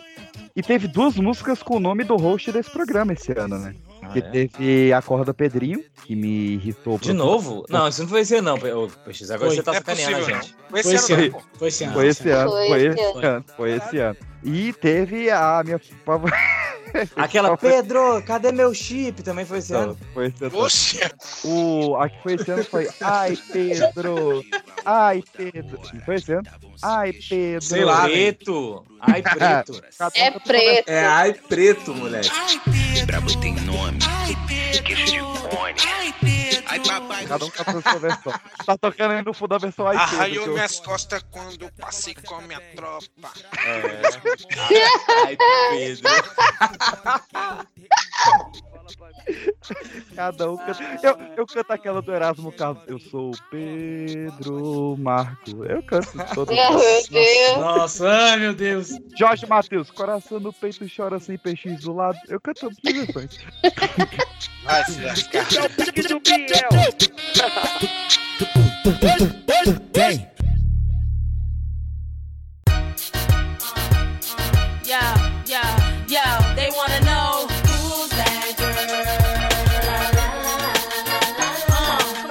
e teve duas músicas com o nome do host desse programa esse ano, né? Ah, que é? teve a Corda Pedrinho, que me irritou. De novo? Não, isso não foi esse ano, não. PX, agora Foi. você tá É sacaneando possível, gente. Foi esse ano, pô. Foi esse ano. Foi esse ano, Foi foi esse esse ano. ano, foi esse ano. E teve a minha <laughs> Aquela, Pedro, cadê meu chip? Também foi esse ano. Foi esse ano. O, a que foi esse ano foi Ai, Pedro. Ai, Pedro. Não Foi esse ano? Ai, Pedro. Sei lá, preto. Ai, preto. <laughs> É com a sua preto. É ai preto, Brabo tem nome, queixo de fone. Ai, papai. Cada um com a sua versão. Tá tocando aí no fundo a versão que Arranhou eu- minhas costas quando passei com a minha tropa. É. Ai, Pedro. <laughs> <laughs> Cada um canta. Eu, eu canto aquela do Erasmo Carlos. Eu sou o Pedro Marco. Eu canto todo Meu Deus. Nossa, ai meu Deus. Jorge Matheus, coração no peito chora sem peixes do lado. Eu canto todas as versões. Vai se lascar. Vem. Yo, yo, yo, they wanna know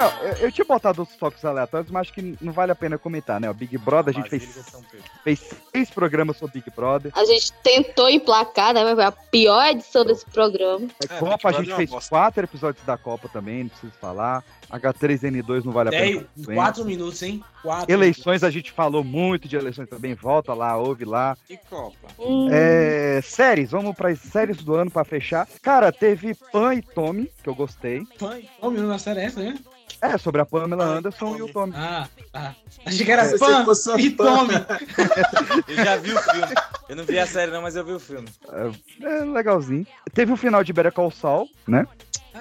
Não, eu, eu tinha botado os toques aleatórios, mas acho que não vale a pena comentar, né? O Big Brother, a gente fez, fez seis programas sobre Big Brother. A gente tentou emplacar, né? Mas foi a pior edição desse programa. A Copa, a gente fez quatro episódios da Copa também, não preciso falar. H3N2 não vale a pena. quatro minutos, hein? Quatro. Eleições, a gente falou muito de eleições também. Volta lá, ouve lá. E Copa. É, séries, vamos para as séries do ano pra fechar. Cara, teve Pan e Tommy, que eu gostei. Pai, Ô, menino, na série é essa, né? É, sobre a Pamela Anderson e o Tommy. Ah, tá. Achei que era Se Pam e. Tommy. Eu já vi o filme. Eu não vi a série não, mas eu vi o filme. É, é legalzinho. Teve o final de Better Call Saul, né?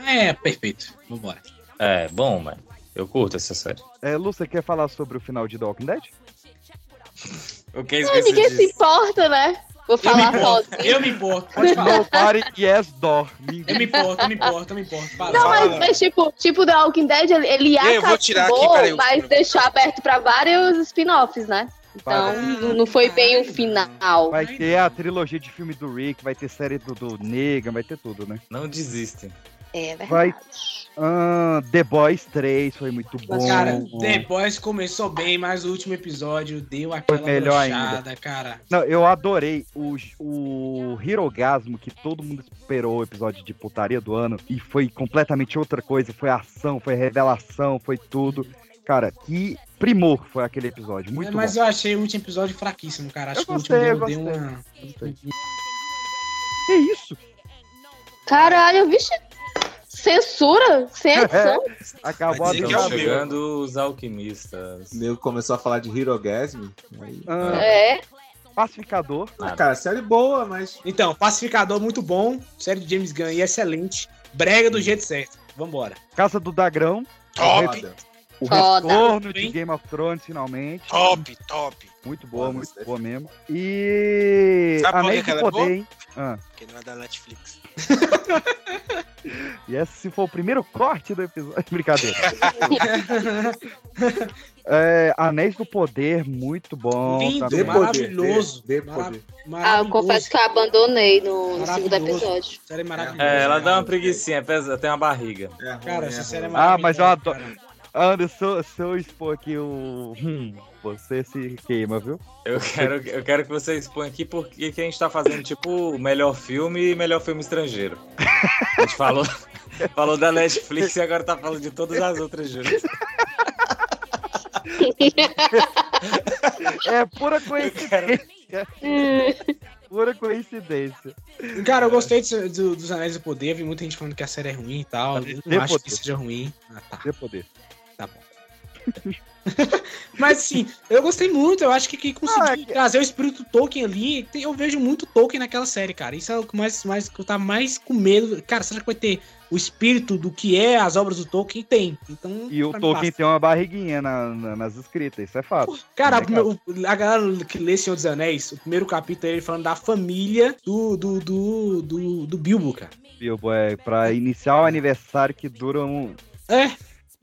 É, perfeito. Vambora. É, bom, mano. Eu curto essa série. É, Lu, você quer falar sobre o final de The Walking Dead? <laughs> O que Ai, ninguém se importa, né? Vou Eu falar importo, sozinho. eu me importo. Pode falar. Nobody yes door. Eu me importo, eu me importo, eu me importo. Fala, Não, fala. mas, mas tipo, tipo The Walking Dead, ele, ele Eu acabou, vou tirar aqui, peraí, eu- mas deixou aberto pra vários spin-offs, né? Então, não- não foi bem o final. Vai ter a trilogia de filme do Rick, vai ter série do, do Negan, vai ter tudo, né? Não desistem. É verdade. Vai. Ah, The Boys 3 foi muito bom. Cara, The Boys começou bem, mas o último episódio deu aquela melhor brochada, ainda. cara. Não, eu adorei o, o Hirogasmo, que todo mundo esperou o episódio de putaria do ano, e foi completamente outra coisa. Foi ação, foi revelação, foi tudo. Cara, que primor foi aquele episódio. Muito É, mas bom. eu achei o último episódio fraquíssimo, cara. Acho Eu que o último eu deu, deu uma. Que isso? Caralho, vixe. Censura? Sem edição? <laughs> Acabou a brincadeira. chegando os alquimistas. Nego começou a falar de Hirogasm. Aí... Ah, É. Pacificador. Ah, cara, série boa, mas. Então, Pacificador muito bom, série de James Gunn e excelente. Brega do jeito certo. Vambora. Casa do Dragão. Top, O Foda. retorno de Game of Thrones, finalmente. top, top. Muito boa, muito boa mesmo. E. Sabe por que ela é Poder, boa? hein? Ah. Porque não é da Netflix. <laughs> E esse se for o primeiro corte do episódio. <laughs> Brincadeira. <laughs> é, Anéis do Poder, muito bom. Lindo, também. maravilhoso. Mara- poder. Ah, eu confesso que eu abandonei no, no segundo episódio. Série maravilhosa. É, ela dá uma preguiça, é pesa, tem uma barriga. É ruim, Cara, é essa série é Ah, maravilhosa. mas eu adoro. cara. Anderson, se eu expor aqui o. Hum, você se queima, viu? Eu quero, eu quero que você exponha aqui porque que a gente tá fazendo, tipo, melhor filme e melhor filme estrangeiro. A gente falou, <laughs> falou da Netflix e agora tá falando de todas as outras juntas. <laughs> É pura coincidência. <laughs> pura coincidência. Cara, eu gostei do- do- dos Anéis do Poder. Vi muita gente falando que a série é ruim e tal. Eu não acho poder. que seja ruim. Ah, tá. Dê poder. <laughs> Mas assim, eu gostei muito. Eu acho que, que conseguiu Ah, é que- trazer o espírito Tolkien ali. Eu vejo muito Tolkien naquela série, cara. Isso é o que mais, mais que eu tava mais com medo. Cara, será que vai ter o espírito do que é as obras do Tolkien? Tem. Então. E o Tolkien passa. tem uma barriguinha na- na- nas escritas, isso é fato. Cara, É, o- a galera que lê Senhor dos Anéis, o primeiro capítulo é ele falando da família do, do, do, do, do Bilbo, cara. Bilbo, é pra iniciar o aniversário que dura um, É.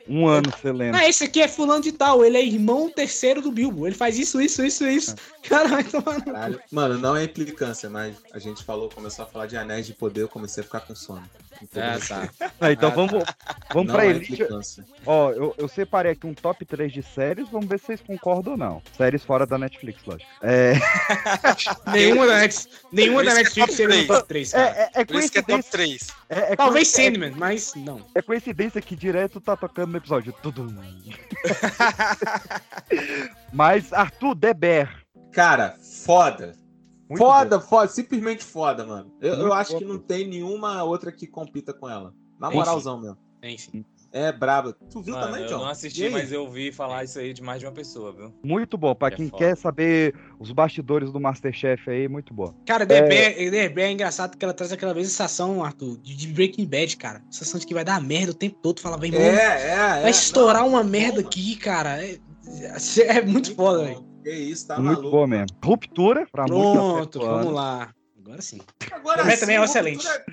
um ano, você lembra? Ah, esse aqui é fulano de tal, ele é irmão terceiro do Bilbo. Ele faz isso, isso, isso, isso. Cara, vai tomar no cu. Caralho. Mano, não é implicância, mas a gente falou, começou a falar de anéis de poder, eu comecei a ficar com sono. Então, Ah, tá. <laughs> Ah, então Ah, vamos, vamos Não pra é Elite. implicância. Ó, eu, eu separei aqui um top 3 de séries, vamos ver se vocês concordam ou não. Séries fora da Netflix, lógico. É, <laughs> Nenhuma da, Net, nenhuma da é Netflix top seria no top 3, cara. é, é, é Por isso que é top coincidência. 3. É, é Talvez Sandman, mas não. É coincidência que direto tá tocando no episódio. Tudum. <laughs> Mas, Arthur Deber. Cara, foda. Muito foda, foda, simplesmente foda, mano. Eu, eu Muito acho bom. que não tem nenhuma outra que compita com ela. Na moralzão mesmo. Tem sim. É braba. Tu viu Mano, também, eu John? não E assisti, mas eu ouvi falar isso aí de mais de uma pessoa, viu? Muito bom. Pra É quem foda. quer saber os bastidores do Masterchef aí, muito bom. Cara, The, The Bear é engraçado que ela traz aquela vez sensação, Arthur, de, Breaking Bad, cara. Sensação de que vai dar merda o tempo todo. Fala, vem, É, mano, é, é. vai estourar Não, uma muito merda bom, aqui, cara. É, é muito foda, bom. velho. Que isso, tá muito maluco. bom mesmo. Ruptura, pra Pronto, vamos lá. Agora sim. Agora Também- sim, também é excelente. é-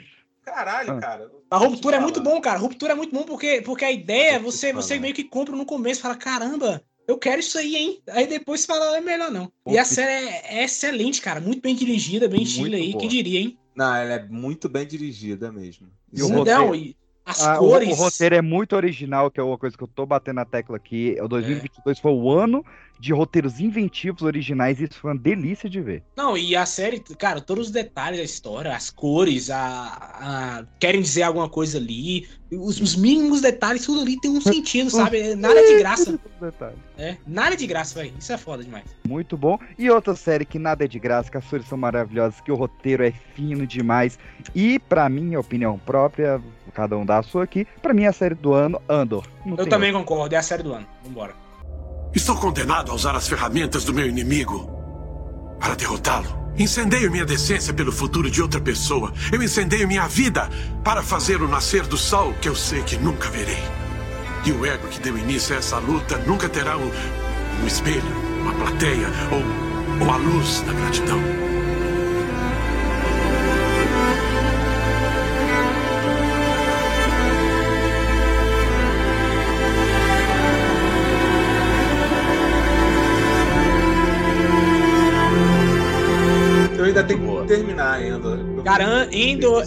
Caralho, Ah. cara. A ruptura é muito bom, cara. Ruptura é muito bom porque, porque a ideia é você, você meio que compra no começo, fala, caramba, eu quero isso aí, hein? Aí depois fala, é melhor não. E a série é, é excelente, cara. Muito bem dirigida, bem estilo aí. boa. Quem diria, hein? Não, ela é muito bem dirigida mesmo. E o Não, roteiro? e as Ah, o- cores. o, roteiro é muito original, que é uma coisa que eu tô batendo na tecla aqui. O 2022 foi o ano de roteiros inventivos, originais, e isso foi uma delícia de ver. Não, e a série, cara, todos os detalhes da história, as cores, a, a- querem dizer alguma coisa ali, os, os mínimos detalhes, tudo ali tem um <laughs> sentido, sabe? É Nada de graça. É, nada de graça, velho. Isso é foda demais. Muito bom. E outra série que nada é de graça, que as cores são maravilhosas, que o roteiro é fino demais. E, pra minha opinião própria, cada um dá a sua aqui, pra mim é a série do ano, Andor. Eu também concordo, é a série do ano. Vambora. Estou condenado a usar as ferramentas do meu inimigo para derrotá-lo. Incendeio minha decência pelo futuro de outra pessoa. Eu incendeio minha vida para fazer o nascer do sol que eu sei que nunca verei. E o ego que deu início a essa luta nunca terá um, um espelho, uma plateia ou, ou a luz da gratidão. Cara, Endor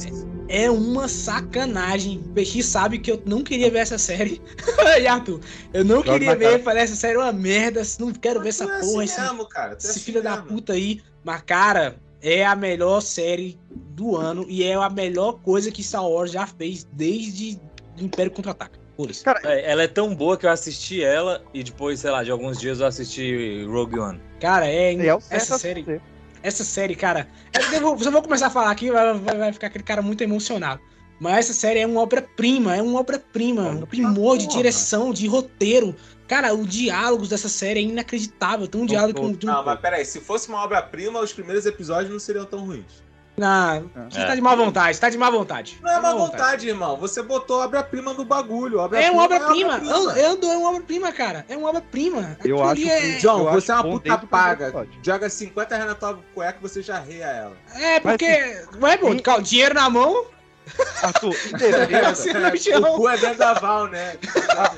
é uma sacanagem. O PX sabe que eu não queria ver essa série. <laughs> E Arthur, eu não Joga queria ver, cara. falei, essa série é uma merda, não quero ver essa é porra, assim esse, mesmo, cara, é esse assim filho da mesmo. puta aí. Mas, cara, é a melhor série do ano e é a melhor coisa que Star Wars já fez desde Império Contra-Ataca. Foda-se. É, ela é tão boa que eu assisti ela e depois, sei lá, de alguns dias eu assisti Rogue One. Cara, é. É essa série. fazer. Essa série, cara. Eu vou, se eu vou começar a falar aqui, vai, vai- vai ficar aquele cara muito emocionado. Mas essa série é uma obra-prima, é uma obra-prima. Um primor de direção, de roteiro. Cara, os diálogos dessa série é inacreditável. Tem um diálogo com. Não, mas peraí, se fosse uma obra-prima, os primeiros episódios não seriam tão ruins. Não, você tá de má vontade, você tá de má vontade. Não é má vontade, irmão. Você botou obra-prima no bagulho. É uma obra-prima. obra-prima. Ando é uma obra-prima, cara. É uma obra-prima. Eu acho que- é... John, Eu você é uma bom puta paga. Joga 50 reais na tua cueca e você já reia ela. É, porque. Ué, pô, cal- dinheiro na mão. Arthur, em não defesa, chama- o cu é dentro da Val, né?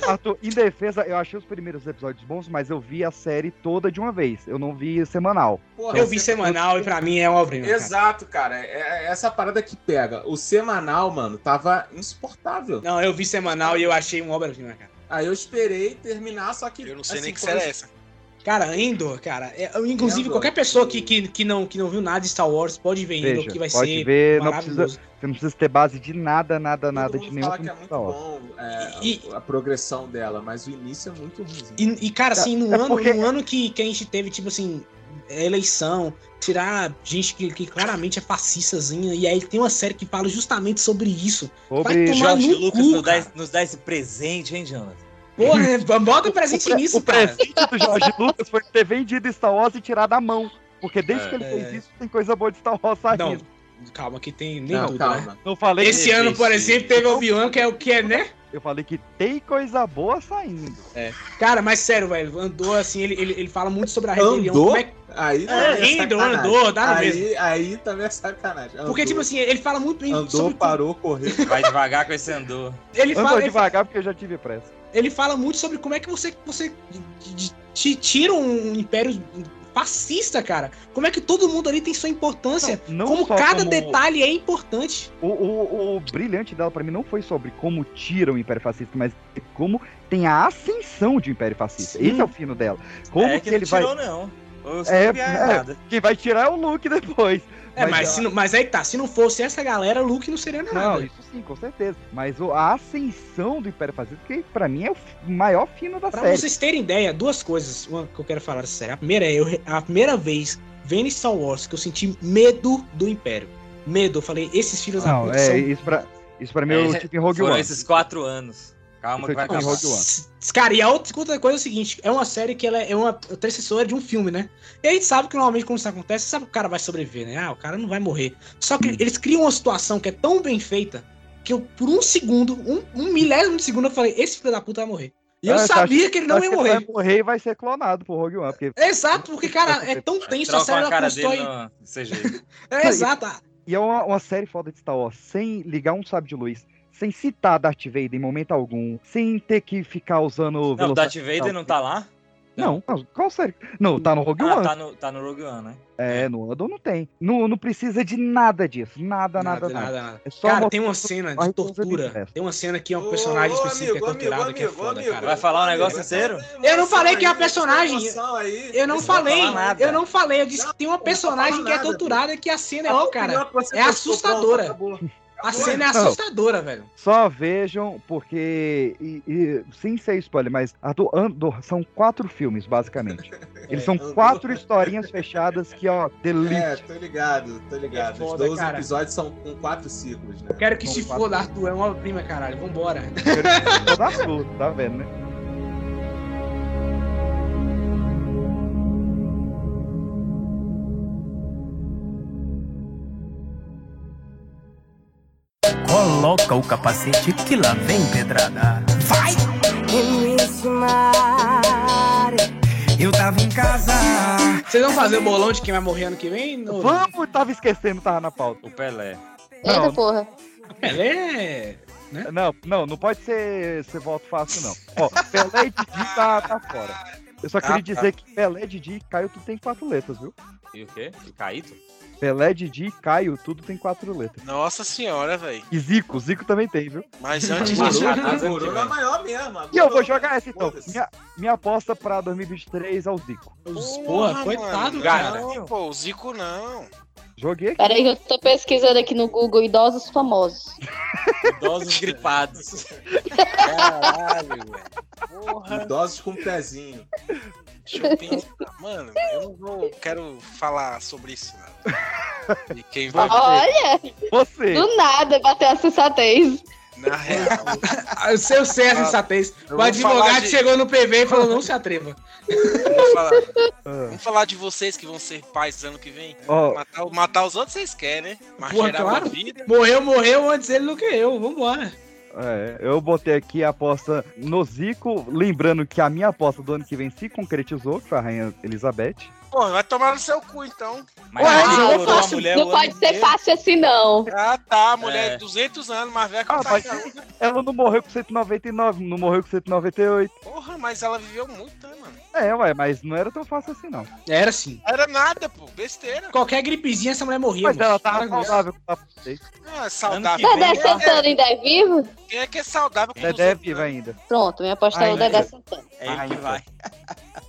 Arthur, em defesa, eu achei os primeiros episódios bons, mas eu vi a série toda de uma vez. Eu não vi semanal. Porra, Eu vi você- semanal e pra mim é uma obra-prima. cara. Exato, cara. É é essa parada que pega. O semanal, mano, tava insuportável. Não, eu vi semanal e eu achei uma obra-prima, cara. Aí eu esperei terminar, só que. Eu não sei assim, nem que série é essa. Cara, Endor, cara, é- inclusive Endor. qualquer pessoa que, que, que, não, que não viu nada de Star Wars pode ver Endor, Veja, que vai pode ser ver, não precisa, maravilhoso. você não precisa ter base de nada, nada, nada, Todo de mundo nenhum fala que é de muito Star Wars. bom é, E- a progressão dela, mas o início é muito ruim. E, e, cara, assim, no É ano, porque- no ano que, que a gente teve, tipo assim, eleição, tirar gente que, que claramente é fascistazinha, e aí tem uma série que fala justamente sobre isso. Sobre Vai tomar Jorge no Lucas cu, nos dá, nos dá esse presente, hein, Jonathan? Porra, <laughs> é, bota presente o, nisso, o cara. presente do Jorge Lucas foi ter vendido Star Wars e tirar da mão. Porque desde É. que ele É. fez isso, tem coisa boa de Star Wars saindo. Não, calma, que tem nem Não, tudo, calma. né? Não falei Esse que, ano, por exemplo, teve Obi-Wan, que é o que é, né? Eu falei que tem coisa boa saindo. Cara, mas sério, velho, andou assim, ele, ele, ele fala muito sobre a rebelião. Andou? Como é Aí É, também é sacanagem. andou, dá aí, mesmo. Aí também é sacanagem. Porque, Andou, tipo assim, ele fala muito bem Andou, sobre. parou, correu. Vai devagar com esse andor. Ele Andou fala, ele, devagar porque eu já tive pressa. Ele fala muito sobre como é que você, você te tira um império fascista, cara. Como é que todo mundo ali tem sua importância. Não- não como cada como- detalhe é importante. O, o, o brilhante dela pra mim não foi sobre como tira o Império Fascista, mas como tem a ascensão de Império Fascista. Sim. Esse é o fino dela. Como é que, que, não ele vai. tirou, não. Eu É, é, quem vai tirar é o Luke depois. É, mas, se não- mas aí tá, se não fosse essa galera, o Luke não seria nada. Não, isso sim, com certeza. Mas o- a ascensão do Império Fascista, que pra mim é o maior fino da Pra série. vocês terem ideia, duas coisas uma que eu quero falar dessa série. A primeira é, eu, a primeira vez vendo Star Wars que eu senti medo do Império. Medo, eu falei, esses filhos da Não, puta é, são... isso pra, isso pra mim eu É, em Rogue Foram One. esses quatro anos. Calma que vai em acabar. Rogue One. S- <laughs> Cara, e a outra, coisa é o seguinte, é uma série que ela é uma antecessora de um filme, né? E a gente sabe que normalmente quando isso acontece, sabe que o cara vai sobreviver, né? Ah, o cara não vai morrer. Só que eles criam uma situação que é tão bem feita que eu, por um segundo, um, um milésimo de segundo, eu falei, esse filho da puta vai morrer. E eu Ah, você sabia acha- que ele não acho ia que morrer. vai morrer e vai ser clonado por Rogue One. Porque... Exato, porque, cara, é tão tenso, a série a ela cara constrói... dele no CGI. <laughs> É, exato. E é uma, uma série foda de Star Wars, sem ligar um sábio de luz, sem citar Darth Vader em momento algum, sem ter que ficar usando Não, o Darth Vader não tá lá? Não, não, qual série? Não, tá no Rogue Ah, One. tá no, tá no Rogue One, né? É, no Andor não tem. Não, não precisa de nada disso. Nada, nada, nada. Nada, nada. É só Cara, tem uma cena de tortura. Tem uma cena que é um personagem específico que é torturado que é foda, cara. Vai falar um negócio inteiro? Eu não falei que é a personagem. Aí, Eu não falei. Eu não falei. Eu disse que tem uma personagem que é torturada que a cena é, ó, cara. É assustadora. A cena é Não. assustadora, velho. Só vejam, porque. E, e- sem ser spoiler, mas Andor, Andor são quatro filmes, basicamente. <laughs> Eles são Andor. quatro historinhas fechadas que, ó, delete. É, tô ligado, tô ligado. É foda, Os 12 cara. episódios são com quatro ciclos, né? Quero que São se foda, Arthur. É uma prima, caralho. Vambora. Tá tudo, tá vendo, né? Coloca o capacete que lá vem pedrada. Vai! Eu tava em casa. Vocês vão fazer o bolão de quem vai morrer ano que vem? Ou... Vamos, tava esquecendo, tava na pauta. O Pelé. Eita Não. porra. Pelé. Não, não, não pode ser, ser voto fácil, não. Ó, Pelé e Didi tá, tá fora. Eu só queria Ah, tá. dizer que Pelé, Didi e Caio tudo tem quatro letras, viu? E o quê? E Caíto? Pelé, Didi e Caio tudo tem quatro letras. Nossa senhora, velho. E Zico, Zico também tem, viu? Mas antes Mas disso. já A tá Corona é maior mesmo. E eu vou jogar essa então. Minha, minha aposta pra 2023 é o Zico. Porra, coitado, cara. Não, pô, o Zico não. Joguei aqui. Pera aí que eu tô pesquisando aqui no Google idosos famosos. <laughs> Idosos gripados. Caralho, velho. Porra. Idosos com pezinho. Deixa eu pensar. Mano, eu não vou. Quero falar sobre isso, não. E quem vai. Olha, Você. do nada bateu a sensatez. Na real. Ah, Eu sei, eu sei a sensatez. eu O advogado de- chegou no PV e falou: não se atreva. Vamos falar, Ah. vamos falar de vocês que vão ser pais ano que vem. Ó, Matar, matar os outros vocês querem, né? Mas Porra, claro. uma vida. Morreu, morreu antes ele do que eu. Vambora. É, eu botei aqui a aposta no Zico, lembrando que a minha aposta do ano que vem se concretizou, que foi a Rainha Elizabeth. Pô, vai tomar no seu cu então. Mas Ué, não é fácil, mulher Não pode ser inteiro. fácil assim, não. Ah, tá. Mulher É. de 200 anos, mais velha que Ah, a mas ela não morreu com 199, não morreu com 198. Porra, mas ela viveu muito, né, mano? É, ué, mas não era tão fácil assim, não. Era assim. Era nada, pô. Besteira. Qualquer gripezinha, essa mulher morria. Mas moço. ela tava isso. saudável com o papo. Ah, saudável. Dedé Santana ainda é vivo? Quem é que é saudável com os Dedé é né? ainda. Pronto, minha aposta é o. Dedé Santana. É ele que Ainda. vai.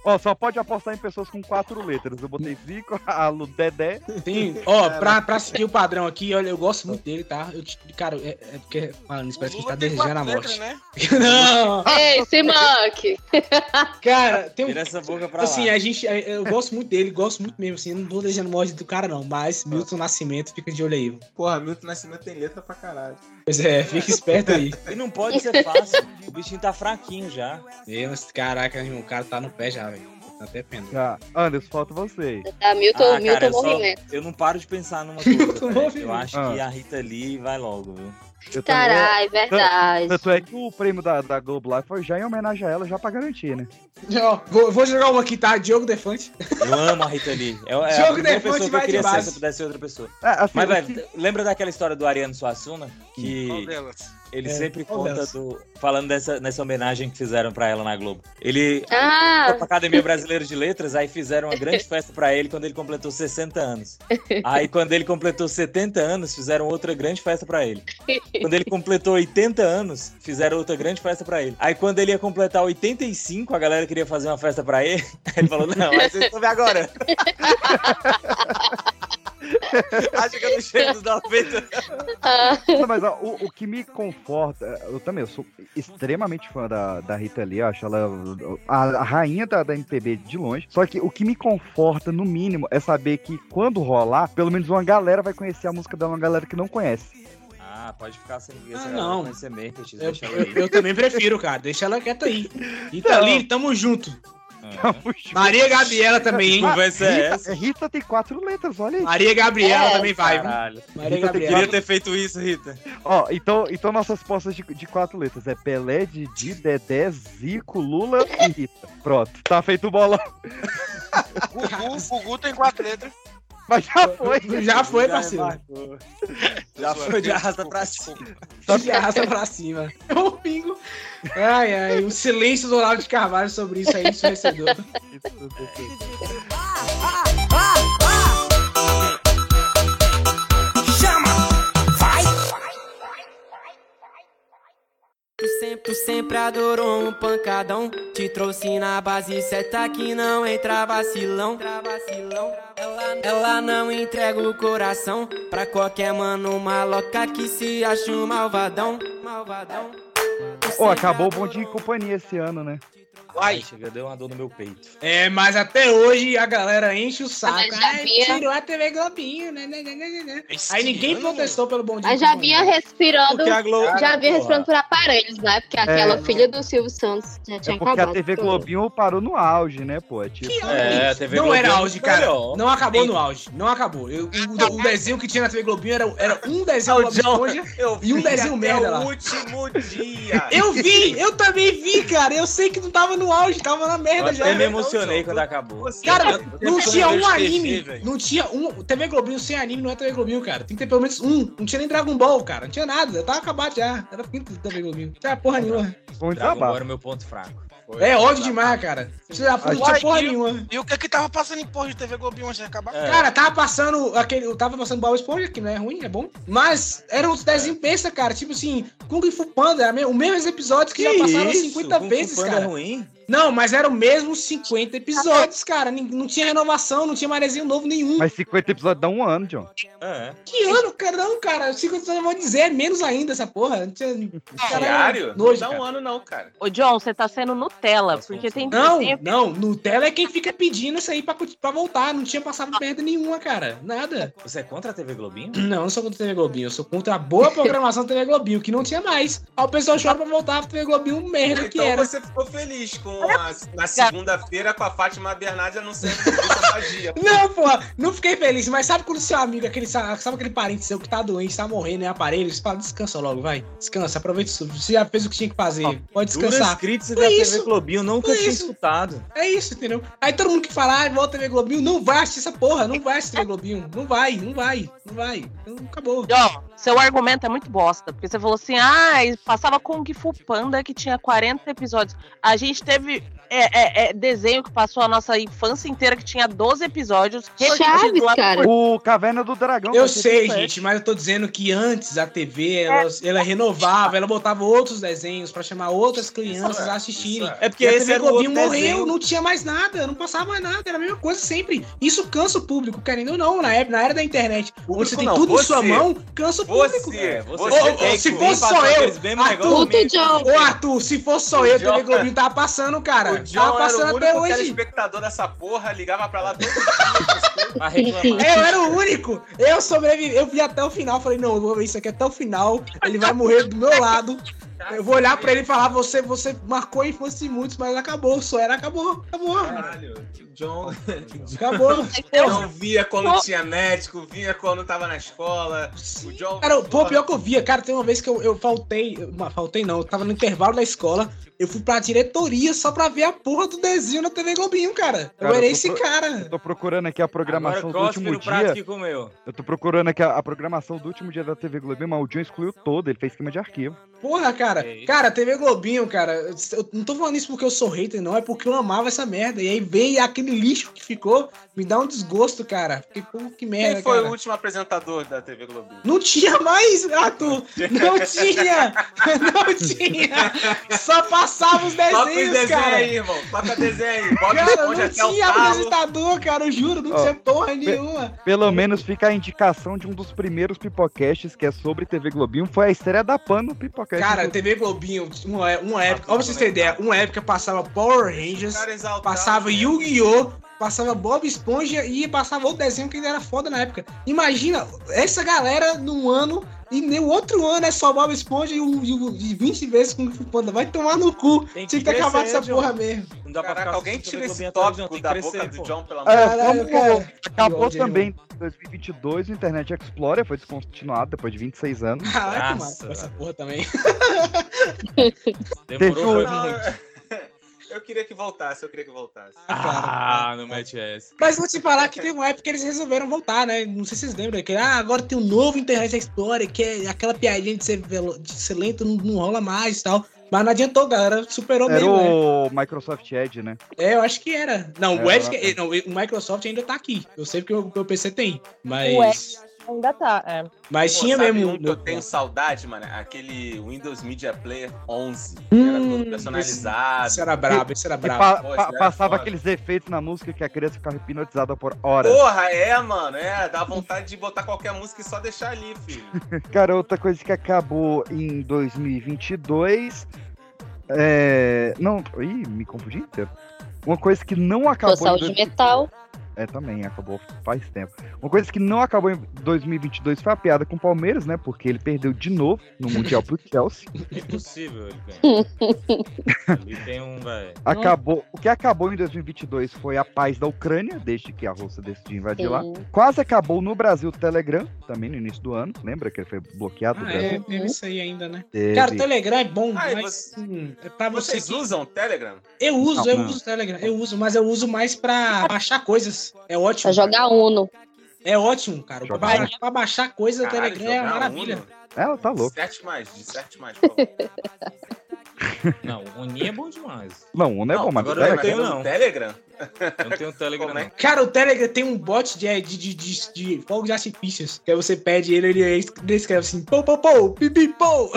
Ó, só pode apostar em pessoas com quatro letras. Eu botei Zico, <laughs> a Lu, Dedé. Sim, ó, pra, pra seguir o padrão aqui, olha, eu gosto muito dele, tá? Eu, cara, é, é porque falando isso, O parece que a gente tá desejando a morte. letras, né? <laughs> Não! Ei, Simank! <laughs> Cara, tem um. Tira essa boca pra Assim, lá. a gente. Eu gosto muito dele, gosto muito mesmo, assim. Eu não tô desejando morte do cara, não. Mas Milton Nascimento fica de olho aí. Porra, Milton Nascimento tem letra pra caralho. Pois é, fica esperto aí. E não pode ser fácil. O bichinho tá fraquinho já. Meu, mas caraca, o cara tá no pé já, velho. Tá até pena. Já. Anderson, falta você. Da Milton, Ah, Milton cara, eu, só- Movimento. eu não paro de pensar numa coisa. eu acho Ah. que a Rita Lee vai logo, viu? Eu também- Caralho, verdade. Tanto é que o prêmio da, da Globo lá foi já em homenagem a ela, já pra garantir, né? Ó, vou, vou jogar uma aqui, tá? Diogo Defante. Eu amo a Rita Lee. É, é a Jogo primeira Defante pessoa que eu vai de queria ser se eu pudesse ser outra pessoa. É, assim, Mas, velho, que- lembra daquela história do Ariano Suassuna? Que Qual delas? Ele É, sempre conta do. Falando dessa, nessa homenagem que fizeram pra ela na Globo. Ele foi Ah, pra Academia Brasileira de Letras, aí fizeram uma grande <laughs> festa pra ele quando ele completou 60 anos. Aí quando ele completou 70 anos, fizeram outra grande festa pra ele. Quando ele completou 80 anos, fizeram outra grande festa pra ele. Aí quando ele ia completar 85, a galera queria fazer uma festa pra ele. <laughs> Aí ele falou: Não, mas vocês estão vendo agora. <laughs> <laughs> Acho que eu não chego dos 90. Não, mas ó, o, o que me conforta, eu também eu sou extremamente fã da, da Rita Lee, eu acho ela a, a rainha da, da MPB de longe. Só que o que me conforta, no mínimo, é saber que quando rolar, pelo menos uma galera vai conhecer a música dela, uma galera que não conhece. Ah, pode ficar sem Ah, essa não. Memphis, Eu, eu- aí. eu também prefiro, cara. Deixa ela quieta aí. <laughs> Rita Não. Lee, tamo junto. Ah. <laughs> Maria Gabriela também, hein? Conversa é Rita, essa? Rita tem quatro letras, olha aí. Maria Gabriela É, também vai? Caralho. Maria Rita Gabriela. Queria ter feito isso, Rita. Ó, então, então nossas postas de, de quatro letras é Pelé, Didi, Dedé, Zico, Lula e Rita. Pronto, tá feito o bolão. <laughs> Gugu, Gugu tem quatro letras. Mas já foi. Já foi, Já parceiro. embarcou. Já foi de arrasta pra cima. Só de arrasta pra cima. É o bingo. Ai, ai, o silêncio do Olavo de Carvalho sobre isso aí, ensurdecedor. Chama! Tu sempre, tu sempre adorou um pancadão. Te trouxe na base certa que não entra vacilão. Ela, ela não entrega o coração pra qualquer mano maloca que se acha um malvadão. Malvadão. Ô, acabou o Bom Dia e Companhia esse ano, né? Ai, chega, deu uma dor no meu peito. É, mas até hoje a galera enche o saco. Tirou a TV Globinho, né, né, né, né, né. Aí ninguém protestou pelo Bom Dia. Mas já vinha respirando, Porque a Globo- já vinha respirando por aparelhos, né? Porque aquela É. filha do Silvio Santos já tinha É porque a acabado. TV Globinho parou no auge, né, pô? É tipo... É, a TV não Globinho era é auge, cara. melhor. Não acabou no auge. Não acabou. Eu- o, o desenho que tinha na TV Globinho era, era um <laughs> desenho Ah, o Bob John, Esponja Eu e um desenho merda o lá. último dia. Eu vi, eu também vi, cara. Eu sei que não tava no auge, tava na merda Eu já. até me emocionei quando acabou. Cara, Eu- não eu- tinha eu um anime. Velho. Não tinha um. TV Globinho sem anime não é TV Globinho, cara. Tem que ter pelo menos um. Não tinha nem Dragon Ball, cara. Não tinha nada. Tava acabado já. Era pinto de TV Globinho. Não tinha porra nenhuma. Bom Dragon Ball era o meu ponto fraco. Foi. É ódio demais, cara. Não tinha Uai, porra e- nenhuma. E o que que tava passando em porra de TV Globinho antes de acabar? É. Cara, tava passando aquele. Eu tava passando Bob Esponja, que não é ruim, é bom. Mas era uns desenhos besta, cara. Tipo assim, Kung Fu Panda, era o mesmos episódios que, já passaram isso? 50 Kung vezes, Panda cara. é ruim? Não, mas eram mesmo 50 episódios, cara. Não tinha renovação, não tinha mais desenho novo nenhum. Mas 50 episódios dá um ano, John. É. Que ano, cara? Não, cara. 50 episódios eu vou dizer, é menos ainda essa porra. Não tinha. Caralho, Diário? Não nojo, dá um ano, não, cara. Ô, John, você tá sendo Nutella, porque tem Não, desenho- não, Nutella é quem fica pedindo isso aí pra, pra voltar. Não tinha passado merda nenhuma, cara. Nada. Você é contra a TV Globinho? <clears throat> Não, eu não sou contra a TV Globinho, eu sou contra a boa <laughs> programação da TV Globinho, que não tinha mais. Aí o pessoal chora pra voltar pra TV Globinho, merda que Então era. você ficou feliz com na segunda-feira com a Fátima Bernardes anunciando fazia. <laughs> Não, porra, não fiquei feliz, mas sabe quando seu amigo, aquele, sabe aquele parente seu que tá doente, tá morrendo em aparelho, você fala, descansa logo, vai. Descansa, aproveita isso. Você já fez o que tinha que fazer. Pode Duras descansar. Foi da isso. TV Globinho, nunca Foi tinha isso. escutado. É isso, entendeu? Aí todo mundo que fala, ah, volta TV Globinho, não vai assistir essa porra, não vai assistir TV Globinho. Não vai, não vai, não vai. Então, acabou. Ó, seu argumento é muito bosta, porque você falou assim, ah, passava Kung Fu Panda que tinha 40 episódios. A gente teve é, é, é, desenho que passou a nossa infância inteira que tinha 12 episódios. repetidos lá por- O Caverna do Dragão. Eu sei, gente, mas eu tô dizendo que antes a TV, ela, ela renovava, ela botava outros desenhos pra chamar outras crianças a assistirem. É porque E a esse TV era o Globinho morreu, desenho. não tinha mais nada, não passava mais nada, era a mesma coisa sempre. Isso cansa o público, querendo ou não, na, época, na era da internet, onde você tem não, tudo em você. sua mão, cansa o público. Você, você ô, tem se fosse passar só eu, Arthur, negócios. ô Arthur, se fosse só eu, a TV Globinho tava passando, cara. O Tava John era o até único hoje. telespectador dessa porra, ligava pra lá todo <laughs> Pra reclamar. Eu era o único. Eu sobrevivi. Eu vi até o final. Falei, não, eu vou ver isso aqui até o final. Ele vai morrer do meu lado. Eu vou olhar pra ele e falar: você, você marcou a infância de muitos, mas acabou. Só era, acabou. Acabou. Caralho, John. Acabou. John via quando tinha médico, via quando tava na escola. O John. Cara, pô, pior que eu via, cara, tem uma vez que eu, eu faltei, faltei não, eu tava no intervalo da escola, eu fui pra diretoria só pra ver a porra do desenho na TV Globinho, cara. Eu Cara, era tô esse pro- cara. Eu tô procurando aqui a programação Agora do último dia. Eu tô procurando aqui a, a programação do último dia da TV Globinho, mas o John excluiu todo, ele fez esquema de arquivo. Porra, cara. Cara, TV Globinho, cara, eu não tô falando isso porque eu sou hater, não, é porque eu amava essa merda. E aí veio aquele lixo que ficou, me dá um desgosto, cara. Fiquei, pô, que merda, Quem foi cara. o último apresentador da TV Globinho? Não tinha mais, Arthur! Não tinha! Não tinha! Só passava os Toca os desenhos, desenhos cara! aí, irmão. Toca desenho aí. Bob Cara, não tinha apresentador, cara, eu juro, não Ó, tinha porra nenhuma. Pelo menos fica a indicação de um dos primeiros pipocasts que é sobre TV Globinho, foi a estreia da PAN no Pipocast. Cara, TV Globinho, uma, uma época, ó, pra vocês terem ideia, uma época passava Power Rangers, passava Yu-Gi-Oh!, passava Bob Esponja e passava outro desenho que ainda era foda na época. Imagina, essa galera num ano e no outro ano é só Bob Esponja e, o, e, o, e 20 vezes com o Panda. Vai tomar no cu. Tem Tinha que que ter acabado crescer, essa John. porra mesmo. Não dá pra Caraca, alguém tira esse tópico da que boca crescer, do pô. John, pelo É, amor de Deus. Caralho, cara. Acabou Que ódio, também em 2022 o Internet Explorer, foi descontinuado depois de 26 anos. Caralho, mano, essa porra também. <laughs> Demorou um- muito. Eu queria que voltasse, eu queria que voltasse. Ah, não mete essa. Mas vou te falar que teve uma época que eles resolveram voltar, né? Não sei se vocês lembram. Que, ah, agora tem um novo Internet Explorer, que é aquela piadinha de ser, velo- de ser lento, não, não rola mais e tal. Mas não adiantou, galera. Superou Era mesmo, né? o Microsoft Edge, né? É, eu acho que era. Não, o Era, Edge, né? não, o Microsoft ainda tá aqui. Eu sei porque o meu PC tem. O Mas. Ainda tá, é. Mas Pô, tinha mesmo. um que eu tenho saudade, mano? Aquele Windows Media Player 11. que era todo personalizado. Esse era brabo, esse era brabo. pa- Pô, pa- isso passava foda. aqueles efeitos na música que a criança ficava hipnotizada por horas. Porra, é, mano. É, dá vontade de botar qualquer música e só deixar ali, filho. <laughs> Cara, outra coisa que acabou em 2022. É. Não. Ih, me confundi inteiro. Uma coisa que não acabou. Em de dois- metal. É, também, acabou faz tempo. Uma coisa que não acabou em 2022 foi a piada com o Palmeiras, né? Porque ele perdeu de novo no Mundial pro Chelsea. <laughs> Impossível ele ganhar. <laughs> Ali tem um, velho. Acabou, o que acabou em 2022 foi a paz da Ucrânia, desde que a Rússia decidiu invadir lá. Sim. Quase acabou no Brasil o Telegram, também no início do ano. Lembra que ele foi bloqueado no Ah, é, teve isso aí ainda, né? Teve. Cara, o Telegram é bom, Ah, mas hum, é pra você. Vocês que- usam Telegram? Eu uso, Não, eu não. uso o Telegram, eu uso, mas eu uso mais pra baixar coisas. É ótimo. Pra jogar Uno. É ótimo, cara. Pra, Jogar ba- pra baixar coisa, o Caralho, Telegram é uma maravilha. Uno? Ela tá louco. Mais, disserte mais, por favor. Não, o Uninho é bom demais. Não, o não é bom, mas o agora eu tenho, não. Telegram? Eu não tenho Telegram, Como é não. Cara, o Telegram tem um bot de, de, de, de, de fogos de artifícios. Que aí você pede ele, ele, escreve assim, pô, pô, pô, pipi, pô.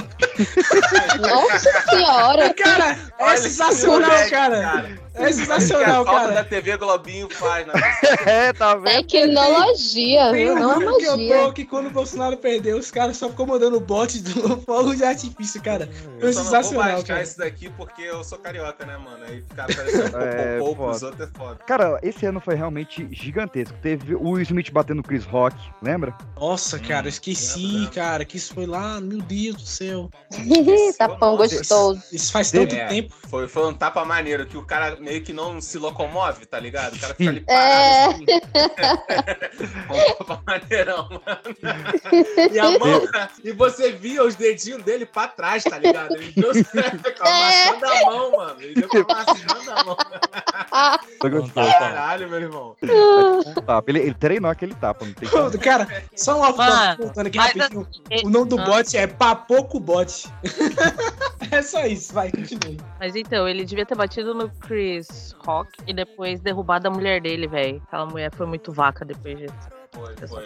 Nossa senhora. Cara, é Olha sensacional, moleque, cara. É que a sensacional, cara. da TV Globinho faz, né? <laughs> É, tá vendo? Tecnologia, Tem viu? um Não é vídeo que eu magia. tô que quando o Bolsonaro perdeu, os caras só ficou mandando bot do <laughs> fogo de artifício, cara. Eu não vou sensacional, baixar cara. isso daqui porque eu sou carioca, né, mano? Aí ficar parecendo <laughs> É, um pouco pros foda. outros é foda. Cara, esse ano foi realmente gigantesco. Teve o Will Smith batendo o Chris Rock, lembra? Nossa, cara, eu esqueci, cara, que isso foi lá, meu Deus do céu. <laughs> Tapão Nossa, gostoso. Isso faz tanto É, tempo. Foi, foi um tapa maneiro que o cara meio que não se locomove, tá ligado? O cara fica ali É. parado assim. Foi <laughs> um tapa maneirão, mano. E a mão, e você via os dedinhos dele pra trás, tá ligado? Ele deu <laughs> com a mão, mano. Ele deu com a mão. Não gostoso. tá, Caralho, meu irmão. Um <laughs> tapa. Ele, ele treinou aquele tapa, não tem como. Cara, só uma Mano, voltando aqui rapidinho. assim, O nome do ah. bot é Papoco Bot. <laughs> é só isso, vai, continue. Mas então, ele devia ter batido no Chris Rock e depois derrubado a mulher dele, velho. Aquela mulher foi muito vaca depois disso. Foi, foi.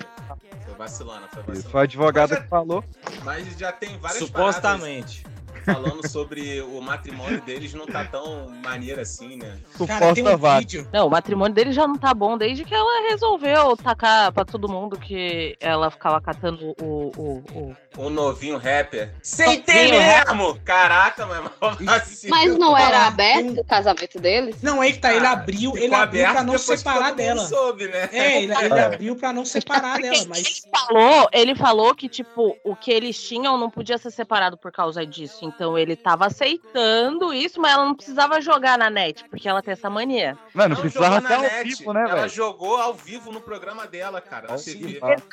Foi vacilando, foi vacilando. foi a advogada é- que falou. Mas já tem várias Supostamente. paradas falando sobre o matrimônio deles não tá tão maneiro assim, né? Cara, tem Suposta um vaca. vídeo. Não, o matrimônio dele já não tá bom desde que ela resolveu tacar pra todo mundo que ela ficava catando o. o, o... Um novinho rapper. Sem ter mesmo! Caraca, mano. Assim, Mas não era falar, aberto o casamento deles? Não, aí que tá, ele abriu, ele abriu pra não separar dela. Soube, né? É, ele, ele É. abriu pra não separar dela, mas. Falou, ele falou que, tipo, o que eles tinham não podia ser separado por causa disso. Então ele tava aceitando isso, mas ela não precisava jogar na net, porque ela tem essa mania. Mano, Não precisava até na ao net, vivo, né, Ela velho? jogou ao vivo no programa dela, cara.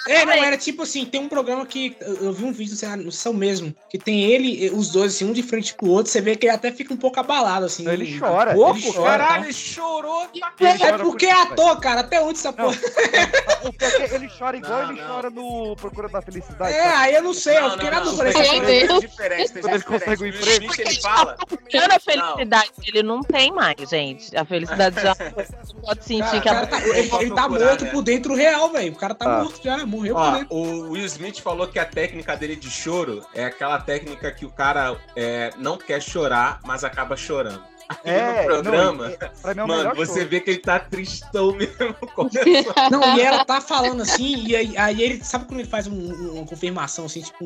É, não, era tipo assim, tem um programa que eu vi um vídeo, sei lá, no São mesmo, que tem ele, e os dois, assim, um de frente pro outro, você vê que ele até fica um pouco abalado, assim. Ele chora, Um pouco, ele chora, Caralho, tá? ele chorou. Ele É chora porque por é ator, cara, até onde essa Não. porra. É ele chora igual Não, ele não. chora no Procura da Felicidade. É, aí eu não sei, eu Não, fiquei não, na não. dúvida. Diferente, ele diferente. Consegue um O emprego. Smith, ele fala. Tirando a felicidade, ele não tem mais, gente. A felicidade já <laughs> pode sentir Cara, que cara ela tá- ele, ele tá morto né? por dentro real, velho. O cara tá Ah. morto já, morreu por Ó, dentro. o Will Smith falou que a técnica dele de choro é aquela técnica que o cara é, não quer chorar, mas acaba chorando. É, no programa, não, é o mano, você show. vê que ele tá tristão <laughs> mesmo. <laughs> Não, e ela tá falando assim, e aí, aí ele, sabe quando ele faz um- um- uma confirmação, assim, tipo,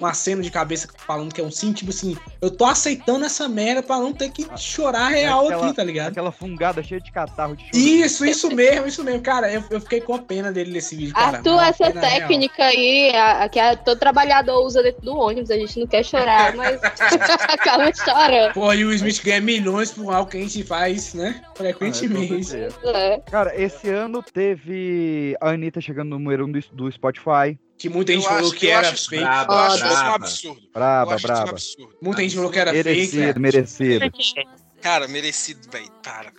um, aceno de cabeça falando que é um sim, tipo assim, eu tô aceitando essa merda pra não ter que chorar real Aquela- aqui, tá ligado? Aquela fungada cheia de catarro de. Isso, isso mesmo, isso mesmo. Cara, eu, eu fiquei com a pena dele nesse vídeo, cara. Arthur, Uma essa pena real. técnica aí, a, a que a- todo trabalhador usa dentro do ônibus, a gente não quer chorar, mas <laughs> acaba chorando. Pô, e o Smith ganha milhões por algo que a gente faz, né? Frequentemente. Ah, com certeza. É. Cara, esse ano teve a Anitta chegando no número 1 um do, do Spotify. que muita gente Eu falou acho- que era acho fake. Braba, Eu acho isso um absurdo. Braba, um braba. absurdo. Muita gente falou que era fake. Merecido, né? merecido. Quê? Cara, merecido, velho. Para.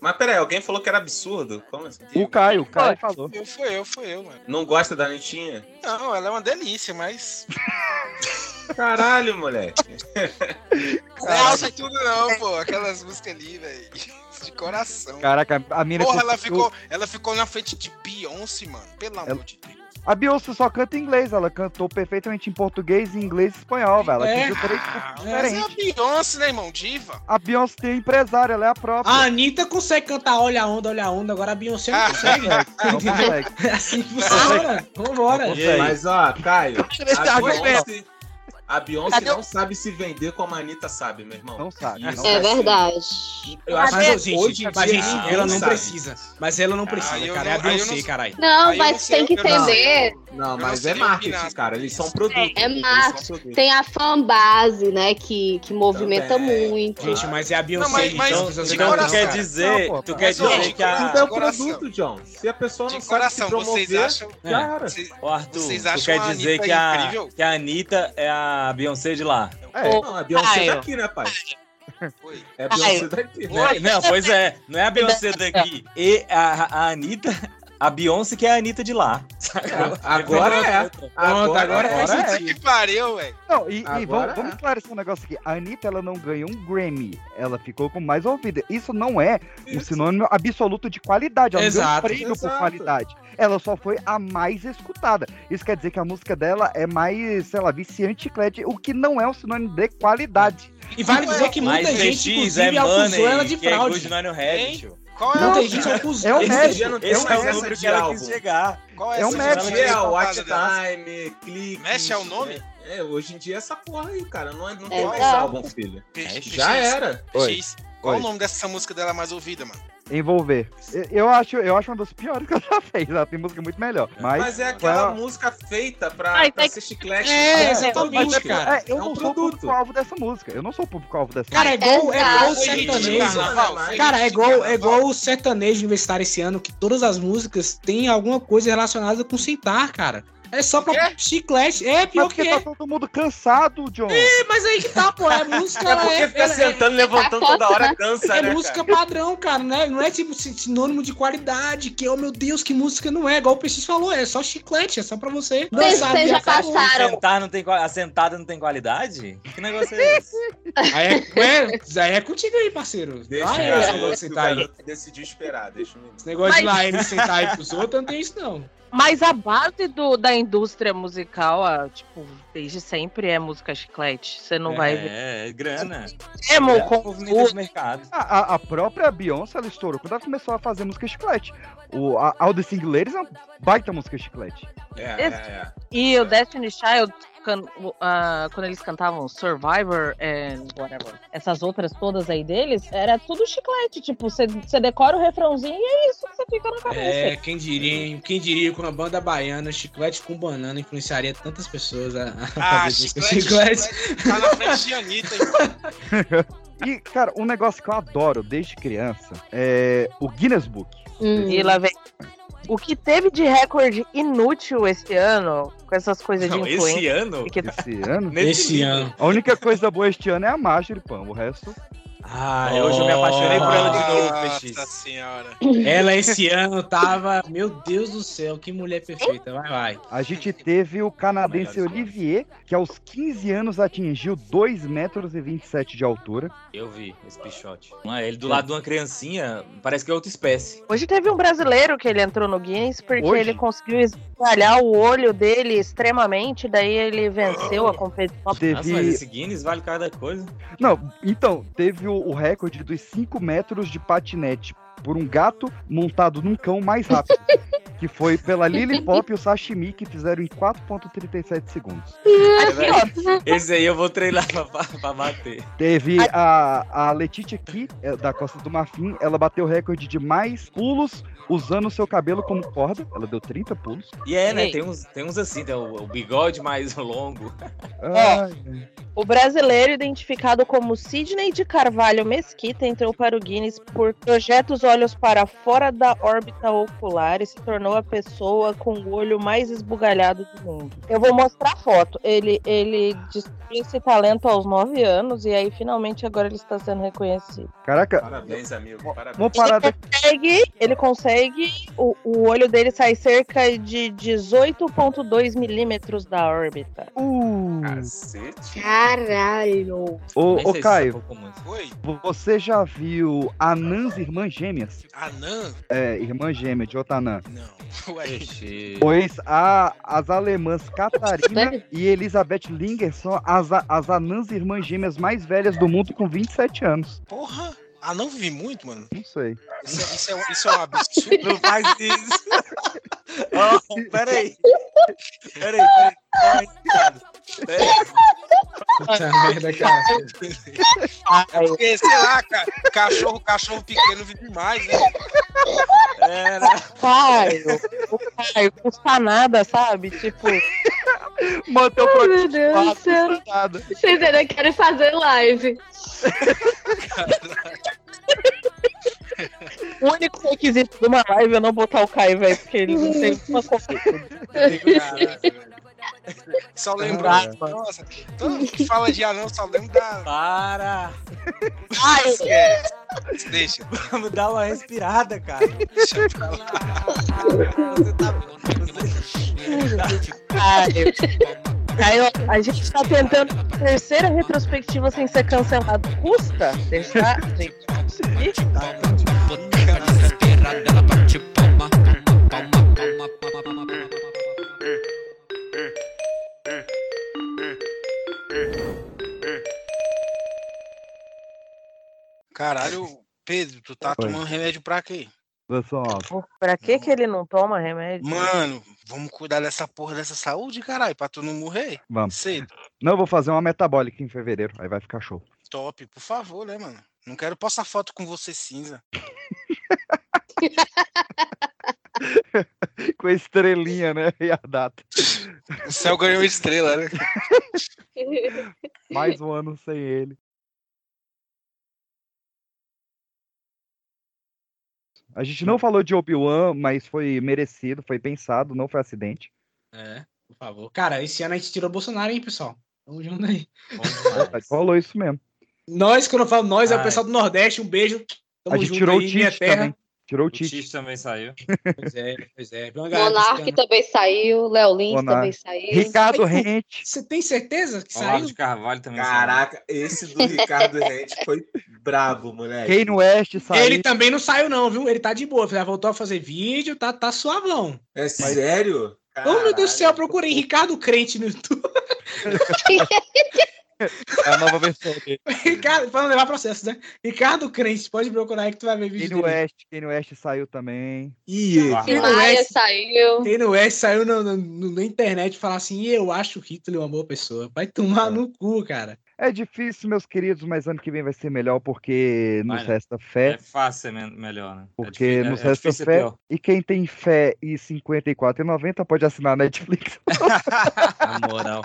Mas peraí, alguém falou que era absurdo? Como assim? O Caio, o Caio falou. Eu, foi eu, foi eu, mano. Não gosta da Anitinha? Não, ela é uma delícia, mas. <laughs> Caralho, moleque. <laughs> Não e tudo, não, pô. Aquelas músicas ali, velho. De coração. Caraca, a mina Porra, ela ficou, ela ficou na frente de Beyoncé, mano. Pelo amor Ela- de Deus. A Beyoncé só canta em inglês, ela cantou perfeitamente em português, em inglês e espanhol, velho. Ela É. três Ah, mas é a. Beyoncé, né, irmão? Diva. A Beyoncé tem empresária, ela é a própria. A Anitta consegue cantar Olha a Onda, Olha a Onda, agora a Beyoncé não Ah, consegue. <laughs> Não consegue. <laughs> É assim que funciona. Vambora. Mas ó, Caio, a. Beyoncé, a Beyoncé Cadê o- não sabe se vender como a Anitta sabe, meu irmão. Não sabe. Não É assim, verdade. Eu acho Mas, que hoje em mas, dia ela não sabe. precisa. Mas ela não precisa, eu cara. É a não- aí eu Beyoncé, não- caralho. Não, Aí eu não mas tem que entender. Não, Eu mas não é marketing, cara. Eles são produtos. É marketing. Tem a fanbase, né, que, que movimenta Também. muito. Gente, mas é a Beyoncé. Não, mas- mas então, de Então coração, tu quer cara. dizer, Não, pô, tu quer dizer de que a... É o coração. produto, John. Se a pessoa não De sabe coração, se promover, vocês acham. era. Vocês, Ô, Arthur, Vocês tu acham quer a dizer Anitta que a, incrível? que a Anitta é a Beyoncé de lá? É. Não, a Beyoncé daqui, né, pai? Foi. É a Beyoncé Caio. daqui. Né? Não, pois é, não é a Beyoncé daqui. E a, a Anitta, a Beyoncé que é a Anitta de lá. sacou? Agora é. Pronto, agora agora é. sentido. Que pariu, velho. Não, e, e Agora vamos, é. vamos esclarecer um negócio aqui. A Anitta, ela não ganhou um Grammy. Ela ficou com mais ouvida. Isso não é um sinônimo absoluto de qualidade. Ela não ganhou um Exato, prêmio por exato. qualidade. Ela só foi a mais escutada. Isso quer dizer que a música dela é mais, sei lá, viciante e chiclete, o que não é um sinônimo de qualidade. E vale dizer que muita Mas gente, DX é inclusive, acusou money, ela de é fraude. good tio. Qual é Não, o Muita gente. É um Esse médico. dia não tem É Esse um é o mais número de ela álbum. quis chegar. Qual É um essa match. Hoje em dia é o Watch? Time, clique. Mesh é o nome? É, hoje em dia é essa porra aí, cara. Não, é- não tem É mais álbum, filho. Já era. Oi. Qual Oi. o nome dessa música dela mais ouvida, mano? Envolver. Eu, acho, eu acho uma das piores <laughs> que ela já fez. Ela tem música muito melhor. Mas, Mas, é aquela foi a- música feita pra, Ai, pra tem- ser chiclete. É, É, exatamente, música. cara. É, eu É um não sou o produto. público-alvo dessa música. Eu não sou o público-alvo dessa Cara, é música. igual, é igual o sertanejo. Cara, Cara, é igual, é igual o sertanejo universitário esse ano, que todas as músicas têm alguma coisa relacionada com sentar, cara. É só pra chiclete. É, pior Mas porque que tá é. todo mundo cansado, John. É, mas aí que tá, pô. É música. É porque ela fica ela sentando, levantando toda hora, cansa, É né, música cara? padrão, cara, né? Não é tipo si- sinônimo de qualidade, que, oh meu Deus, que música não é. Igual o PX falou, é só chiclete, é só pra você Vocês- dançar. vocês já passaram- Sentar não tem, a sentada não tem qualidade? Que negócio é esse? Aí é, aí é contigo aí, parceiro. Deixa Lá o é esse garoto, negócio de o sentar aí. garoto decidiu esperar. Deixa menino. Esse negócio de Mas- lá ele sentar aí pros outros, não tem isso não. Mas a base do, da indústria musical, a, tipo, desde sempre é música chiclete. Você não vai ver. É, é grana. É, com movimento de mercado. A, a- a própria Beyoncé, ela estourou quando ela começou a fazer música chiclete. O, a All the é uma baita música chiclete. É, é, é. E o Destiny Child, can- ah, quando eles cantavam Survivor and whatever, essas outras todas aí deles, era tudo chiclete. Tipo, você decora o refrãozinho e é isso que você fica na cabeça. É, quem diria, hein? Quem diria que uma banda baiana, chiclete com banana, influenciaria tantas pessoas a, a Ah, fazer música chiclete, chiclete. Tá na frente de Anitta. <laughs> E, cara, um negócio que eu adoro desde criança é o Guinness Book. Hum. E lá vem. O que teve de recorde inútil esse ano, com essas coisas Não, de esse influência. ano? que- Esse ano. Nesse Esse ano. A única coisa boa este ano é a Marjorie Pan. O resto. Ah, hoje eu me apaixonei por ela de novo, Nossa PX. senhora. Ela esse ano tava. Meu Deus do céu, que mulher perfeita. Vai, vai. A gente teve o canadense Olivier, que aos 15 anos atingiu 2 metros e 27 de altura. Eu vi esse pichote. Ah, Ele do lado de uma criancinha, parece que é outra espécie. Hoje teve um brasileiro que ele entrou no Guinness porque Hoje? ele conseguiu espalhar o olho dele extremamente, daí ele venceu a competição. Nossa, mas Teve. esse Guinness vale cada coisa. Não, então, teve o, o recorde dos 5 metros de patinete por um gato montado num cão mais rápido. que foi pela Lily Pop e o Sashimi, que fizeram em 4,37 segundos. Esse aí eu vou treinar pra, pra- bater. Teve a, a Letitia aqui, é, da Costa do Marfim, ela bateu o recorde de mais pulos usando o seu cabelo como corda. Ela deu 30 pulos. E é, né? Tem uns, tem uns assim, tem o, o bigode mais <laughs> longo. Ai, O brasileiro identificado como Sidney de Carvalho Mesquita entrou para o Guinness por projetos olhos para fora da órbita ocular e se tornou a pessoa com o olho mais esbugalhado do mundo. Eu vou mostrar a foto. Ele, ele descobriu esse talento aos 9 anos e aí finalmente agora ele está sendo reconhecido. Caraca, Parabéns, amigo. Parabéns. uma parada. Consegue, ele consegue, o, o olho dele sai cerca de 18,2 milímetros da órbita. Uh, Cacete. Caralho. ô, ô Caio, você já viu Anãs Irmãs Gêmeas? Anã? É, irmã gêmea de outra anã. Não. Ué. Pois a, as alemãs Catarina e Elizabeth Linger são as, as anãs irmãs gêmeas mais velhas do mundo com 27 anos. porra. Ah, não vi muito, mano. Não sei. Isso é, isso é, isso é um absurdo. Não faz isso. <laughs> Ó, peraí. Peraí, peraí. Puta merda, cara. É porque, sei lá, ca- cachorro, cachorro pequeno vive mais, né? É, né? Caio, o Caio, custa nada, sabe? Tipo, Manter o Ai, meu Deus do céu. nada. Vocês ainda querem fazer live. o único requisito de uma live é não botar o Caio, velho, porque ele não tem uma coisa. Só lembrar, nossa, todo mundo que fala de anão só lembra da. Para. Ai, Esquece. Deixa, Vamos dar uma respirada, cara. deixa pra lá. Você tá. Você... Caio. Caio, a gente tá tentando terceira retrospectiva sem ser cancelado. Custa deixar a gente conseguir? Caralho, Pedro, tu tá Oi. tomando remédio pra quê? Pessoal, Pra que que ele não toma remédio? Mano, vamos cuidar dessa porra dessa saúde, caralho, pra tu não morrer. vamos. Cedo. Não, eu vou fazer uma metabólica em fevereiro, aí vai ficar show. Top, por favor, né, mano? Não quero postar foto com você cinza. <laughs> <laughs> Com a estrelinha, né? E a data. O céu ganhou estrela, né? <laughs> Mais um ano sem ele. A gente não falou de Obi-Wan, mas foi merecido, foi pensado, não foi acidente. É, por favor. Cara, esse ano a gente tirou o Bolsonaro, hein, pessoal? Tamo junto aí. Falou isso mesmo. Nós, quando eu falo nós, é o Ai. pessoal do Nordeste. Um beijo. Tamo a gente junto tirou o aí, minha Tite terra. também. Tirou o O Tite. Tite também saiu. Pois é, pois é. Monark buscando. também saiu, Léo Lins Monark. também saiu. Ricardo Mas, Rente. Você tem certeza que Olavo saiu? de Carvalho também Caraca, esse do Ricardo Rente foi brabo, moleque. Kane West saiu. Ele também não saiu, não, viu? Ele tá de boa. Já voltou a fazer vídeo, tá, tá suavão. É sério? Ô, meu Deus do céu, Caralho. procurei Ricardo Crente no YouTube. <laughs> <laughs> <laughs> <laughs> É a nova versão dele. Ricardo, pra não levar processo, né? Ricardo Crente, pode procurar aí que tu vai ver vídeo Kane dele. West, Kane West saiu também. Ih. Kanye Maia West, saiu. Kanye West saiu no- no- no- na internet e falar assim: eu acho o Hitler uma boa pessoa. Vai tomar no cu, cara. É difícil, meus queridos, mas ano que vem vai ser melhor porque nos né? resta É fé. fácil ser men- melhor, né? É Porque difícil- é- nos é resta difícil fé. E quem tem fé e 54,90 pode assinar a Netflix. <laughs> Na moral.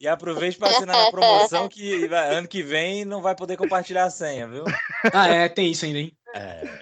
E aproveite para assinar na promoção que ano que vem não vai poder compartilhar a senha, viu? Ah, é, tem isso ainda, hein? É.